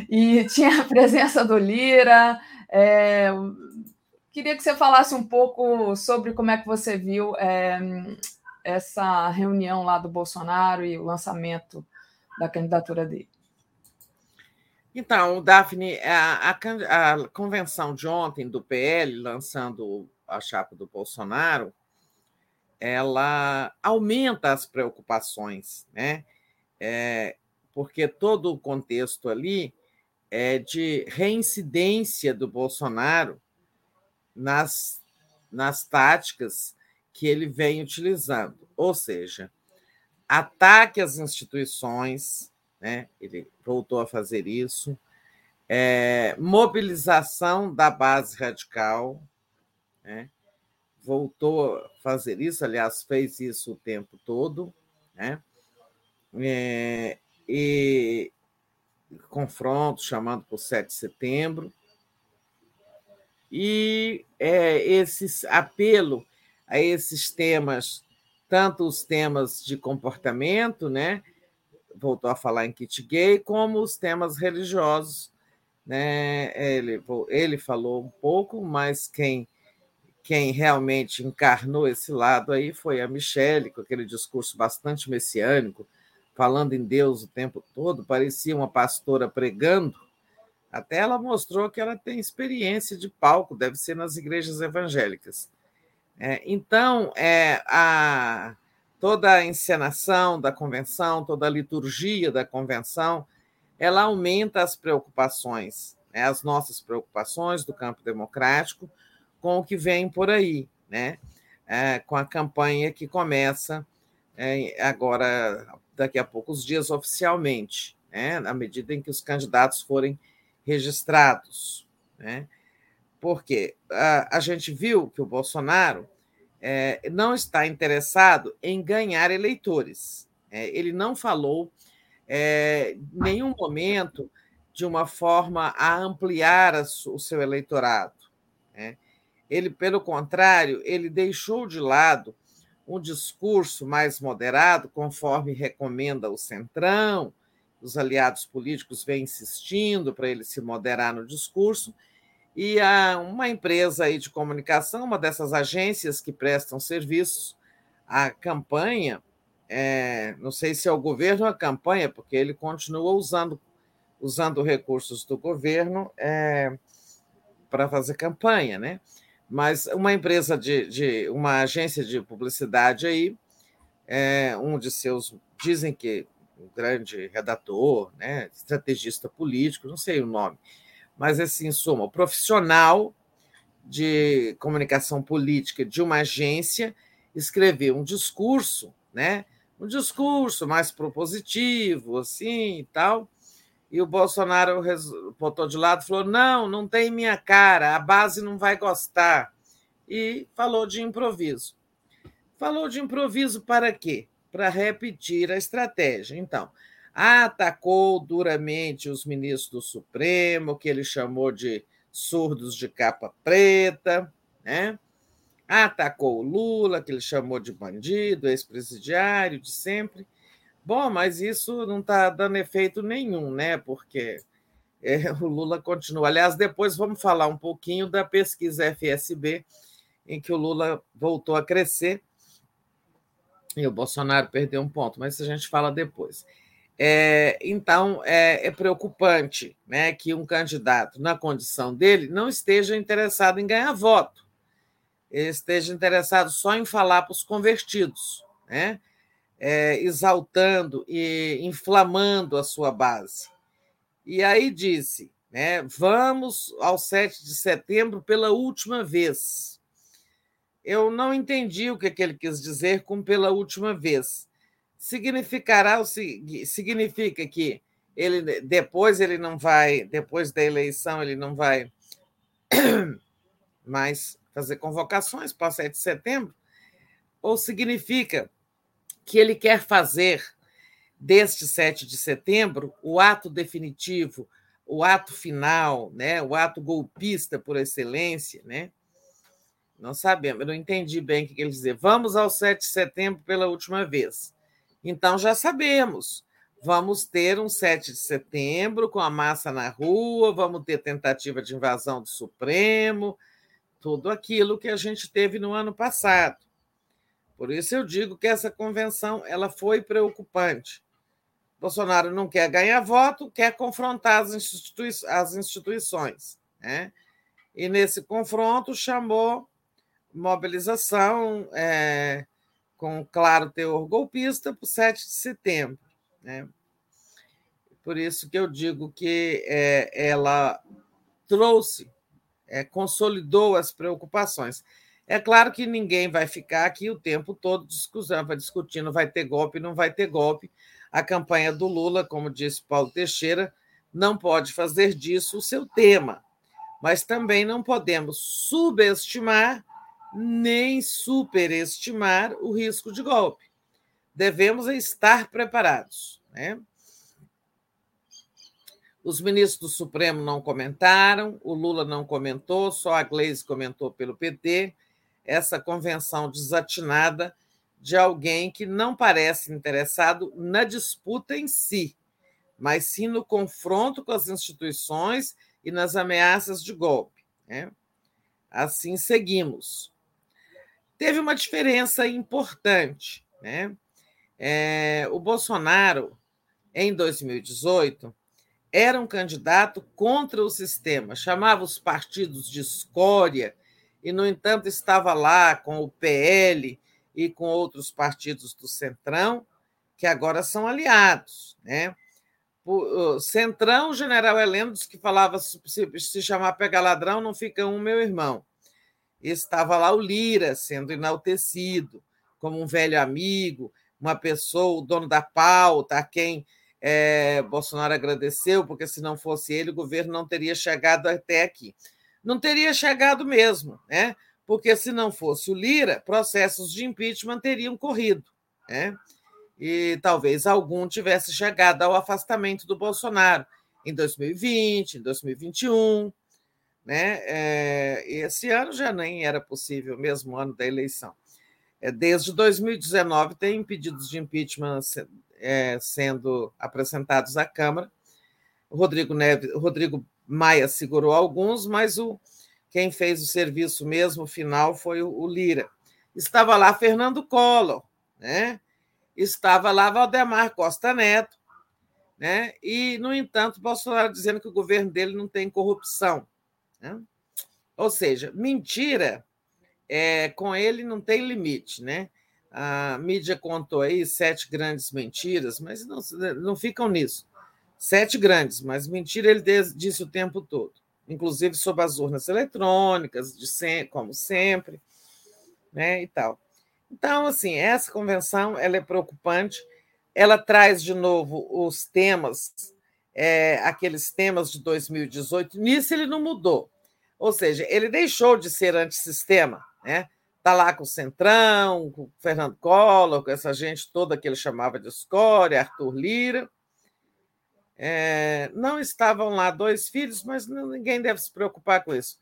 E tinha a presença do Lira, é, queria que você falasse um pouco sobre como é que você viu é, essa reunião lá do Bolsonaro e o lançamento da candidatura dele. Então, Daphne, a, a, a, convenção de ontem do PL, lançando a chapa do Bolsonaro, ela aumenta as preocupações, né? É, porque todo o contexto ali é, de reincidência do Bolsonaro nas, nas táticas que ele vem utilizando. Ou seja, ataque às instituições, né? ele voltou a fazer isso, é, mobilização da base radical, né? voltou a fazer isso, aliás, fez isso o tempo todo, né? É, e confronto chamando por 7 de setembro. E é, esse apelo a esses temas, tanto os temas de comportamento, né? voltou a falar em kit gay, como os temas religiosos. Né? Ele, ele falou um pouco, mas quem, quem realmente encarnou esse lado aí foi a Michelle, com aquele discurso bastante messiânico, falando em Deus o tempo todo, parecia uma pastora pregando. Até ela mostrou que ela tem experiência de palco, deve ser nas igrejas evangélicas. É, então, é, a, toda a encenação da convenção, toda a liturgia da convenção, ela aumenta as preocupações né, as nossas preocupações do campo democrático com o que vem por aí, né? É, com a campanha que começa é, agora, daqui a poucos dias, oficialmente, né? na medida em que os candidatos forem registrados. Né? Porque a, a gente viu que o Bolsonaro é, não está interessado em ganhar eleitores. É, ele não falou é, em nenhum momento de uma forma a ampliar a, o seu eleitorado. Né? Ele, pelo contrário, ele deixou de lado um discurso mais moderado, conforme recomenda o Centrão, os aliados políticos vêm insistindo para ele se moderar no discurso, e há uma empresa aí de comunicação, uma dessas agências que prestam serviços à campanha, é, não sei se é o governo ou a campanha, porque ele continua usando, usando recursos do governo é, para fazer campanha, né? Mas uma empresa de, de uma agência de publicidade aí, é, um de seus, dizem que um grande redator, né, estrategista político, não sei o nome, mas assim, em suma, profissional de comunicação política de uma agência escreveu um discurso, né? Um discurso mais propositivo, assim e tal. E o Bolsonaro botou de lado falou: não, não tem minha cara, a base não vai gostar. E falou de improviso. Falou de improviso para quê? Para repetir a estratégia. Então, atacou duramente os ministros do Supremo, que ele chamou de surdos de capa preta, né? atacou o Lula, que ele chamou de bandido, ex-presidiário de sempre. Bom, mas isso não está dando efeito nenhum, né? Porque é, o Lula continua. Aliás, depois vamos falar um pouquinho da pesquisa FSB, em que o Lula voltou a crescer e o Bolsonaro perdeu um ponto, mas a gente fala depois. É, então, é, é, preocupante né, que um candidato, na condição dele, não esteja interessado em ganhar voto, esteja interessado só em falar para os convertidos, né, é, exaltando e inflamando a sua base. E aí disse: né, vamos ao 7 de setembro pela última vez. Eu não entendi o que, que ele quis dizer com pela última vez significará o significa que ele depois ele não vai, depois da eleição ele não vai mais fazer convocações para 7 de setembro, ou significa que ele quer fazer deste 7 de setembro o ato definitivo, o ato final, né, o ato golpista por excelência, né? Não sabemos, eu não entendi bem o que ele dizer. Vamos ao 7 de setembro pela última vez. Então já sabemos. Vamos ter um 7 de setembro com a massa na rua, vamos ter tentativa de invasão do Supremo, tudo aquilo que a gente teve no ano passado. Por isso eu digo que essa convenção ela foi preocupante. Bolsonaro não quer ganhar voto, quer confrontar as, institui as instituições. Né? E nesse confronto chamou mobilização, é, com claro teor golpista para o 7 de setembro. Né? Por isso que eu digo que é, ela trouxe, é, consolidou as preocupações. É claro que ninguém vai ficar aqui o tempo todo discutindo, discutindo vai ter golpe, não vai ter golpe. A campanha do Lula, como disse Paulo Teixeira, não pode fazer disso o seu tema. Mas também não podemos subestimar nem superestimar o risco de golpe. Devemos estar preparados. Né? Os ministros do Supremo não comentaram, o Lula não comentou, só a Gleisi comentou pelo PT. Essa convenção desatinada de alguém que não parece interessado na disputa em si, mas sim no confronto com as instituições e nas ameaças de golpe. Né? Assim seguimos teve uma diferença importante. Né? É, o Bolsonaro, em 2018, era um candidato contra o sistema, chamava os partidos de escória, e, no entanto, estava lá com o PL e com outros partidos do Centrão, que agora são aliados. Né? O Centrão, o general Heleno disse que falava se, se chamar pega ladrão, não fica um meu irmão. Estava lá o Lira sendo enaltecido como um velho amigo, uma pessoa, o dono da pauta, a quem é, Bolsonaro agradeceu, porque se não fosse ele, o governo não teria chegado até aqui. Não teria chegado mesmo, né? porque se não fosse o Lira, processos de impeachment teriam corrido. Né? e talvez algum tivesse chegado ao afastamento do Bolsonaro em 2020, em 2021. Né? É, esse ano já nem era possível, mesmo ano da eleição. É, desde 2019 tem pedidos de impeachment é, sendo apresentados à Câmara. Rodrigo, Neves, Rodrigo Maia segurou alguns, mas o, quem fez o serviço mesmo final foi o, o Lira. Estava lá Fernando Collor, né? estava lá Valdemar Costa Neto, né? e, no entanto, Bolsonaro dizendo que o governo dele não tem corrupção. Né? Ou seja, mentira é, com ele não tem limite. Né? A mídia contou aí sete grandes mentiras, mas não, não ficam nisso. Sete grandes, mas mentira ele disse o tempo todo, inclusive sobre as urnas eletrônicas, de como sempre, né? E tal. Então, assim, essa convenção ela é preocupante. Ela traz de novo os temas, é, aqueles temas de 2018. Nisso ele não mudou. Ou seja, ele deixou de ser antissistema, né? Está lá com o Centrão, com o Fernando Collor, com essa gente toda que ele chamava de escória, Arthur Lira. É, não estavam lá dois filhos, mas ninguém deve se preocupar com isso.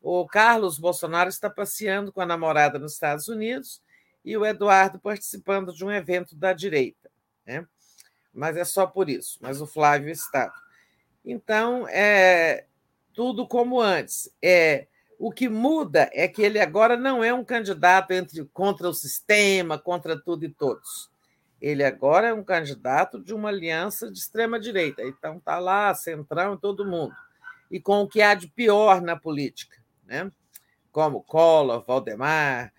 O Carlos Bolsonaro está passeando com a namorada nos Estados Unidos e o Eduardo participando de um evento da direita. Né? Mas é só por isso, mas o Flávio estava. Então, é tudo como antes. É O que muda é que ele agora não é um candidato entre contra o sistema, contra tudo e todos. Ele agora é um candidato de uma aliança de extrema-direita. Então, está lá, centrão, todo mundo. E com o que há de pior na política, né? como Collor, Valdemar,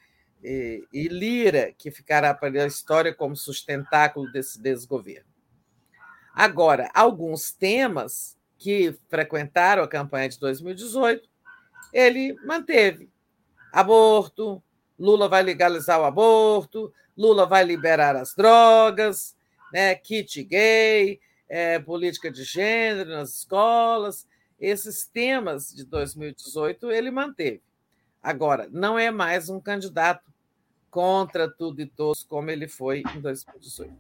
e, e Lira, que ficará para a história como sustentáculo desse desgoverno. Agora, alguns temas que frequentaram a campanha de 2018, ele manteve. Aborto, Lula vai legalizar o aborto, Lula vai liberar as drogas, né, kit gay, é, política de gênero nas escolas. Esses temas de 2018 ele manteve. Agora, não é mais um candidato contra tudo e todos, como ele foi em 2018.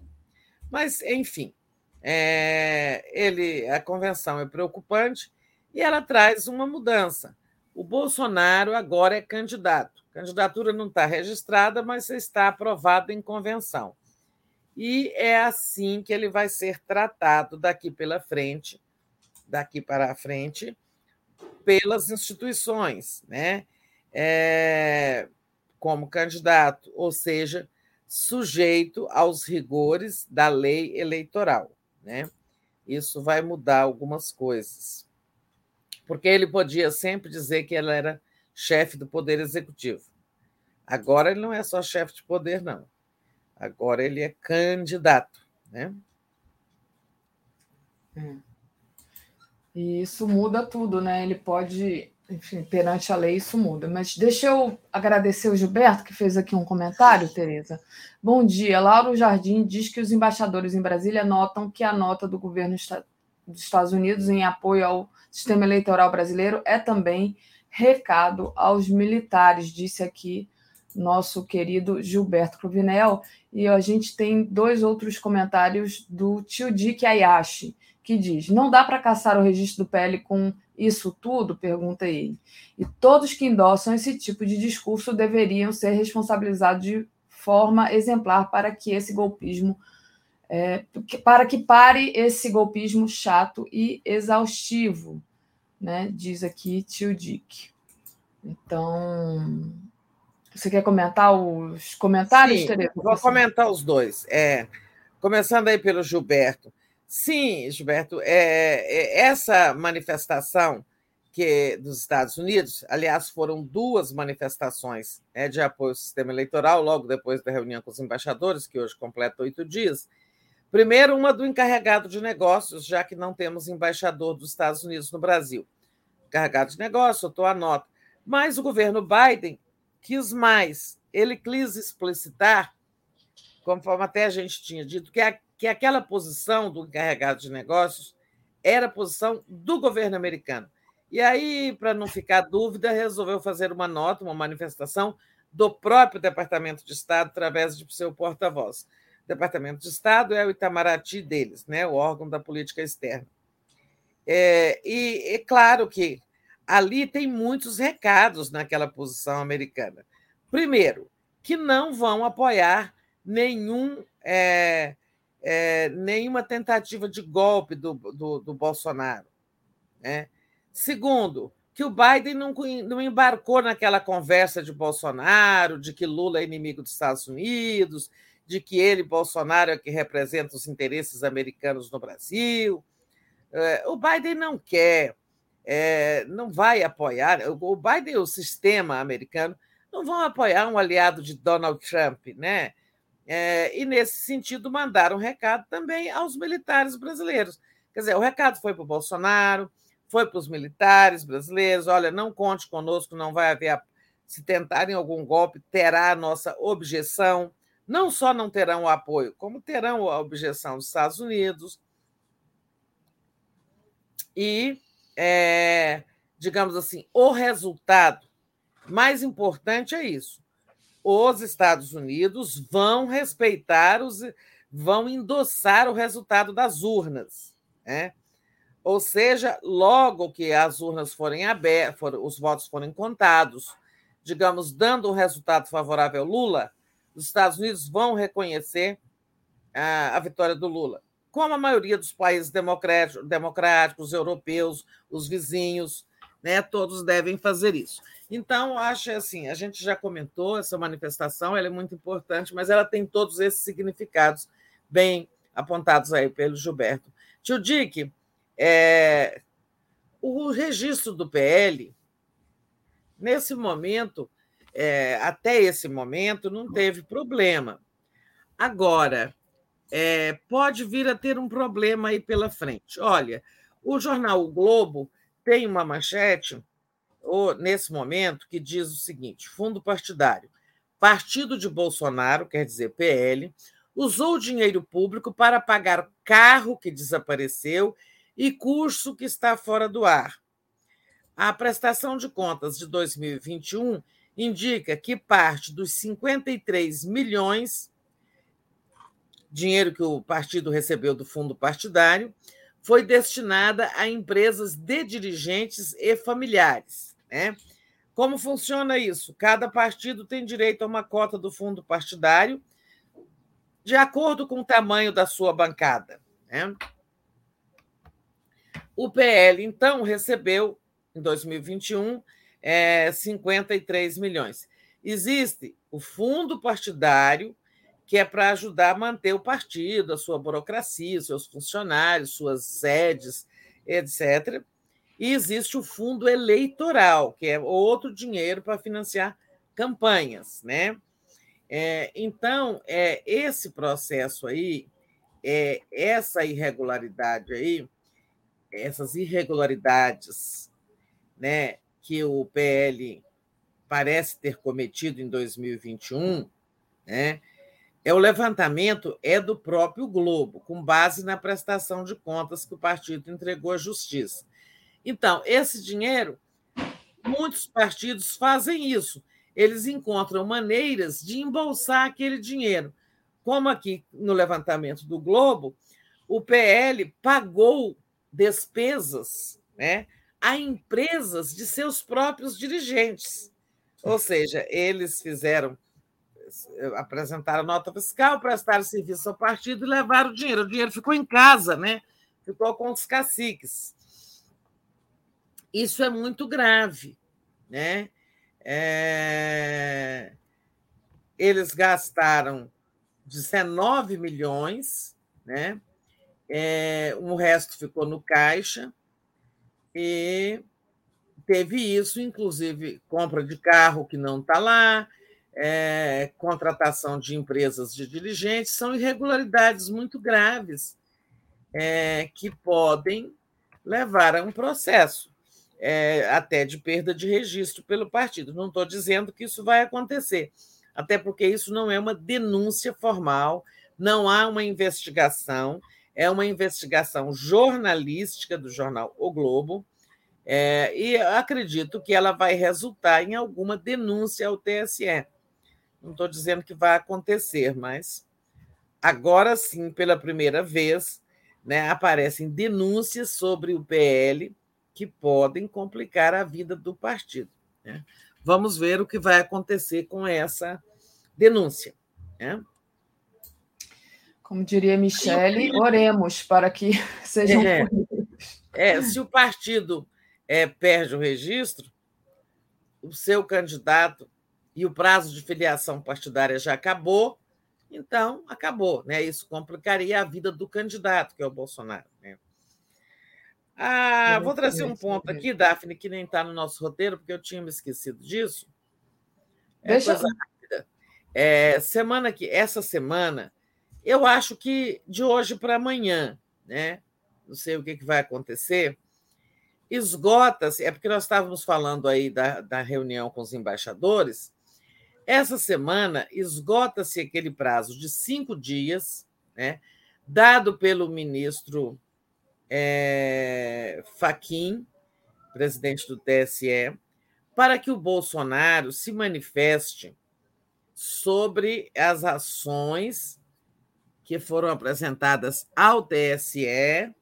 Mas, enfim, é, ele, a convenção é preocupante e ela traz uma mudança. O Bolsonaro agora é candidato. Candidatura não está registrada, mas está aprovada em convenção. E é assim que ele vai ser tratado daqui pela frente, daqui para a frente, pelas instituições, né? É, como candidato, ou seja, sujeito aos rigores da lei eleitoral. Né? Isso vai mudar algumas coisas. Porque ele podia sempre dizer que ele era chefe do Poder Executivo. Agora ele não é só chefe de poder, não. Agora ele é candidato. Né? É. E isso muda tudo, né? Ele pode enfim, perante a lei isso muda. Mas deixa eu agradecer o Gilberto, que fez aqui um comentário, Tereza. Bom dia. Lauro Jardim diz que os embaixadores em Brasília notam que a nota do governo dos Estados Unidos em apoio ao sistema eleitoral brasileiro é também recado aos militares, disse aqui nosso querido Gilberto Cruvinel. E a gente tem dois outros comentários do tio Dick Ayashi, que diz: não dá para caçar o registro do PL com isso tudo? Pergunta ele. E todos que endossam esse tipo de discurso deveriam ser responsabilizados de forma exemplar para que esse golpismo. É, para que pare esse golpismo chato e exaustivo, né? Diz aqui tio Dick. Então, você quer comentar os comentários, Sim, Tereza? Vou comentar os dois. É, começando aí pelo Gilberto. Sim, Gilberto, é, é, essa manifestação que dos Estados Unidos, aliás, foram duas manifestações é, de apoio ao sistema eleitoral, logo depois da reunião com os embaixadores, que hoje completa oito dias. Primeiro, uma do encarregado de negócios, já que não temos embaixador dos Estados Unidos no Brasil. Encarregado de negócios, eu estou a nota. Mas o governo Biden quis mais. Ele quis explicitar, conforme até a gente tinha dito, que, a, que aquela posição do encarregado de negócios era a posição do governo americano. E aí, para não ficar dúvida, resolveu fazer uma nota, uma manifestação do próprio Departamento de Estado através de seu porta-voz. Departamento de Estado é o Itamaraty deles, né, o órgão da política externa. É, e é claro que ali tem muitos recados naquela posição americana. Primeiro, que não vão apoiar nenhum, é, é, nenhuma tentativa de golpe do, do, do Bolsonaro. Né? Segundo, que o Biden não, não embarcou naquela conversa de Bolsonaro, de que Lula é inimigo dos Estados Unidos, de que ele, Bolsonaro, é que representa os interesses americanos no Brasil. É, o Biden não quer, é, não vai apoiar, o Biden e o sistema americano não vão apoiar um aliado de Donald Trump, né? É, e, nesse sentido, mandaram um recado também aos militares brasileiros. Quer dizer, o recado foi para o Bolsonaro, foi para os militares brasileiros: olha, não conte conosco, não vai haver. Se tentarem algum golpe, terá a nossa objeção. Não só não terão o apoio, como terão a objeção dos Estados Unidos. E, é, digamos assim, o resultado mais importante é isso. Os Estados Unidos vão respeitar os. vão endossar o resultado das urnas. Né? Ou seja, logo que as urnas forem abertas, os votos forem contados, digamos, dando um resultado favorável ao Lula, os Estados Unidos vão reconhecer a, a vitória do Lula, como a maioria dos países democráticos, democráticos, europeus, os vizinhos, né, todos devem fazer isso. Então, acho assim, a gente já comentou essa manifestação, ela é muito importante, mas ela tem todos esses significados bem apontados aí pelo Gilberto. Tio Dick, é, o registro do PL, nesse momento, é, até esse momento, não teve problema. Agora, é, pode vir a ter um problema aí pela frente. Olha, o jornal o Globo tem uma manchete, nesse momento, que diz o seguinte: fundo partidário. Partido de Bolsonaro, quer dizer PL, usou dinheiro público para pagar carro que desapareceu e curso que está fora do ar. A prestação de contas de 2021 indica que parte dos 53 milhões dinheiro que o partido recebeu do fundo partidário foi destinada a empresas de dirigentes e familiares, né? Como funciona isso? Cada partido tem direito a uma cota do fundo partidário de acordo com o tamanho da sua bancada. Né? O PL, então, recebeu, em 2021, é, 53 milhões. Existe o fundo partidário, que é para ajudar a manter o partido, a sua burocracia, seus funcionários, suas sedes, etc. E existe o fundo eleitoral, que é outro dinheiro para financiar campanhas. Né? É, então, é, esse processo aí, é, essa irregularidade aí, essas irregularidades né, que o PL parece ter cometido em 2021, né, é o levantamento é do próprio Globo, com base na prestação de contas que o partido entregou à Justiça. Então, esse dinheiro, muitos partidos fazem isso. Eles encontram maneiras de embolsar aquele dinheiro. Como aqui no levantamento do Globo, o PL pagou despesas né, a empresas de seus próprios dirigentes. Ou seja, eles fizeram, apresentaram nota fiscal, prestaram serviço ao partido e levaram o dinheiro. O dinheiro ficou em casa, né? ficou com os caciques. Isso é muito grave. Né? É... Eles gastaram 19 milhões, né? É, o resto ficou no caixa e teve isso, inclusive compra de carro que não está lá, é, contratação de empresas de dirigentes, são irregularidades muito graves é, que podem levar a um processo, é, até de perda de registro pelo partido. Não estou dizendo que isso vai acontecer, até porque isso não é uma denúncia formal, não há uma investigação, é uma investigação jornalística do jornal O Globo, é, e acredito que ela vai resultar em alguma denúncia ao TSE. Não estou dizendo que vai acontecer, mas agora sim, pela primeira vez, né, aparecem denúncias sobre o PL que podem complicar a vida do partido. Né? Vamos ver o que vai acontecer com essa denúncia. Né? Como diria Michele, oremos para que sejam é, é, se o partido é, perde o registro, o seu candidato e o prazo de filiação partidária já acabou, então acabou. Né? Isso complicaria a vida do candidato, que é o Bolsonaro. Né? Ah, vou trazer um ponto aqui, Daphne, que nem está no nosso roteiro, porque eu tinha me esquecido disso. É Deixa... coisa rápida. É, semana que essa semana, eu acho que de hoje para amanhã, né? Não sei o que, que vai acontecer esgota-se, é porque nós estávamos falando aí da, da reunião com os embaixadores, essa semana esgota-se aquele prazo de cinco dias, né, dado pelo ministro é, Faquim, presidente do TSE, para que o Bolsonaro se manifeste sobre as ações que foram apresentadas ao TSE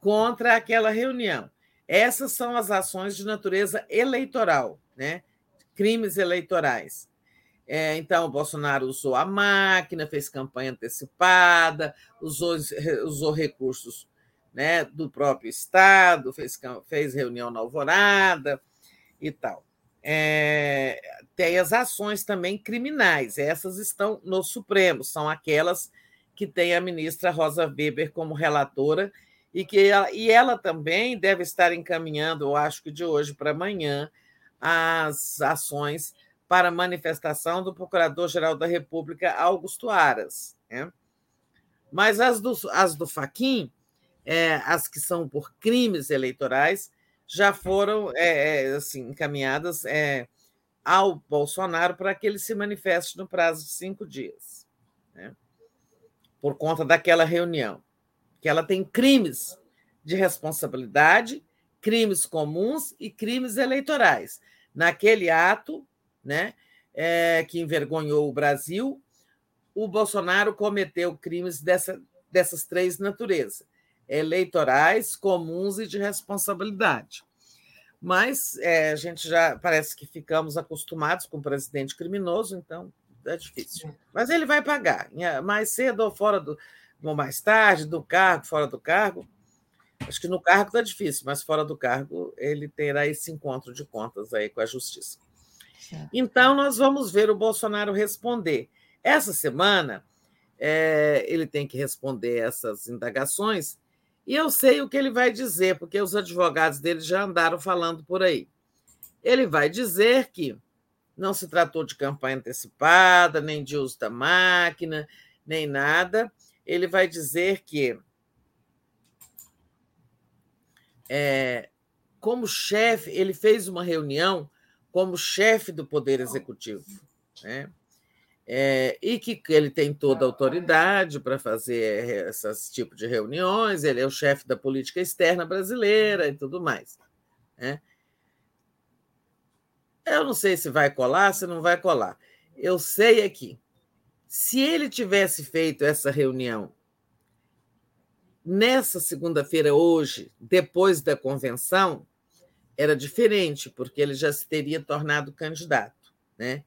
contra aquela reunião. Essas são as ações de natureza eleitoral, né? Crimes eleitorais. É, então, o Bolsonaro usou a máquina, fez campanha antecipada, usou, usou recursos né, do próprio Estado, fez, fez reunião na Alvorada e tal. É, tem as ações também criminais, essas estão no Supremo, são aquelas que tem a ministra Rosa Weber como relatora e que ela, e ela também deve estar encaminhando, eu acho que de hoje para amanhã, as ações para manifestação do Procurador-Geral da República, Augusto Aras. Né? Mas as do, as do Faquim, é, as que são por crimes eleitorais, já foram é, é assim, encaminhadas é, ao Bolsonaro para que ele se manifeste no prazo de cinco dias, né? por conta daquela reunião que ela tem crimes de responsabilidade, crimes comuns e crimes eleitorais. Naquele ato, né, é, que envergonhou o Brasil, o Bolsonaro cometeu crimes dessa, dessas três naturezas: eleitorais, comuns e de responsabilidade. Mas é, a gente já parece que ficamos acostumados com o presidente criminoso, então é difícil. Mas ele vai pagar, mais cedo ou fora do, ou mais tarde, do cargo, fora do cargo. Acho que no cargo está difícil, mas fora do cargo ele terá esse encontro de contas aí com a justiça. Certo. Então, nós vamos ver o Bolsonaro responder. Essa semana, é, ele tem que responder essas indagações, e eu sei o que ele vai dizer, porque os advogados dele já andaram falando por aí. Ele vai dizer que não se tratou de campanha antecipada, nem de uso da máquina, nem nada, ele vai dizer que, é, como chefe, ele fez uma reunião como chefe do Poder Executivo, né? É, e que ele tem toda a autoridade para fazer esse tipo de reuniões, ele é o chefe da política externa brasileira e tudo mais. Né? Eu não sei se vai colar, se não vai colar. Eu sei aqui se ele tivesse feito essa reunião nessa segunda-feira, hoje, depois da convenção, era diferente, porque ele já se teria tornado candidato. Né?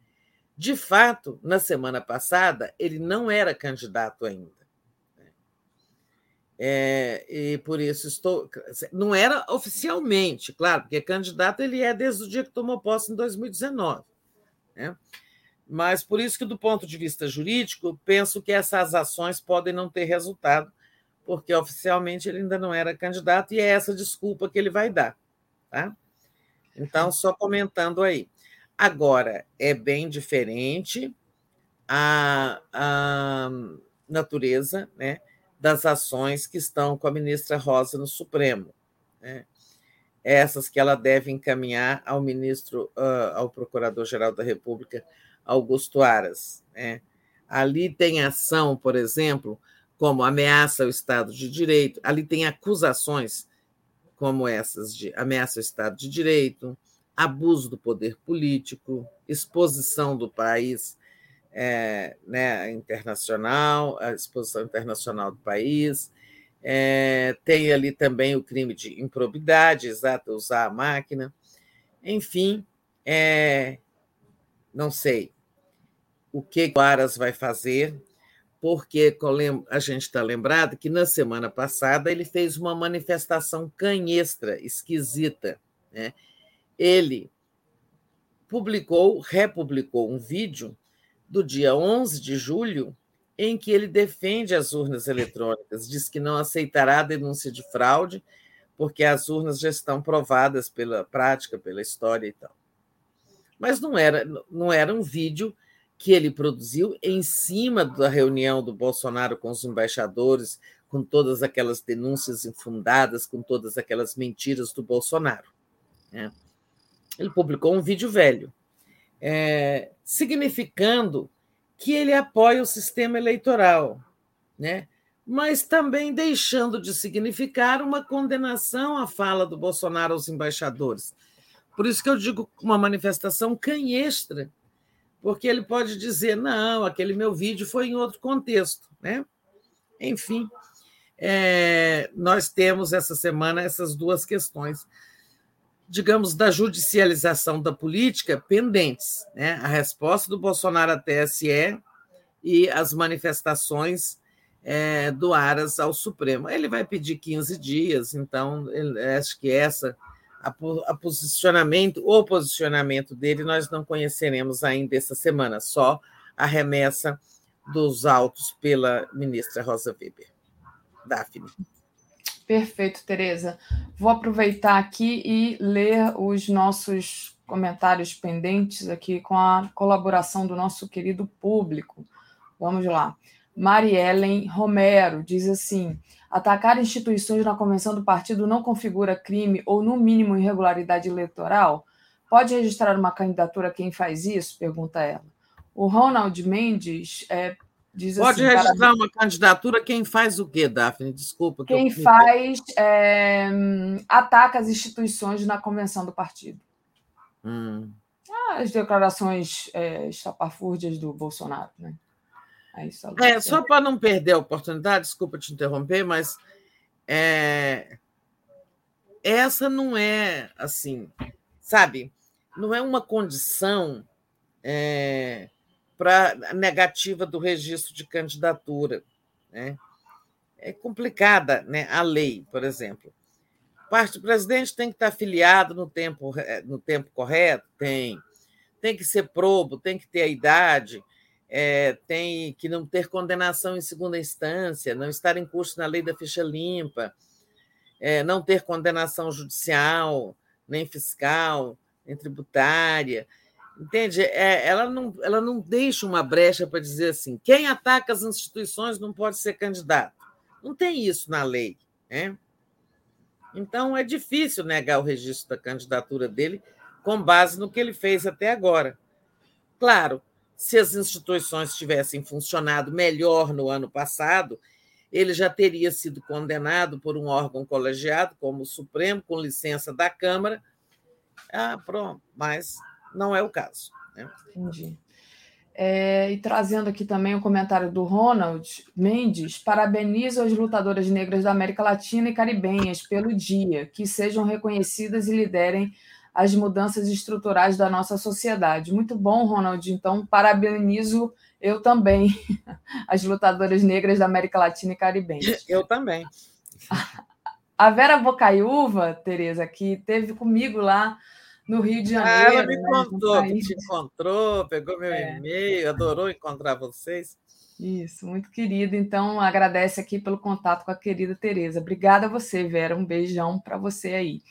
De fato, na semana passada, ele não era candidato ainda. Né? É, e por isso estou. Não era oficialmente, claro, porque candidato ele é desde o dia que tomou posse em 2019. Né? Mas por isso que, do ponto de vista jurídico, penso que essas ações podem não ter resultado, porque oficialmente ele ainda não era candidato, e é essa desculpa que ele vai dar. Tá? Então, só comentando aí. Agora, é bem diferente a, a natureza né, das ações que estão com a ministra Rosa no Supremo. Né? Essas que ela deve encaminhar ao ministro, uh, ao Procurador-Geral da República, Augusto Aras. Né? Ali tem ação, por exemplo, como ameaça ao Estado de Direito, ali tem acusações como essas de ameaça ao Estado de Direito, abuso do poder político, exposição do país é, né, internacional, a exposição internacional do país. É, tem ali também o crime de improbidade, exato, usar a máquina. Enfim, é, não sei o que o Aras vai fazer, porque a gente está lembrado que na semana passada ele fez uma manifestação canhestra, esquisita. Né? Ele publicou, republicou um vídeo do dia 11 de julho em que ele defende as urnas eletrônicas, diz que não aceitará a denúncia de fraude, porque as urnas já estão provadas pela prática, pela história e tal. Mas não era, não era um vídeo que ele produziu em cima da reunião do Bolsonaro com os embaixadores, com todas aquelas denúncias infundadas, com todas aquelas mentiras do Bolsonaro. Né? Ele publicou um vídeo velho, é, significando que ele apoia o sistema eleitoral, né? mas também deixando de significar uma condenação à fala do Bolsonaro aos embaixadores. Por isso que eu digo uma manifestação canhestra porque ele pode dizer: não, aquele meu vídeo foi em outro contexto. Né? Enfim, é, nós temos essa semana essas duas questões, digamos, da judicialização da política pendentes: né? a resposta do Bolsonaro à TSE e as manifestações é, do Aras ao Supremo. Ele vai pedir 15 dias, então ele, acho que essa a, posicionamento, o posicionamento dele nós não conheceremos ainda essa semana, só a remessa dos autos pela ministra Rosa Weber. Daphne. Perfeito, Tereza. Vou aproveitar aqui e ler os nossos comentários pendentes aqui com a colaboração do nosso querido público. Vamos lá. Mariellen Romero diz assim: Atacar instituições na convenção do partido não configura crime ou, no mínimo, irregularidade eleitoral? Pode registrar uma candidatura quem faz isso? Pergunta ela. O Ronald Mendes é, diz Pode assim. Pode registrar para... uma candidatura quem faz o quê, Daphne? Desculpa. Que quem eu... faz. É, ataca as instituições na convenção do partido. Hum. as declarações é, estapafúrdias do Bolsonaro, né? Só é, só para não perder a oportunidade, desculpa te interromper, mas é, essa não é assim, sabe? Não é uma condição é, para negativa do registro de candidatura. Né? É complicada né? a lei, por exemplo. Parte do presidente tem que estar afiliado no tempo, no tempo correto? Tem. Tem que ser probo, tem que ter a idade é, tem que não ter condenação em segunda instância, não estar em curso na lei da ficha limpa, é, não ter condenação judicial, nem fiscal, nem tributária. Entende? É, ela, não, ela não deixa uma brecha para dizer assim: quem ataca as instituições não pode ser candidato. Não tem isso na lei. Né? Então, é difícil negar o registro da candidatura dele com base no que ele fez até agora. Claro, se as instituições tivessem funcionado melhor no ano passado, ele já teria sido condenado por um órgão colegiado, como o Supremo, com licença da Câmara. Ah, pronto, mas não é o caso. Né? Entendi. É, e trazendo aqui também o comentário do Ronald Mendes, parabenizo as lutadoras negras da América Latina e caribenhas pelo dia, que sejam reconhecidas e liderem as mudanças estruturais da nossa sociedade. Muito bom, Ronald. Então, parabenizo eu também, as lutadoras negras da América Latina e Caribenha. Eu também. A Vera Bocaiúva, Tereza, que teve comigo lá no Rio de Janeiro. Ah, ela me né, contou que te encontrou, pegou meu é. e-mail, adorou encontrar vocês. Isso, muito querido. Então, agradece aqui pelo contato com a querida Tereza. Obrigada a você, Vera. Um beijão para você aí.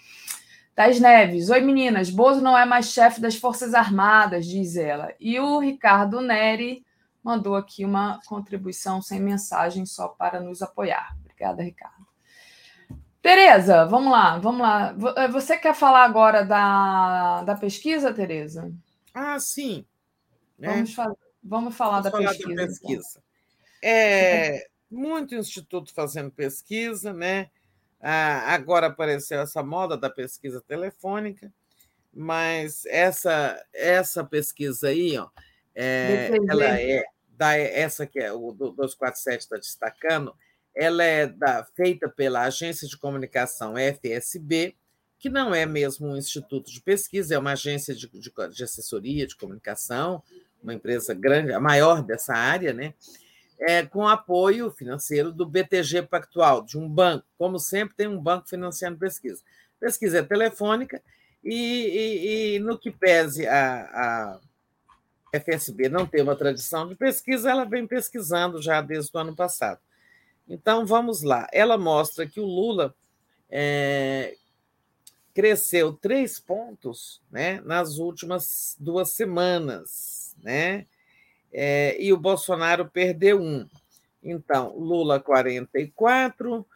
Tais Neves, oi meninas, Bozo não é mais chefe das Forças Armadas, diz ela. E o Ricardo Neri mandou aqui uma contribuição sem mensagem só para nos apoiar. Obrigada, Ricardo. Tereza, vamos lá, vamos lá. Eh, você quer falar agora da, da pesquisa, Tereza? Ah, sim. Né? Vamos, fa vamos falar, vamos da, falar pesquisa, da pesquisa. Então. É, muito instituto fazendo pesquisa, né? Ah, agora apareceu essa moda da pesquisa telefônica, mas essa essa pesquisa aí, ó, é, ela é da essa que é o 247 está destacando, ela é da, feita pela Agência de Comunicação FSB, que não é mesmo um instituto de pesquisa, é uma agência de, de, de assessoria de comunicação, uma empresa grande, a maior dessa área, né? É, com apoio financeiro do BTG Pactual, de um banco. Como sempre, tem um banco financiando pesquisa. Pesquisa é telefônica, e, e, e no que pese a, a FSB não ter uma tradição de pesquisa, ela vem pesquisando já desde o ano passado. Então, vamos lá. Ela mostra que o Lula é, cresceu três pontos né, nas últimas duas semanas, né? É, e o Bolsonaro perdeu um. Então, Lula 44,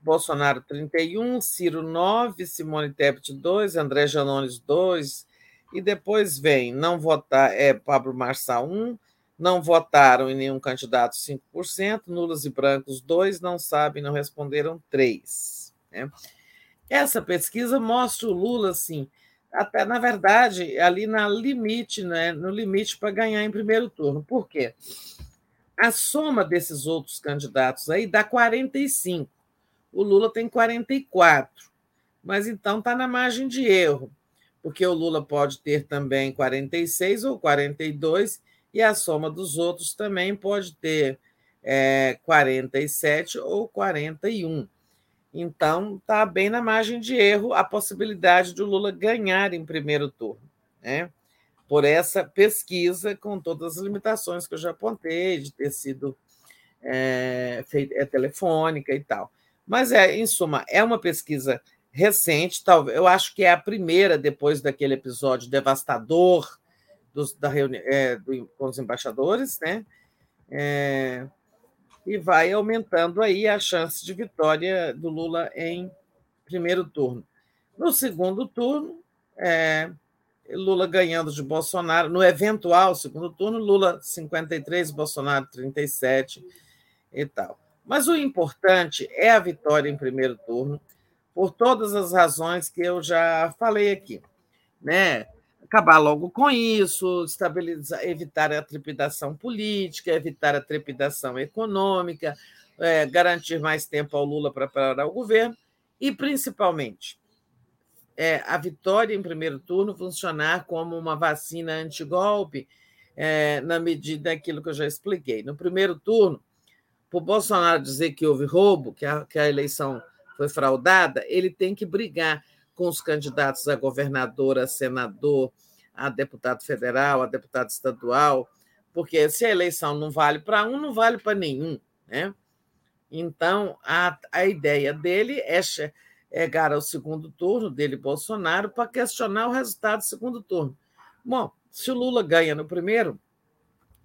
Bolsonaro 31, Ciro 9, Simone Tebet 2, André Janones 2, e depois vem não votar, é Pablo Marçal 1, não votaram em nenhum candidato 5%, nulos e brancos 2, não sabem, não responderam 3. Né? Essa pesquisa mostra o Lula assim, até na verdade, ali na limite, né, no limite para ganhar em primeiro turno. Por quê? A soma desses outros candidatos aí dá 45. O Lula tem 44. Mas então está na margem de erro, porque o Lula pode ter também 46 ou 42 e a soma dos outros também pode ter é, 47 ou 41. Então, está bem na margem de erro a possibilidade do Lula ganhar em primeiro turno, né? por essa pesquisa, com todas as limitações que eu já apontei, de ter sido é, feita, é telefônica e tal. Mas, é, em suma, é uma pesquisa recente, talvez, eu acho que é a primeira depois daquele episódio devastador dos, da reuni é, do, com os embaixadores, né? É, e vai aumentando aí a chance de vitória do Lula em primeiro turno. No segundo turno, é, Lula ganhando de Bolsonaro, no eventual segundo turno, Lula 53, Bolsonaro 37 e tal. Mas o importante é a vitória em primeiro turno, por todas as razões que eu já falei aqui. Né? Acabar logo com isso, estabilizar, evitar a trepidação política, evitar a trepidação econômica, é, garantir mais tempo ao Lula para parar o governo e, principalmente, é, a vitória em primeiro turno funcionar como uma vacina antigolpe, é, na medida daquilo que eu já expliquei. No primeiro turno, para o Bolsonaro dizer que houve roubo, que a, que a eleição foi fraudada, ele tem que brigar com os candidatos a governador, a senador, a deputado federal, a deputado estadual, porque se a eleição não vale para um, não vale para nenhum. Né? Então, a, a ideia dele é chegar ao segundo turno, dele Bolsonaro, para questionar o resultado do segundo turno. Bom, se o Lula ganha no primeiro,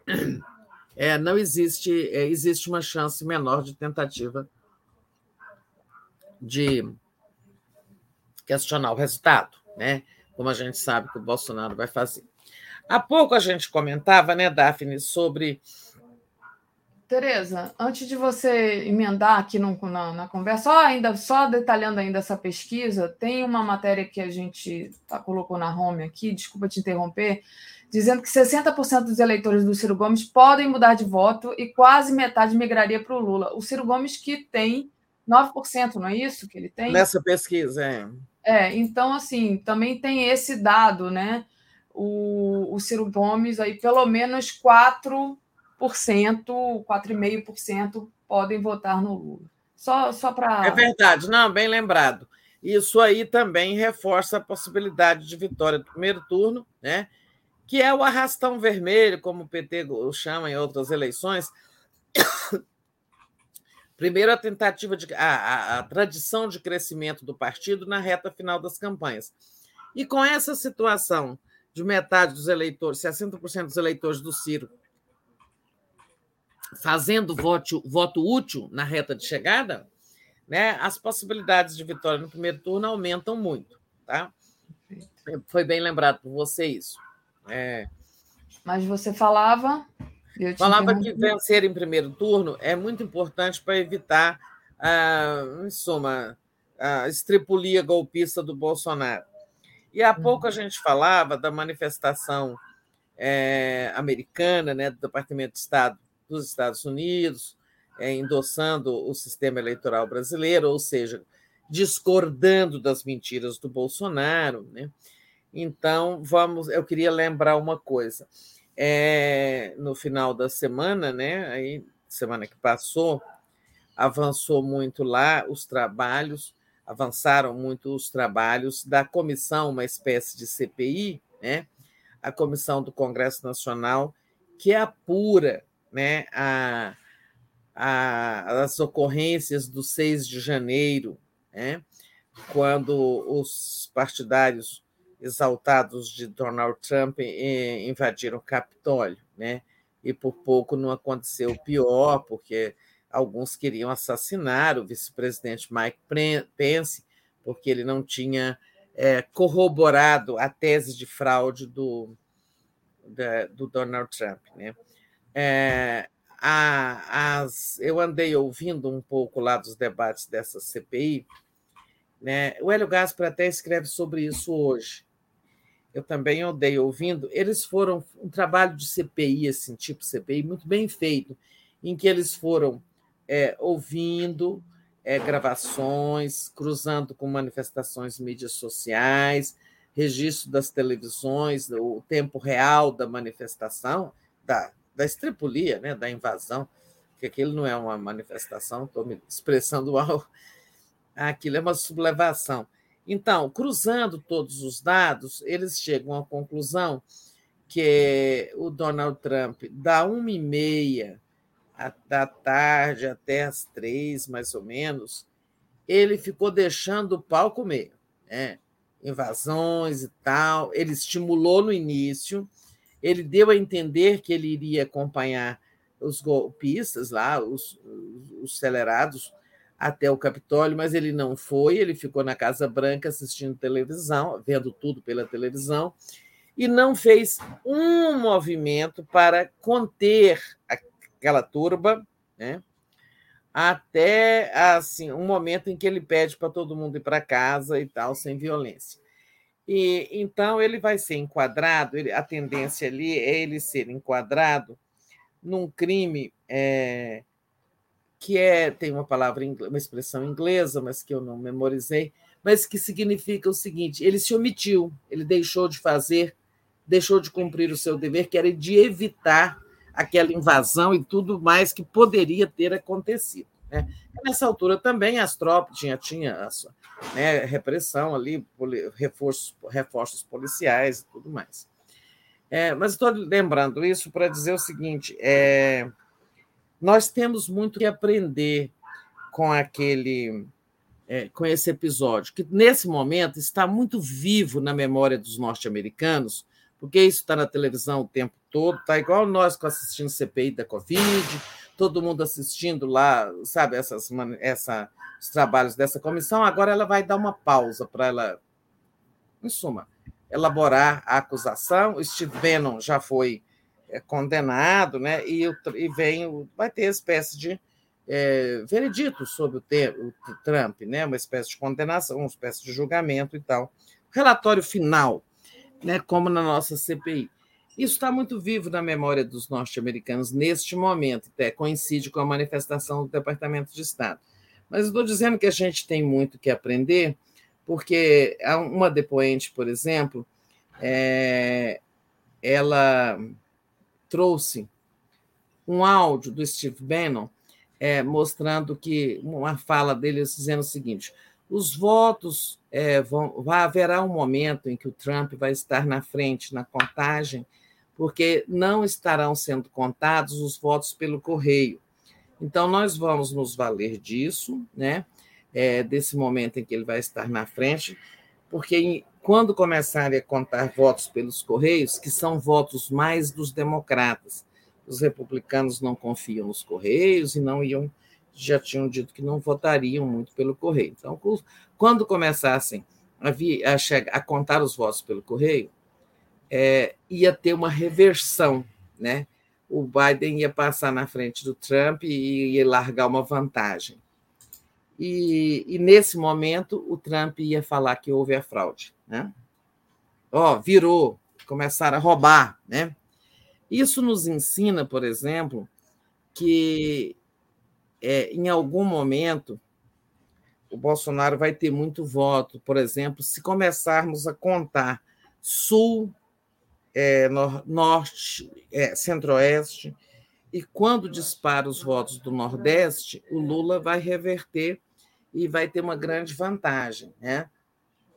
é, não existe, é, existe uma chance menor de tentativa de questionar o resultado, né? Como a gente sabe que o Bolsonaro vai fazer. Há pouco a gente comentava, né, Daphne, sobre. Tereza, antes de você emendar aqui no, na, na, conversa, só, ainda, só detalhando ainda essa pesquisa, tem uma matéria que a gente tá, colocou na home aqui, desculpa te interromper, dizendo que 60% dos eleitores do Ciro Gomes podem mudar de voto e quase metade migraria para o Lula. O Ciro Gomes que tem 9%, não é isso que ele tem? Nessa pesquisa, é. É, então, assim, também tem esse dado, né? O, o Ciro Gomes, aí pelo menos 4%, 4,5% podem votar no Lula. Só, só para. É verdade, não, bem lembrado. Isso aí também reforça a possibilidade de vitória do primeiro turno, né? que é o arrastão vermelho, como o PT chama em outras eleições, Primeiro, a tentativa de. A, a, a, tradição de crescimento do partido na reta final das campanhas. E com essa situação de metade dos eleitores, 60% dos eleitores do Ciro, fazendo voto, voto útil na reta de chegada, né, as possibilidades de vitória no primeiro turno aumentam muito. Tá? Foi bem lembrado por você isso. É. Mas você falava. Falava que vencer em primeiro turno é muito importante para evitar, a, em suma, a estripulia golpista do Bolsonaro. E há pouco a uhum. gente falava da manifestação é, americana, né, do Departamento de Estado dos Estados Unidos, é, endossando o sistema eleitoral brasileiro, ou seja, discordando das mentiras do Bolsonaro. Né? Então, vamos, eu queria lembrar uma coisa. É, no final da semana, né, aí, semana que passou, avançou muito lá os trabalhos, avançaram muito os trabalhos da comissão, uma espécie de CPI, né, a Comissão do Congresso Nacional, que apura né, a, a, as ocorrências do 6 de janeiro, né, quando os partidários exaltados de Donald Trump invadiram o Capitólio, né? E por pouco não aconteceu pior, porque alguns queriam assassinar o vice-presidente Mike Pence, porque ele não tinha é, corroborado a tese de fraude do, da, do Donald Trump. Né? É, a, as, eu andei ouvindo um pouco lá dos debates dessa CPI. Né? O Hélio Gaspar até escreve sobre isso hoje eu também andei ouvindo, eles foram um trabalho de CPI, assim, tipo CPI, muito bem feito, em que eles foram é, ouvindo é, gravações, cruzando com manifestações mídias sociais, registro das televisões, o tempo real da manifestação, da, da estripulia, né, da invasão, que aquilo não é uma manifestação, estou me expressando mal, aquilo é uma sublevação então, cruzando todos os dados, eles chegam à conclusão que o Donald Trump, da uma e meia da tarde até as três, mais ou menos, ele ficou deixando o pau comer. Né? Invasões e tal. Ele estimulou no início, ele deu a entender que ele iria acompanhar os golpistas lá, os, os acelerados, até o Capitólio, mas ele não foi, ele ficou na Casa Branca assistindo televisão, vendo tudo pela televisão, e não fez um movimento para conter aquela turba, né? até assim um momento em que ele pede para todo mundo ir para casa e tal, sem violência. E então ele vai ser enquadrado, ele, a tendência ali é ele ser enquadrado num crime é, que é tem uma palavra uma expressão inglesa, mas que eu não memorizei, mas que significa o seguinte: ele se omitiu, ele deixou de fazer, deixou de cumprir o seu dever, que era de evitar aquela invasão e tudo mais que poderia ter acontecido. Né? Nessa altura também as tropas tinha tinha né, repressão ali, reforços, reforços policiais e tudo mais. É, mas estou lembrando isso para dizer o seguinte: é, nós temos muito que aprender com aquele é, com esse episódio, que nesse momento está muito vivo na memória dos norte-americanos, porque isso está na televisão o tempo todo, está igual nós assistindo CPI da Covid, todo mundo assistindo lá, sabe, essas, essa, os trabalhos dessa comissão. Agora ela vai dar uma pausa para ela, em suma, elaborar a acusação. Steve Bannon já foi é condenado, né? E, e vem, vai ter espécie de é, veredito sobre o, ter, o Trump, né? Uma espécie de condenação, uma espécie de julgamento e tal. Relatório final, né? Como na nossa CPI. Isso está muito vivo na memória dos norte-americanos neste momento, até coincide com a manifestação do Departamento de Estado. Mas estou dizendo que a gente tem muito que aprender, porque uma depoente, por exemplo, é, ela trouxe um áudio do Steve Bannon é, mostrando que uma fala dele dizendo o seguinte: os votos é, vão, vai haverá um momento em que o Trump vai estar na frente na contagem, porque não estarão sendo contados os votos pelo correio. Então, nós vamos nos valer disso, né? É, desse momento em que ele vai estar na frente, porque quando começarem a contar votos pelos Correios, que são votos mais dos democratas, os republicanos não confiam nos Correios e não iam, já tinham dito que não votariam muito pelo Correio. Então, quando começassem a, a, chegar, a contar os votos pelo Correio, é, ia ter uma reversão, né? O Biden ia passar na frente do Trump e ia largar uma vantagem. E, e nesse momento, o Trump ia falar que houve a fraude. Né? Ó, virou, começaram a roubar. Né? Isso nos ensina, por exemplo, que é, em algum momento o Bolsonaro vai ter muito voto. Por exemplo, se começarmos a contar sul, é, norte, é, centro-oeste, e quando dispara os votos do Nordeste, o Lula vai reverter e vai ter uma grande vantagem, né?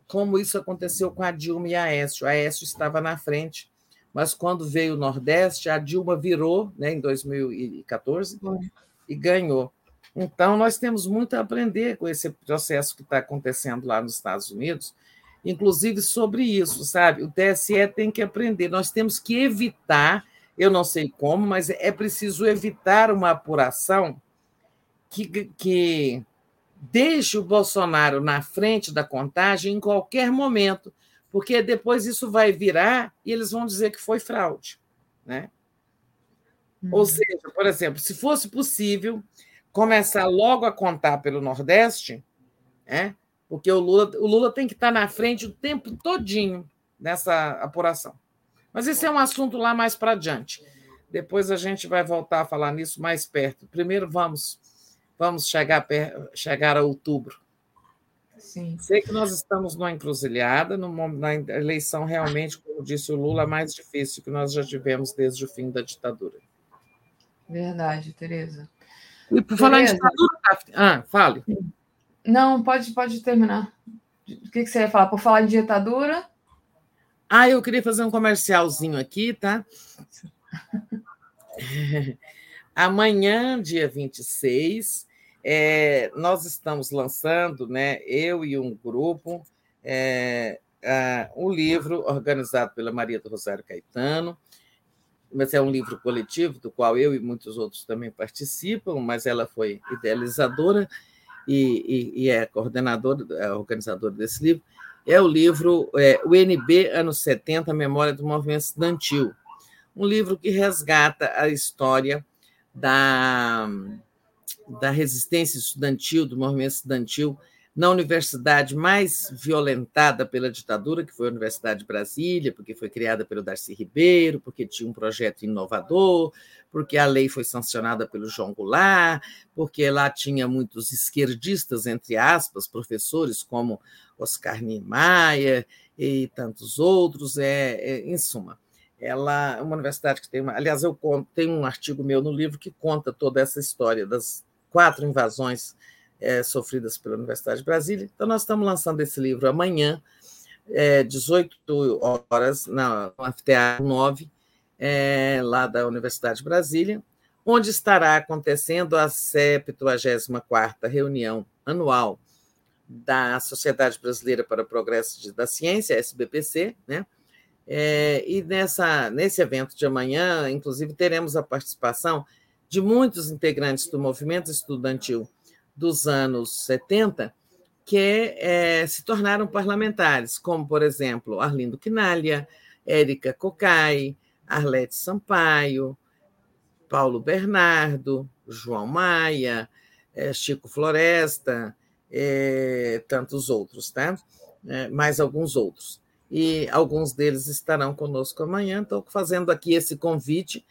Como isso aconteceu com a Dilma e a Aécio. A Aécio estava na frente, mas quando veio o Nordeste, a Dilma virou, né, em 2014, e ganhou. Então, nós temos muito a aprender com esse processo que está acontecendo lá nos Estados Unidos, inclusive sobre isso, sabe? O TSE tem que aprender. Nós temos que evitar, eu não sei como, mas é preciso evitar uma apuração que, que deixe o Bolsonaro na frente da contagem em qualquer momento, porque depois isso vai virar e eles vão dizer que foi fraude. Né? Uhum. Ou seja, por exemplo, se fosse possível começar logo a contar pelo Nordeste, né? porque o Lula, o Lula tem que estar na frente o tempo todinho nessa apuração. Mas esse é um assunto lá mais para adiante. Depois a gente vai voltar a falar nisso mais perto. Primeiro vamos vamos chegar, chegar a outubro. Sim. Sei que nós estamos numa encruzilhada, na eleição realmente, como disse o Lula, mais difícil que nós já tivemos desde o fim da ditadura. Verdade, Tereza. E por falar em ditadura, ah, fale. Não, pode, pode terminar. O que, que você ia falar? Por falar em ditadura? Ah, eu queria fazer um comercialzinho aqui, tá? Amanhã, dia 26, é, nós estamos lançando, né, eu e um grupo, é, um livro organizado pela Maria do Rosário Caetano, mas é um livro coletivo, do qual eu e muitos outros também participam, mas ela foi idealizadora e, e, e é coordenadora, é organizadora desse livro. É o livro é, UNB, anos 70, Memória do Movimento Estudantil. Um livro que resgata a história da da resistência estudantil, do movimento estudantil, na universidade mais violentada pela ditadura, que foi a Universidade de Brasília, porque foi criada pelo Darcy Ribeiro, porque tinha um projeto inovador, porque a lei foi sancionada pelo João Goulart, porque lá tinha muitos esquerdistas, entre aspas, professores como Oscar Niemeyer e tantos outros, é, é, em suma. Ela é uma universidade que tem uma. Aliás, eu conto, tem um artigo meu no livro que conta toda essa história das quatro invasões é, sofridas pela Universidade de Brasília. Então, nós estamos lançando esse livro amanhã, é, 18 horas, no Anfiteatro 9, é, lá da Universidade de Brasília, onde estará acontecendo a 74ª reunião anual da Sociedade Brasileira para o Progresso da Ciência, SBPC, né? É, e nessa, nesse evento de amanhã, inclusive, teremos a participação de muitos integrantes do movimento estudantil dos anos 70 que é, se tornaram parlamentares, como, por exemplo, Arlindo Quinalha, Érica Cocai, Arlete Sampaio, Paulo Bernardo, João Maia, é, Chico Floresta, é, tantos outros, tá? É, mais alguns outros. E alguns deles estarão conosco amanhã. Estou fazendo aqui esse convite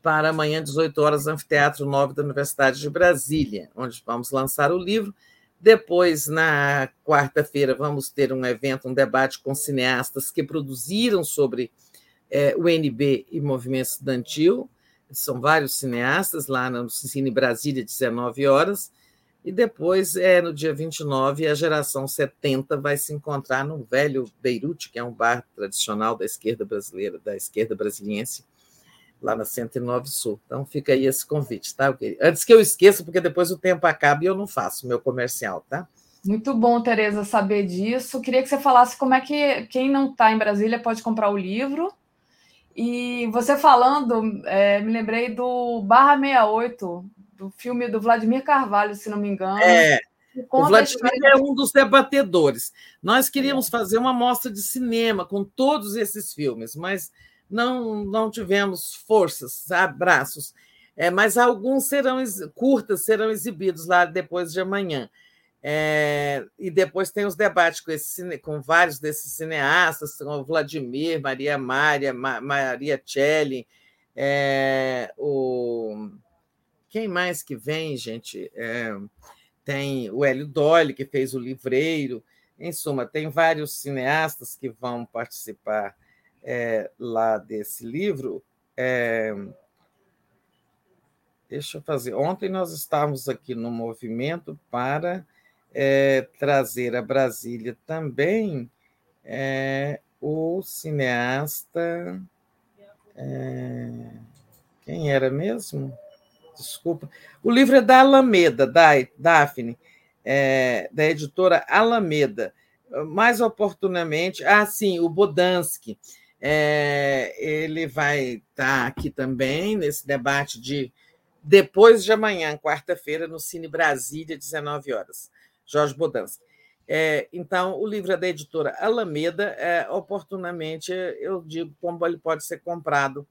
para amanhã, 18 horas, Anfiteatro 9 da Universidade de Brasília, onde vamos lançar o livro. Depois, na quarta-feira, vamos ter um evento, um debate com cineastas que produziram sobre é, o NB e movimento estudantil. São vários cineastas lá no Cine Brasília, 19 horas. E depois, é, no dia 29, a geração 70 vai se encontrar no velho Beirute, que é um bar tradicional da esquerda brasileira, da esquerda brasiliense, lá na 109 Sul. Então fica aí esse convite, tá? Antes que eu esqueça, porque depois o tempo acaba e eu não faço meu comercial, tá? Muito bom, Tereza, saber disso. Queria que você falasse como é que quem não está em Brasília pode comprar o livro. E você falando, é, me lembrei do Barra 68, do filme do Vladimir Carvalho, se não me engano. É, o Vladimir é um dos debatedores. Nós queríamos fazer uma mostra de cinema com todos esses filmes, mas não, não tivemos forças, abraços. É, mas alguns serão curtas serão exibidos lá depois de amanhã. É, e depois tem os debates com, esse, com vários desses cineastas, com Vladimir, Maria Mária, Ma, Maria Celli, é, o quem mais que vem, gente? É, tem o Hélio Dolly, que fez o Livreiro. Em suma, tem vários cineastas que vão participar é, lá desse livro. É, deixa eu fazer. Ontem nós estávamos aqui no movimento para é, trazer a Brasília também é, o cineasta. É, quem era mesmo? Desculpa. O livro é da Alameda, da Daphne, é, da editora Alameda. Mais oportunamente, ah, sim, o Bodansky. É, ele vai estar aqui também nesse debate de depois de amanhã, quarta-feira, no Cine Brasília, 19 horas. Jorge Bodansky. É, então, o livro é da editora Alameda. É, oportunamente, eu digo como ele pode ser comprado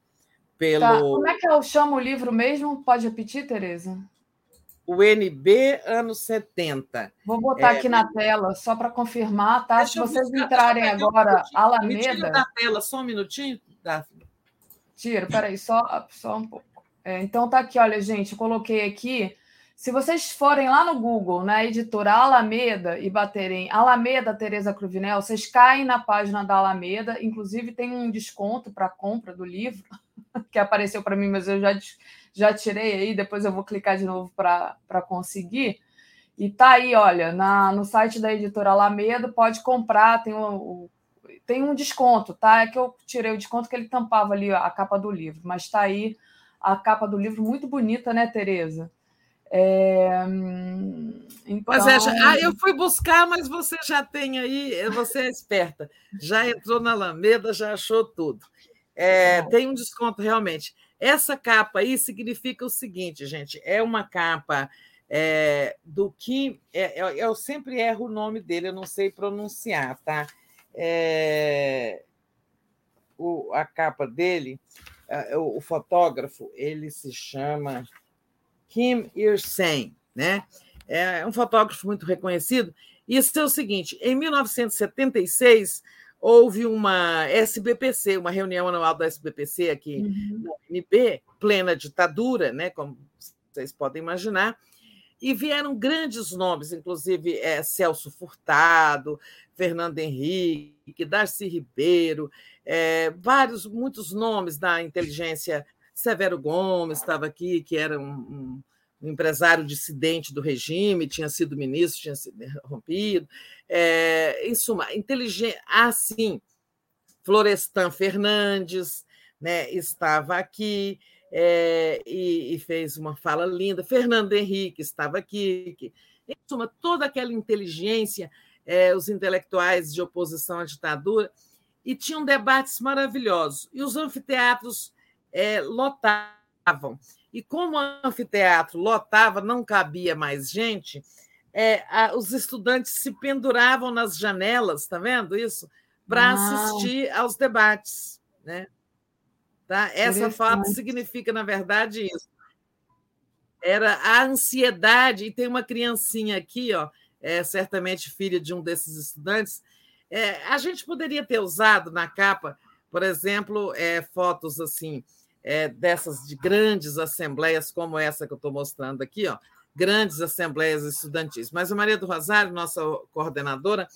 pelo. Tá. Como é que eu chamo o livro mesmo? Pode repetir, Tereza? O NB anos 70. Vou botar é... aqui na tela, só para confirmar, tá? Deixa Se vocês buscar, entrarem agora, um Alameda. Me da tela, só um minutinho, Daphne. Tiro, peraí, só, só um pouco. É, então tá aqui, olha, gente, eu coloquei aqui. Se vocês forem lá no Google, na editora Alameda, e baterem Alameda Tereza Cruvinel, vocês caem na página da Alameda, inclusive tem um desconto para compra do livro. que apareceu para mim, mas eu já, já tirei aí, depois eu vou clicar de novo para conseguir. E tá aí, olha, na, no site da editora Alameda, pode comprar, tem, o, o, tem um desconto, tá? É que eu tirei o desconto que ele tampava ali a capa do livro, mas tá aí a capa do livro, muito bonita, né, Tereza? É, então... Ah, eu fui buscar, mas você já tem aí, você é esperta, já entrou na Alameda, já achou tudo. É, tem um desconto realmente. Essa capa aí significa o seguinte, gente: é uma capa é, do que. É, é, eu sempre erro o nome dele, eu não sei pronunciar, tá? É, o, a capa dele, o, o, fotógrafo, ele se chama Kim Ir-sen, né? É um fotógrafo muito reconhecido. E isso é o seguinte: em 1976 houve uma SBPC, uma reunião anual da SBPC aqui uhum. no MP, plena ditadura, né, como vocês podem imaginar, e vieram grandes nomes, inclusive é, Celso Furtado, Fernando Henrique, Darcy Ribeiro, é, vários, muitos nomes da inteligência. Severo Gomes estava aqui, que era um, um empresário dissidente do regime, tinha sido ministro, tinha sido rompido. É, em suma, inteligente. Assim, Florestan Fernandes né, estava aqui é, e, e, fez uma fala linda. Fernando Henrique estava aqui. Que, em suma, toda aquela inteligência, é, os intelectuais de oposição à ditadura, e tinham debates maravilhosos. E os anfiteatros é, lotavam. E como o anfiteatro lotava, não cabia mais gente, é, a, os estudantes se penduravam nas janelas, tá vendo isso? Para assistir aos debates. Né? Tá? Essa foto significa, na verdade, isso. Era a ansiedade, e tem uma criancinha aqui, ó, é, certamente filha de um desses estudantes. É, a gente poderia ter usado na capa, por exemplo, é, fotos assim é, dessas de grandes assembleias, como essa que eu estou mostrando aqui, ó, grandes assembleias estudantis. Mas a Maria do Rosário, nossa coordenadora,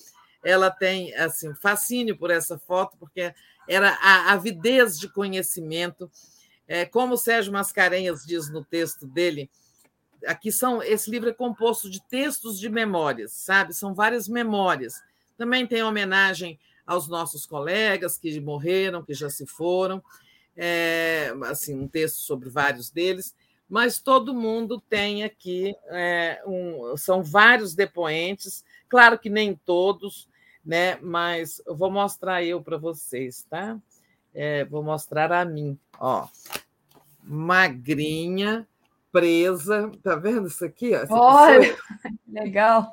ela tem assim fascínio por essa foto, porque era a avidez de conhecimento. É, como o Sérgio Mascarenhas diz no texto dele, aqui são esse livro é composto de textos de memórias, sabe? São várias memórias. Também tem homenagem aos nossos colegas que morreram, que já se foram. É, assim, um texto sobre vários deles, mas todo mundo tem aqui, é, um, são vários depoentes, claro que nem todos, né? Mas eu vou mostrar eu para vocês, tá? É, vou mostrar a mim, ó, magrinha, presa, tá vendo isso aqui? Ó? Olha, legal.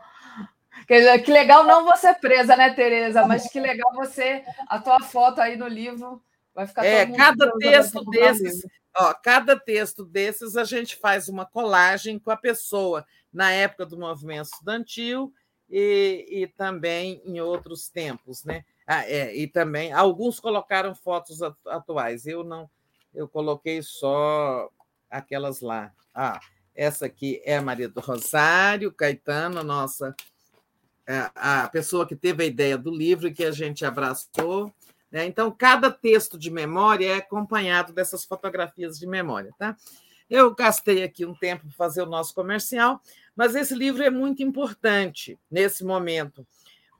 Que legal não você presa, né, Tereza? Mas que legal você, a tua foto aí no livro vai ficar. É, cada texto desses, ó, cada texto desses a gente faz uma colagem com a pessoa na época do movimento estudantil e, e também em outros tempos, né? Ah, é, e também alguns colocaram fotos atuais. Eu não, eu coloquei só aquelas lá. Ah, essa aqui é a Maria do Rosário, Caetano, nossa é, a pessoa que teve a ideia do livro e que a gente abraçou. Né? Então, cada texto de memória é acompanhado dessas fotografias de memória. Tá? Eu gastei aqui um tempo para fazer o nosso comercial, mas esse livro é muito importante nesse momento.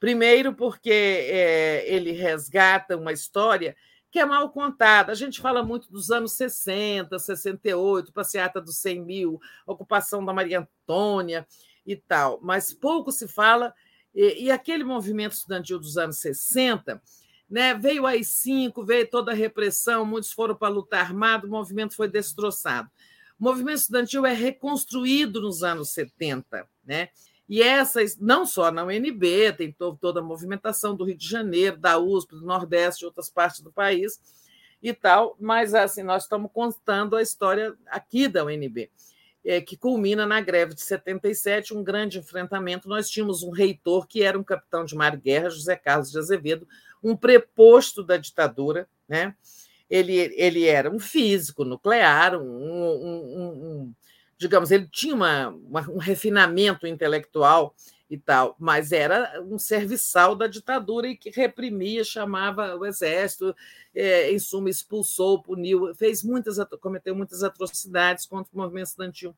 Primeiro, porque é, ele resgata uma história que é mal contada. A gente fala muito dos anos 60, 68, passeata dos 100 mil, ocupação da Maria Antônia e tal, mas pouco se fala e, e aquele movimento estudantil dos anos 60, né, veio aí cinco, veio toda a repressão, muitos foram para lutar armado, o movimento foi destroçado. O movimento estudantil é reconstruído nos anos 70, né? E essas, não só na UNB, tem toda a movimentação do Rio de Janeiro, da USP, do Nordeste, de outras partes do país e tal, mas assim, nós estamos contando a história aqui da UNB é, que culmina na greve de 77, um grande enfrentamento. Nós tínhamos um reitor que era um capitão de mar guerra, José Carlos de Azevedo, um preposto da ditadura, né? Ele, ele era um físico nuclear, um, um, um digamos, ele tinha uma, uma, um refinamento intelectual e tal, mas era um serviçal da ditadura e que reprimia, chamava o exército, é, em suma, expulsou, puniu, fez muitas, cometeu muitas atrocidades contra o movimento estudantil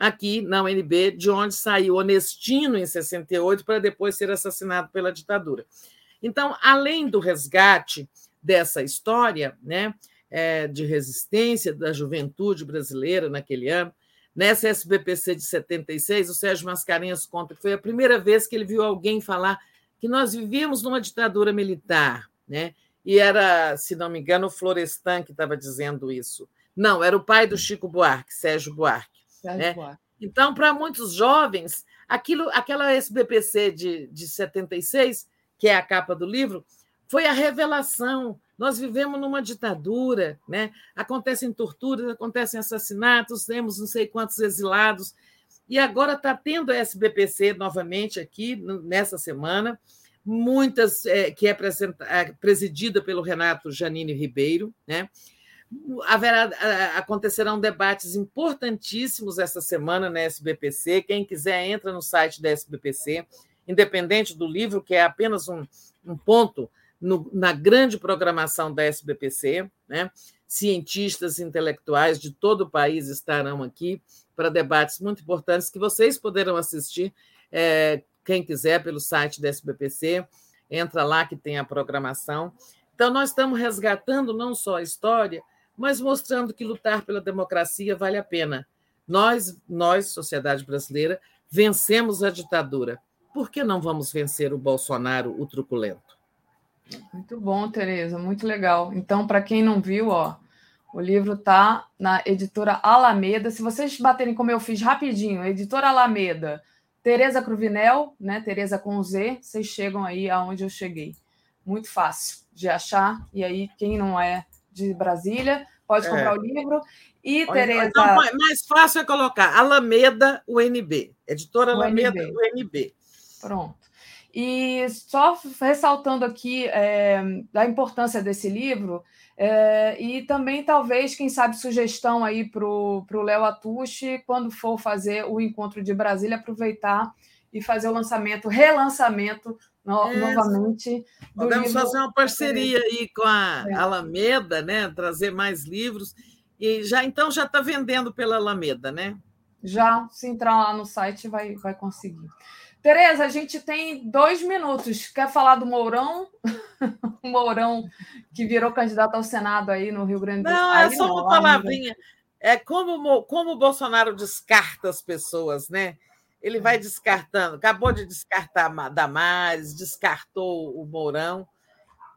aqui na UNB, de onde saiu Honestino em 68 para depois ser assassinado pela ditadura. Então, além do resgate dessa história, né, é, de resistência da juventude brasileira naquele ano, Nessa SBPC de 76, o Sérgio Mascarenhas conta que foi a primeira vez que ele viu alguém falar que nós vivíamos numa ditadura militar, né? E era, se não me engano, o Florestan que estava dizendo isso. Não, era o pai do Chico Buarque, Sérgio Buarque. Sérgio né? Buarque. Então, para muitos jovens, aquilo, aquela SBPC de, de 76, que é a capa do livro, foi a revelação nós vivemos numa ditadura, né? acontecem torturas, acontecem assassinatos, temos não sei quantos exilados, e agora está tendo a SBPC novamente aqui nessa semana, muitas é, que é, é presidida pelo Renato Janine Ribeiro, né? Haverá, acontecerão debates importantíssimos essa semana na SBPC. Quem quiser entra no site da SBPC, independente do livro, que é apenas um, um ponto no, na grande programação da SBPC, né? cientistas intelectuais de todo o país estarão aqui para debates muito importantes que vocês poderão assistir, é, quem quiser, pelo site da SBPC, entra lá que tem a programação. Então, nós estamos resgatando não só a história, mas mostrando que lutar pela democracia vale a pena. Nós, nós, sociedade brasileira, vencemos a ditadura. Por que não vamos vencer o Bolsonaro, o truculento? Muito bom, Tereza, muito legal. Então, para quem não viu, ó, o livro tá na editora Alameda. Se vocês baterem como eu fiz rapidinho, editora Alameda, Tereza Cruvinel, né? Tereza com Z, vocês chegam aí aonde eu cheguei. Muito fácil de achar. E aí, quem não é de Brasília, pode é. comprar o livro. E, Olha, Tereza. Então, mais fácil é colocar Alameda UNB. Editora Alameda UNB. Pronto. E só ressaltando aqui é, da importância desse livro, é, e também talvez, quem sabe, sugestão aí para o Léo Atushi, quando for fazer o encontro de Brasília, aproveitar e fazer o lançamento, relançamento no, é, novamente. Podemos livro. fazer uma parceria aí com a é. Alameda, né? Trazer mais livros. E já então já está vendendo pela Alameda, né? Já, se entrar lá no site, vai, vai conseguir. Tereza, a gente tem dois minutos. Quer falar do Mourão? o Mourão que virou candidato ao Senado aí no Rio Grande do Sul. Não, é só uma palavrinha. É como, como o Bolsonaro descarta as pessoas, né? Ele vai hum. descartando. Acabou de descartar Damares, descartou o Mourão,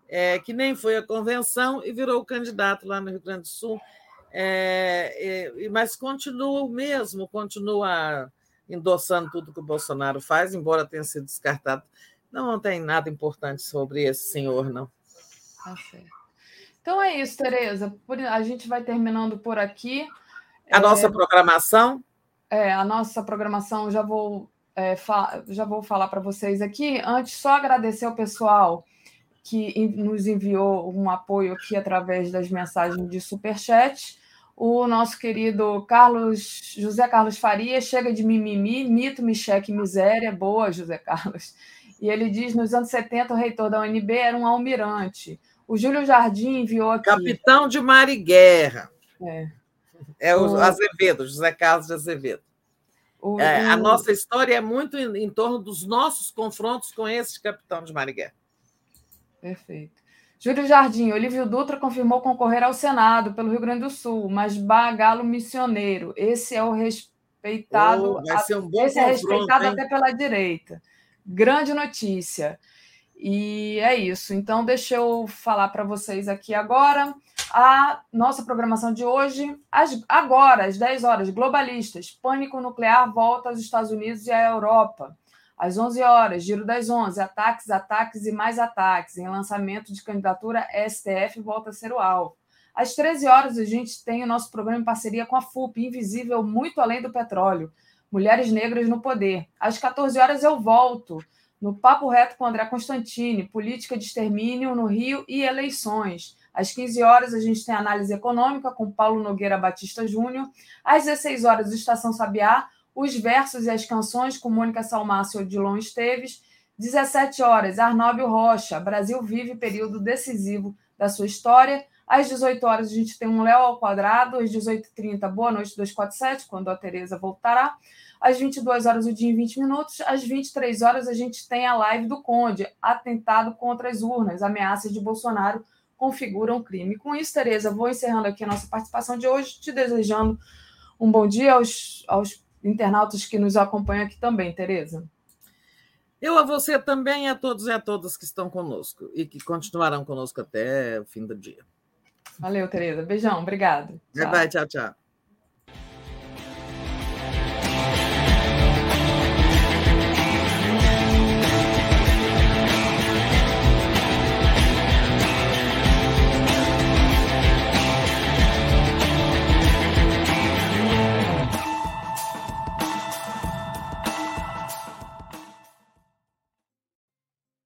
é, que nem foi a convenção e virou candidato lá no Rio Grande do Sul. É, é, mas continua o mesmo, continua endossando tudo que o Bolsonaro faz, embora tenha sido descartado. Não, não tem nada importante sobre esse senhor, não. Tá certo. Então é isso, Tereza. A gente vai terminando por aqui. A é... nossa programação? É, a nossa programação já vou, é, já vou falar para vocês aqui. Antes, só agradecer ao pessoal que nos enviou um apoio aqui através das mensagens de superchat o nosso querido Carlos José Carlos Faria chega de mimimi, mito, micheque, miséria. Boa, José Carlos. E ele diz: nos anos 70, o reitor da UNB era um almirante. O Júlio Jardim enviou aqui. Capitão de Mar e Guerra. É. É o, o... Azevedo, José Carlos de Azevedo. O, é, A nossa história é muito em, em, torno dos nossos confrontos com esse capitão de Mar e Guerra. Perfeito. Júlio Jardim, Olívio Dutra confirmou concorrer ao Senado pelo Rio Grande do Sul, mas Bagalo missioneiro. Esse é o respeitado. Oh, vai ser um bom esse é respeitado hein? até pela direita. Grande notícia. E é isso. Então, deixa eu falar para vocês aqui agora a nossa programação de hoje. agora, às 10 horas, globalistas. Pânico nuclear volta aos Estados Unidos e à Europa. Às 11 horas, Giro das 11, ataques, ataques e mais ataques. Em lançamento de candidatura, STF volta a ser o alvo. Às 13 horas, a gente tem o nosso programa em parceria com a FUP, Invisível Muito Além do Petróleo. Mulheres Negras no Poder. Às 14 horas, eu volto no Papo Reto com André Constantini, Política de Extermínio no Rio e Eleições. Às 15 horas, a gente tem análise econômica com Paulo Nogueira Batista Júnior. Às 16 horas, Estação Sabiá, os versos e as canções com Mônica Salmácio e Odilon Esteves. 17 horas, Arnóbio Rocha, Brasil vive período decisivo da sua história. Às 18 horas, a gente tem um Léo ao quadrado. Às 18h30, Boa Noite 247, quando a Tereza voltará. Às 22 horas, o dia em 20 minutos. Às 23 horas, a gente tem a live do Conde, atentado contra as urnas, ameaças de Bolsonaro configuram crime. Com isso, Tereza, vou encerrando aqui a nossa participação de hoje, te desejando um bom dia aos, aos internautas que nos acompanham aqui também, Tereza. Eu a você também e a todos e a todas que estão conosco e que continuarão conosco até o fim do dia. Valeu, Tereza. Beijão, obrigado. Tchau, tchau. tchau.